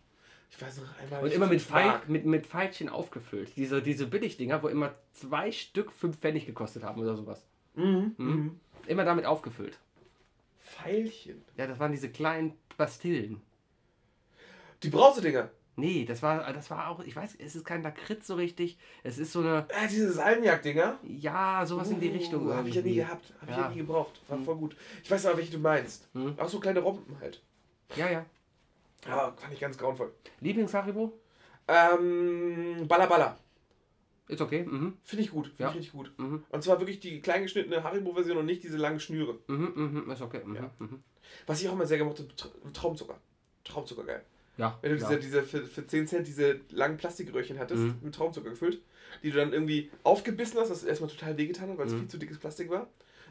Ich weiß noch einmal. Und immer mit, Mark. mit, mit Pfeilchen aufgefüllt. Diese, diese Billigdinger, wo immer zwei Stück fünf Pfennig gekostet haben oder sowas. Mhm. Mhm. Mhm. Immer damit aufgefüllt. Pfeilchen. Ja, das waren diese kleinen Bastillen. Die Brausedinger. Nee, das war, das war auch, ich weiß, es ist kein Lakritz so richtig. Es ist so eine, Ah, diese Salmiak-Dinger. ja, sowas in die Richtung. Habe ich ja nie gehabt. Habe ich Ja. ja nie gebraucht. War voll gut. Ich weiß aber, welche du meinst. Mhm. Auch so kleine Rompen halt. Ja, ja. Ja, fand ich ganz grauenvoll. Lieblings-Haribo? Ähm, Balla Balla. Ist okay. Mhm. Finde ich gut. Finde Ja. ich richtig gut. Mhm. Und zwar wirklich die kleingeschnittene Haribo-Version und nicht diese langen Schnüre. Mhm, mhm, ist okay. Mhm, Ja. mhm. Was ich auch immer sehr gemocht habe, Tra- Traumzucker. Traumzucker geil. Ja, Wenn du ja. diese, diese für, für 10 Cent diese langen Plastikröhrchen hattest, Mhm. mit Traumzucker gefüllt, die du dann irgendwie aufgebissen hast, das erstmal total wehgetan hat, weil es Mhm. viel zu dickes Plastik war.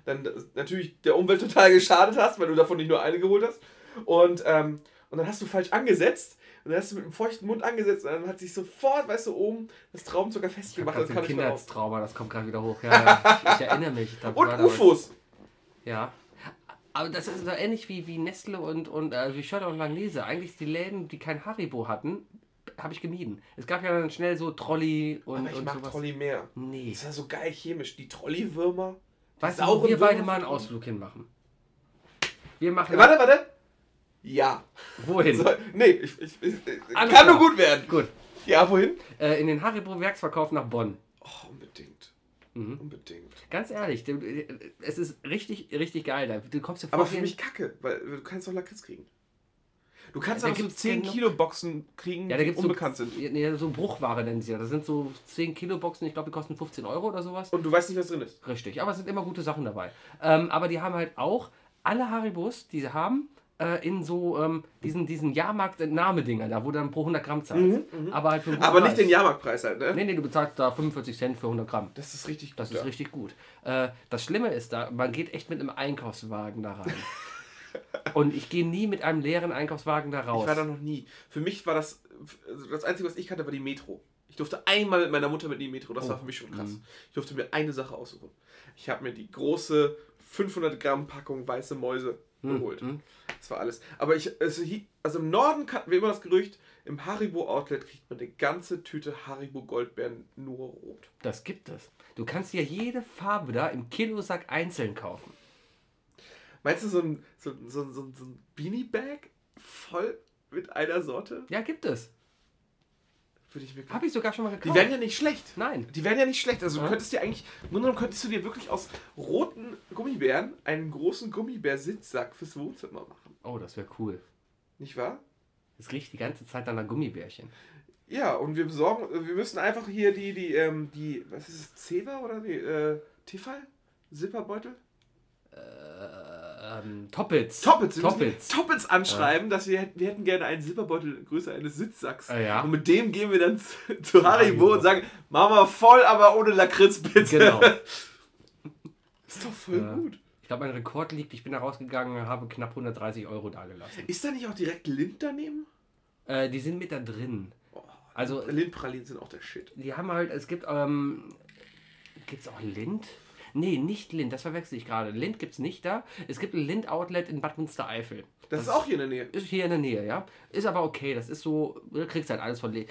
Dann das- natürlich der Umwelt total geschadet hast, weil du davon nicht nur eine geholt hast. Und, ähm, und dann hast du falsch angesetzt. Und dann hast du mit einem feuchten Mund angesetzt und dann hat sich sofort, weißt du, oben das Traumzucker Ich festgemacht. gerade Das ein kann ich. Kindheitstrauma, das kommt gerade wieder hoch. Ja. Ich, ich erinnere mich. Und UFOs. Ja. Aber das ist so ähnlich wie, wie Nestle und, und äh, wie Schöller und Langnese. Eigentlich die Läden, die kein Haribo hatten, habe ich gemieden. Es gab ja dann schnell so Trolli und, Aber ich und mag sowas. Trolli mehr. Nee. Das war so geil chemisch. Die Trolli-Würmer. Weißt du, wir beide Würmer mal einen Ausflug hinmachen? Wir machen. Warte, warte. Ja. Wohin? So, nee, ich, ich, ich, kann klar. nur gut werden. Gut. Ja, wohin? Äh, in den Haribo-Werksverkauf nach Bonn. Oh, unbedingt. Mhm. Unbedingt. Ganz ehrlich, äh, es ist richtig, richtig geil. da. Du kommst vor Aber für mich kacke, weil du kannst doch Lakritz kriegen. Du kannst Ja, auch so gibt's 10 genug- Kilo Boxen kriegen, Ja, da die unbekannt so, sind. Nee, so Bruchware nennen sie ja. Das sind so 10 Kilo Boxen, ich glaube, die kosten 15 Euro oder sowas. Und du weißt nicht, was drin ist. Richtig, aber es sind immer gute Sachen dabei. Ähm, aber die haben halt auch alle Haribos, die sie haben, äh, in so ähm, diesen, diesen Jahrmarkt-Entnahmedinger, da wo du dann pro 100 Gramm zahlst. Aber halt für Mhm, Aber nicht den Jahrmarktpreis halt, ne? Nee, nee, du bezahlst da 45 Cent für 100 Gramm. Das ist richtig gut. Das ist ja. richtig gut. Äh, das Schlimme ist da, man geht echt mit einem Einkaufswagen da rein. Und ich gehe nie mit einem leeren Einkaufswagen da raus. Ich war da noch nie. Für mich war das, das Einzige, was ich kannte, war die Metro. Ich durfte einmal mit meiner Mutter mit in die Metro, das Oh. war für mich schon krass. Mhm. Ich durfte mir eine Sache aussuchen. Ich habe mir die große 500 Gramm Packung weiße Mäuse geholt. hm. Das war alles. Aber ich, also, also im Norden kannten wir immer das Gerücht, im Haribo Outlet kriegt man eine ganze Tüte Haribo Goldbeeren nur rot. Das gibt es. Du kannst dir jede Farbe da im Kilosack einzeln kaufen. Meinst du so ein, so, so, so, so ein Beanie-Bag voll mit einer Sorte? Ja, gibt es. Würde ich mir Habe ich sogar schon mal gekauft. Die werden ja nicht schlecht. Nein. Die werden ja nicht schlecht. Also du könntest dir eigentlich, im Grunde genommen könntest du dir wirklich aus roten Gummibären einen großen Gummibär-Sitzsack fürs Wohnzimmer machen. Oh, das wäre cool. Nicht wahr? Es riecht die ganze Zeit nach Gummibärchen. Ja, und wir besorgen, wir müssen einfach hier die, die, ähm, die, was ist es, Zewa oder die, äh, Tefal? Zipperbeutel? Äh, ähm, Toppitz. Toppitz, Toppitz. Toppitz anschreiben, dass wir, hätten- wir hätten gerne einen Silberbeutel größer eines Sitzsacks. Ah, ja. Und mit dem gehen wir dann zu, zu Haribo und sagen, wir voll, aber ohne Lakritz bitte. Genau. Ist doch voll Ja. gut. Ich glaube, mein Rekord liegt, ich bin da rausgegangen, habe knapp 130 Euro dagelassen. Ist da nicht auch direkt Lind daneben? Äh, die sind mit da drin. Also, Lindpralinen sind auch der Shit. die haben halt, es gibt, ähm, gibt's auch Lind? Nee, nicht Lind, das verwechsel ich gerade. Lind gibt's nicht da. Es gibt ein Lind-Outlet in Bad Münstereifel. Das, ist auch hier in der Nähe. Ist hier in der Nähe, ja. Ist aber okay. Das ist so, du kriegst halt alles von Lind.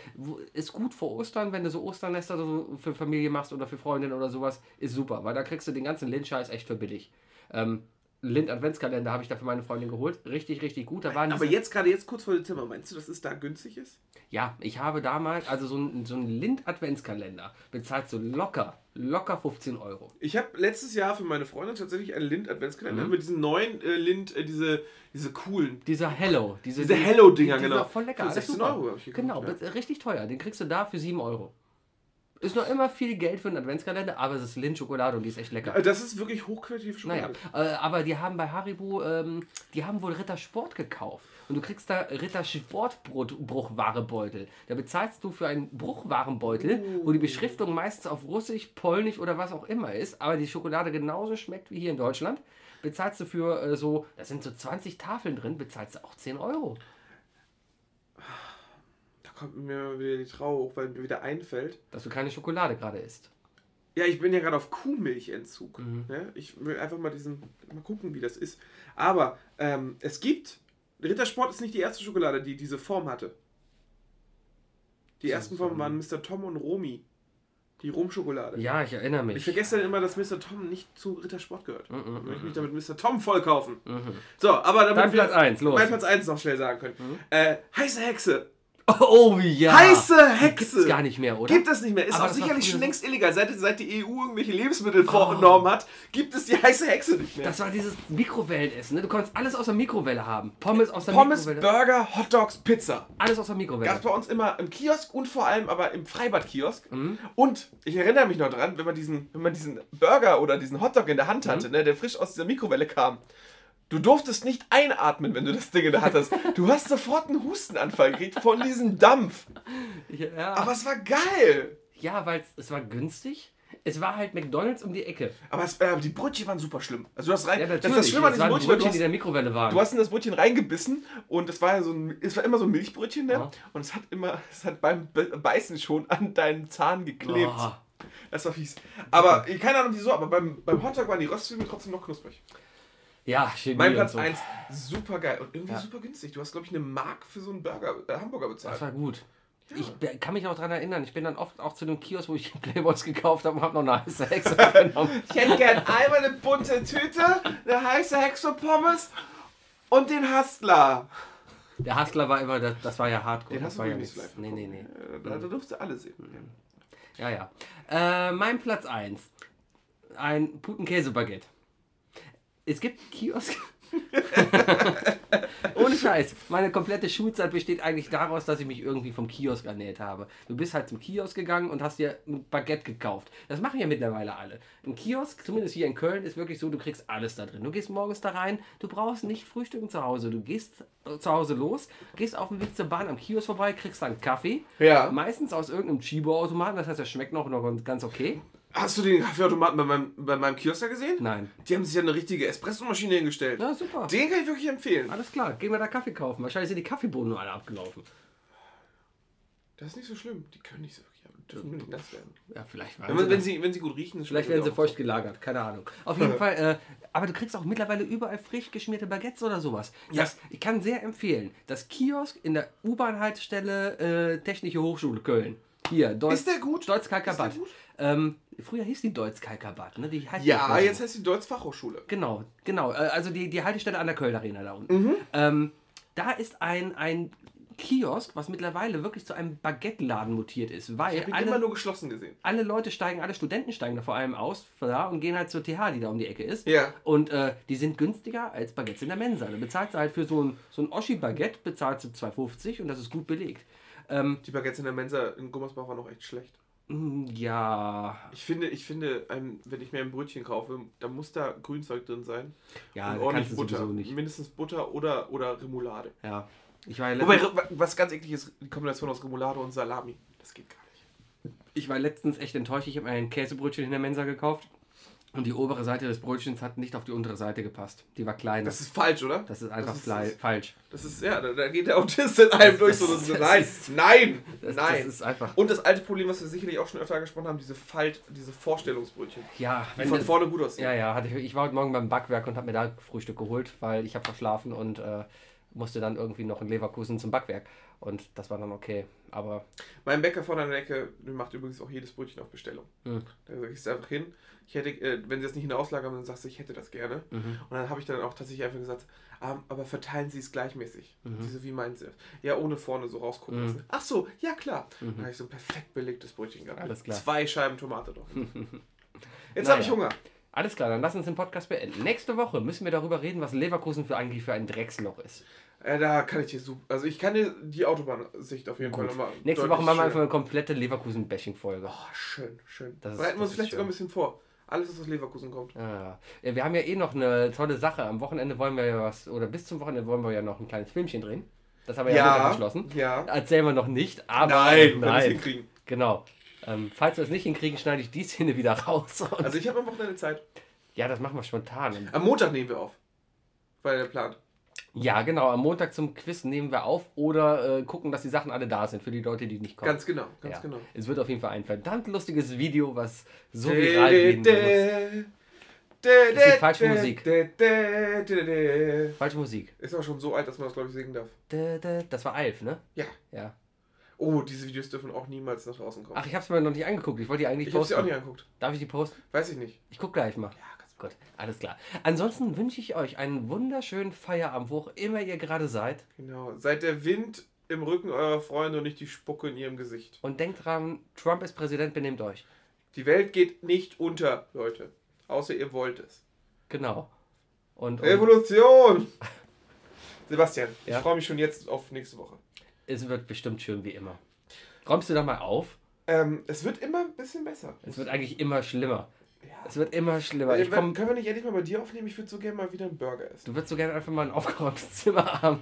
Ist gut vor Ostern, wenn du so Osternester so für Familie machst oder für Freundinnen oder sowas. Ist super, weil da kriegst du den ganzen Lind-Scheiß echt für billig. Ähm, Lind Adventskalender habe ich da für meine Freundin geholt. Richtig, richtig gut. Da waren Aber jetzt, gerade jetzt kurz vor Dezember, meinst du, dass es da günstig ist? Ja, ich habe damals, also so ein, so ein Lind-Adventskalender bezahlt so locker, locker 15 Euro. Ich habe letztes Jahr für meine Freundin tatsächlich einen Lind-Adventskalender Mhm. mit diesen neuen äh, Lind, äh, diese, diese coolen. Dieser Hello. Diese, Diese Hello-Dinger, die- die genau. Voll lecker. Für alles 16 super. Euro hab ich gekauft, Genau, ja. be- richtig teuer. Den kriegst du da für 7 Euro. Ist noch immer viel Geld für einen Adventskalender, aber es ist Lind-Schokolade und die ist echt lecker. Äh, Das ist wirklich hochqualitativ Naja, Schokolade. äh, aber die haben bei Haribo, ähm, die haben wohl Ritter Sport gekauft. Und du kriegst da Ritter Sport Bruchwarebeutel. Da bezahlst du für einen Bruchwarenbeutel, wo die Beschriftung meistens auf Russisch, Polnisch oder was auch immer ist, aber die Schokolade genauso schmeckt wie hier in Deutschland. Bezahlst du für äh, so, da sind so 20 Tafeln drin, bezahlst du auch 10 Euro. Da kommt mir wieder die Trauer hoch, weil mir wieder einfällt. Dass du keine Schokolade gerade isst. Ja, ich bin ja gerade auf Kuhmilchentzug. Mhm. Ne? Ich will einfach mal diesen, mal gucken, wie das ist. Aber ähm, es gibt, Rittersport ist nicht die erste Schokolade, die diese Form hatte. Die ersten Formen waren Mr. Tom und Romy. Die Rumschokolade. Ja, ich erinnere mich. Ich vergesse dann immer, dass Mr. Tom nicht zu Rittersport gehört. Mm, mm, Ich möchte mm, mich damit Mr. Tom voll kaufen. Mhm. So, aber damit Dein Platz 1, los. mein Platz 1 noch schnell sagen können. Äh, heiße Hexe. Oh ja. Heiße Hexe. Gibt's gar nicht mehr, oder? Gibt es nicht mehr. Ist Aber auch sicherlich schon längst illegal. Seit, seit die EU irgendwelche Lebensmittelnormen hat, gibt es die heiße Hexe nicht mehr. Das war dieses Mikrowellenessen, ne? Du konntest alles aus der Mikrowelle haben. Pommes aus der Pommes, Mikrowelle. Burger, Hotdogs, Pizza. Alles aus der Gab Mikrowelle. es bei uns immer im Kiosk und vor allem aber im Freibad-Kiosk. Mhm. Und ich erinnere mich noch dran, wenn man diesen, wenn man diesen Burger oder diesen Hotdog in der Hand hatte, Mhm. ne, der frisch aus dieser Mikrowelle kam. Du durftest nicht einatmen, wenn du das Ding Hand hast. Du hast sofort einen Hustenanfall gekriegt von diesem Dampf. Ja, Aber es war geil. ja weil es war günstig. Es war halt McDonalds um die Ecke. Aber es, äh, die Brötchen waren super schlimm. Also du hast rein, Ja, das das Schlimme an waren Brötchen, Brötchen, du die in hast, der Mikrowelle waren. du hast in das Brötchen reingebissen und es war so ein, es war immer so ein Milchbrötchen, ne? Und es hat immer, es hat beim Be- Beißen schon an deinen Zahn geklebt. Oh. Das war fies. Aber keine Ahnung wieso, aber beim, beim Hotdog waren die Röstzwiebeln trotzdem noch knusprig. Ja, Chemie Mein Platz so. 1, super geil und irgendwie Ja. super günstig. Du hast, glaube ich, eine Mark für so einen Burger, äh, Hamburger Das bezahlt. war gut. Ich be- kann mich auch daran erinnern, ich bin dann oft auch zu dem Kiosk, wo ich Playboys gekauft habe und habe noch eine heiße Hexe genommen. Ich hätte gern einmal eine bunte Tüte, eine heiße Hexe Pommes und den Hustler. Der Hustler war immer, das, das war ja Hardcore. Den das war ja nicht live Nee, nee, nee. Äh, Da, da durfst du alle sehen. Ja, ja. Äh, mein Platz 1. Ein Putenkäse-Baguette. Es gibt Kiosk. Ohne Scheiß. Meine komplette Schulzeit besteht eigentlich daraus, dass ich mich irgendwie vom Kiosk ernährt habe. Du bist halt zum Kiosk gegangen und hast dir ein Baguette gekauft. Das machen ja mittlerweile alle. Ein Kiosk, zumindest hier in Köln, ist wirklich so, du kriegst alles da drin. Du gehst morgens da rein, du brauchst nicht frühstücken zu Hause. Du gehst äh, zu Hause los, gehst auf dem Weg zur Bahn am Kiosk vorbei, kriegst dann Kaffee. Ja. Meistens aus irgendeinem Chibo-Automaten, das heißt, er schmeckt noch, noch ganz okay. Hast du den Kaffeeautomaten bei meinem, bei meinem Kiosk gesehen? Nein. Die haben sich ja eine richtige Espressomaschine hingestellt. Ja, super. Den kann ich wirklich empfehlen. Alles klar, gehen wir da Kaffee kaufen. Wahrscheinlich sind die Kaffeebohnen nur alle abgelaufen. Das ist nicht so schlimm. Die können nicht so dürfen nicht nass werden. Ja, vielleicht Wenn, waren man, sie, wenn, sie, wenn sie gut riechen, vielleicht werden sie feucht gelagert, keine Ahnung. Auf jeden Fall, äh, aber du kriegst auch mittlerweile überall frisch geschmierte Baguettes oder sowas. Ja. Das, ich kann sehr empfehlen, das Kiosk in der U-Bahn-Haltestelle äh, Technische Hochschule Köln. Hier, Deutsch, Ist der gut? Deutz Ist der gut? Ähm, früher hieß die Deutz Kalkabat, ne? Die heißt Ja, so. jetzt heißt die Deutsch Fachhochschule. Genau, genau. Äh, Also die, die Haltestelle an der Köln Arena da unten. Mhm. Ähm, da ist ein, ein Kiosk, was mittlerweile wirklich zu einem Baguette-Laden mutiert ist, weil Ich habe ihn immer alle, nur geschlossen gesehen. alle Leute steigen, alle Studenten steigen da vor allem aus da und gehen halt zur TH, die da um die Ecke ist. Ja. Und äh, die sind günstiger als Baguettes in der Mensa. Da bezahlst du halt für so ein, so ein Oschi-Baguette bezahlst du 2,50 und das ist gut belegt. Ähm, Die Baguettes in der Mensa in Gummersbach waren noch echt schlecht. Mm, Ja. Ich finde, ich finde, wenn ich mir ein Brötchen kaufe, dann muss da Grünzeug drin sein. Ja, und ordentlich Butter. sowieso nicht. Mindestens Butter oder, oder Remoulade. Ja. Ich war, ja Wobei, was ganz eklig ist, die Kombination aus Remoulade und Salami. Das geht gar nicht. ich war letztens echt enttäuscht. Ich habe mir ein Käsebrötchen in der Mensa gekauft. Und die obere Seite des Brötchens hat nicht auf die untere Seite gepasst. Die war kleiner. Das ist falsch, oder? Das ist einfach das ist- falsch. Das ist, ja, da, da geht der Autist in einem durch. So, das- so, das nein, ist- nein, Das, nein. das ist einfach. und das alte Problem, was wir sicherlich auch schon öfter angesprochen haben, diese Falt, diese Vorstellungsbrötchen. Ja, Die wenn von das, vorne gut aussehen. ja, ja. Ich, ich war heute Morgen beim Backwerk und habe mir da Frühstück geholt, weil ich habe verschlafen und äh, musste dann irgendwie noch in Leverkusen zum Backwerk. Und das war dann okay. Aber Mein Bäcker vorne an der Ecke macht übrigens auch jedes Brötchen auf Bestellung. Hm. Da gehst du einfach hin. Ich hätte, äh, wenn sie das nicht in der Auslage haben, dann sagst du, ich hätte das gerne. Mhm. Und dann habe ich dann auch tatsächlich einfach gesagt, ah, aber verteilen Sie es gleichmäßig. Mhm. Diese, wie meinen Sie das? Ja, ohne vorne so rausgucken Mhm. lassen. Ach so, ja klar. Mhm. Dann habe ich so ein perfekt belegtes Brötchen gehabt. Alles klar. Zwei Scheiben Tomate drauf. Jetzt Naja. habe ich Hunger. alles klar, dann lass uns den Podcast beenden. Nächste Woche müssen wir darüber reden, was Leverkusen für eigentlich für ein Drecksloch ist. Äh, da kann ich dir super. Also ich kann dir die Autobahnsicht auf jeden Fall Gut. nochmal. Nächste Woche machen wir einfach eine komplette Leverkusen-Bashing-Folge. Oh, schön, schön. Das Bereiten wir uns vielleicht sogar ein bisschen vor. Alles, was aus Leverkusen kommt. Ah, ja, wir haben ja eh noch eine tolle Sache. Am Wochenende wollen wir ja was, oder bis zum Wochenende wollen wir ja noch ein kleines Filmchen drehen. Das haben wir ja, ja beschlossen. Ja. Erzählen wir noch nicht, aber Nein, wenn nein. hinkriegen. Genau. Ähm, falls wir es nicht hinkriegen, schneide ich die Szene wieder raus. Also ich habe am Wochenende Zeit. ja, das machen wir spontan. Am Montag nehmen wir auf. War ja der Plan. Ja, genau. Am Montag zum Quiz nehmen wir auf oder äh, gucken, dass die Sachen alle da sind für die Leute, die nicht kommen. Ganz genau, ganz ja. genau. Es wird auf jeden Fall ein verdammt lustiges Video, was so viral gehen wird. Das ist die falsche Musik. Ist Falsche Musik. aber schon so alt, dass man das, glaube ich, singen darf. Das war Alf, ne? Ja. Ja. Oh, diese Videos dürfen auch niemals nach draußen kommen. Ach, ich hab's mir noch nicht angeguckt. Ich wollte die eigentlich ich habe sie posten. auch nicht angeguckt. Darf ich die posten? Weiß ich nicht. Ich guck gleich mal. Ja, Gut, alles klar. Ansonsten wünsche ich euch einen wunderschönen Feierabend, wo auch immer ihr gerade seid. Genau. Seid der Wind im Rücken eurer Freunde und nicht die Spucke in ihrem Gesicht. Und denkt dran, Trump ist Präsident, benehmt euch. Die Welt geht nicht unter, Leute. Außer ihr wollt es. Genau. Und, und Revolution! Sebastian, Ja? ich freue mich schon jetzt auf nächste Woche. es wird bestimmt schön wie immer. Räumst du doch mal auf? Ähm, es wird immer ein bisschen besser. Es wird eigentlich immer schlimmer. Ja. Es wird immer schlimmer. Ich komm, können wir nicht endlich mal bei dir aufnehmen? Ich würde so gerne mal wieder einen Burger essen. du würdest so gerne einfach mal ein aufgeräumtes Zimmer haben.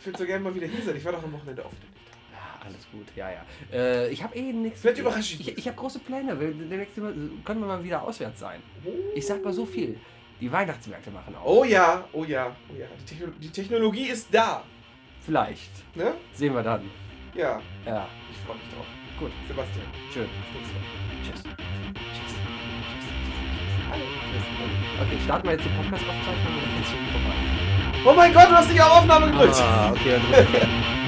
Ich würde so gerne mal wieder hier sein. Ich war doch am Wochenende. Ja, alles gut, ja, ja. Äh, ich habe eh nichts. Vielleicht überrasche ich Ich, ich habe große Pläne. Wir- Demnächst können wir mal wieder auswärts sein. Ich sag mal so viel. Die Weihnachtsmärkte machen auf. Oh ja, oh ja, oh ja. Die, Techno die Technologie ist da. Vielleicht. Ne? Sehen wir dann. Ja, Ja, ich freue mich drauf. gut. Sebastian. Schön. Tschüss. Okay, starten wir jetzt die Podcast-Aufzeichnung und dann ist es schon vorbei. Oh mein Gott, du hast dich auf Aufnahme gedrückt. Ah, okay, dann drück ich.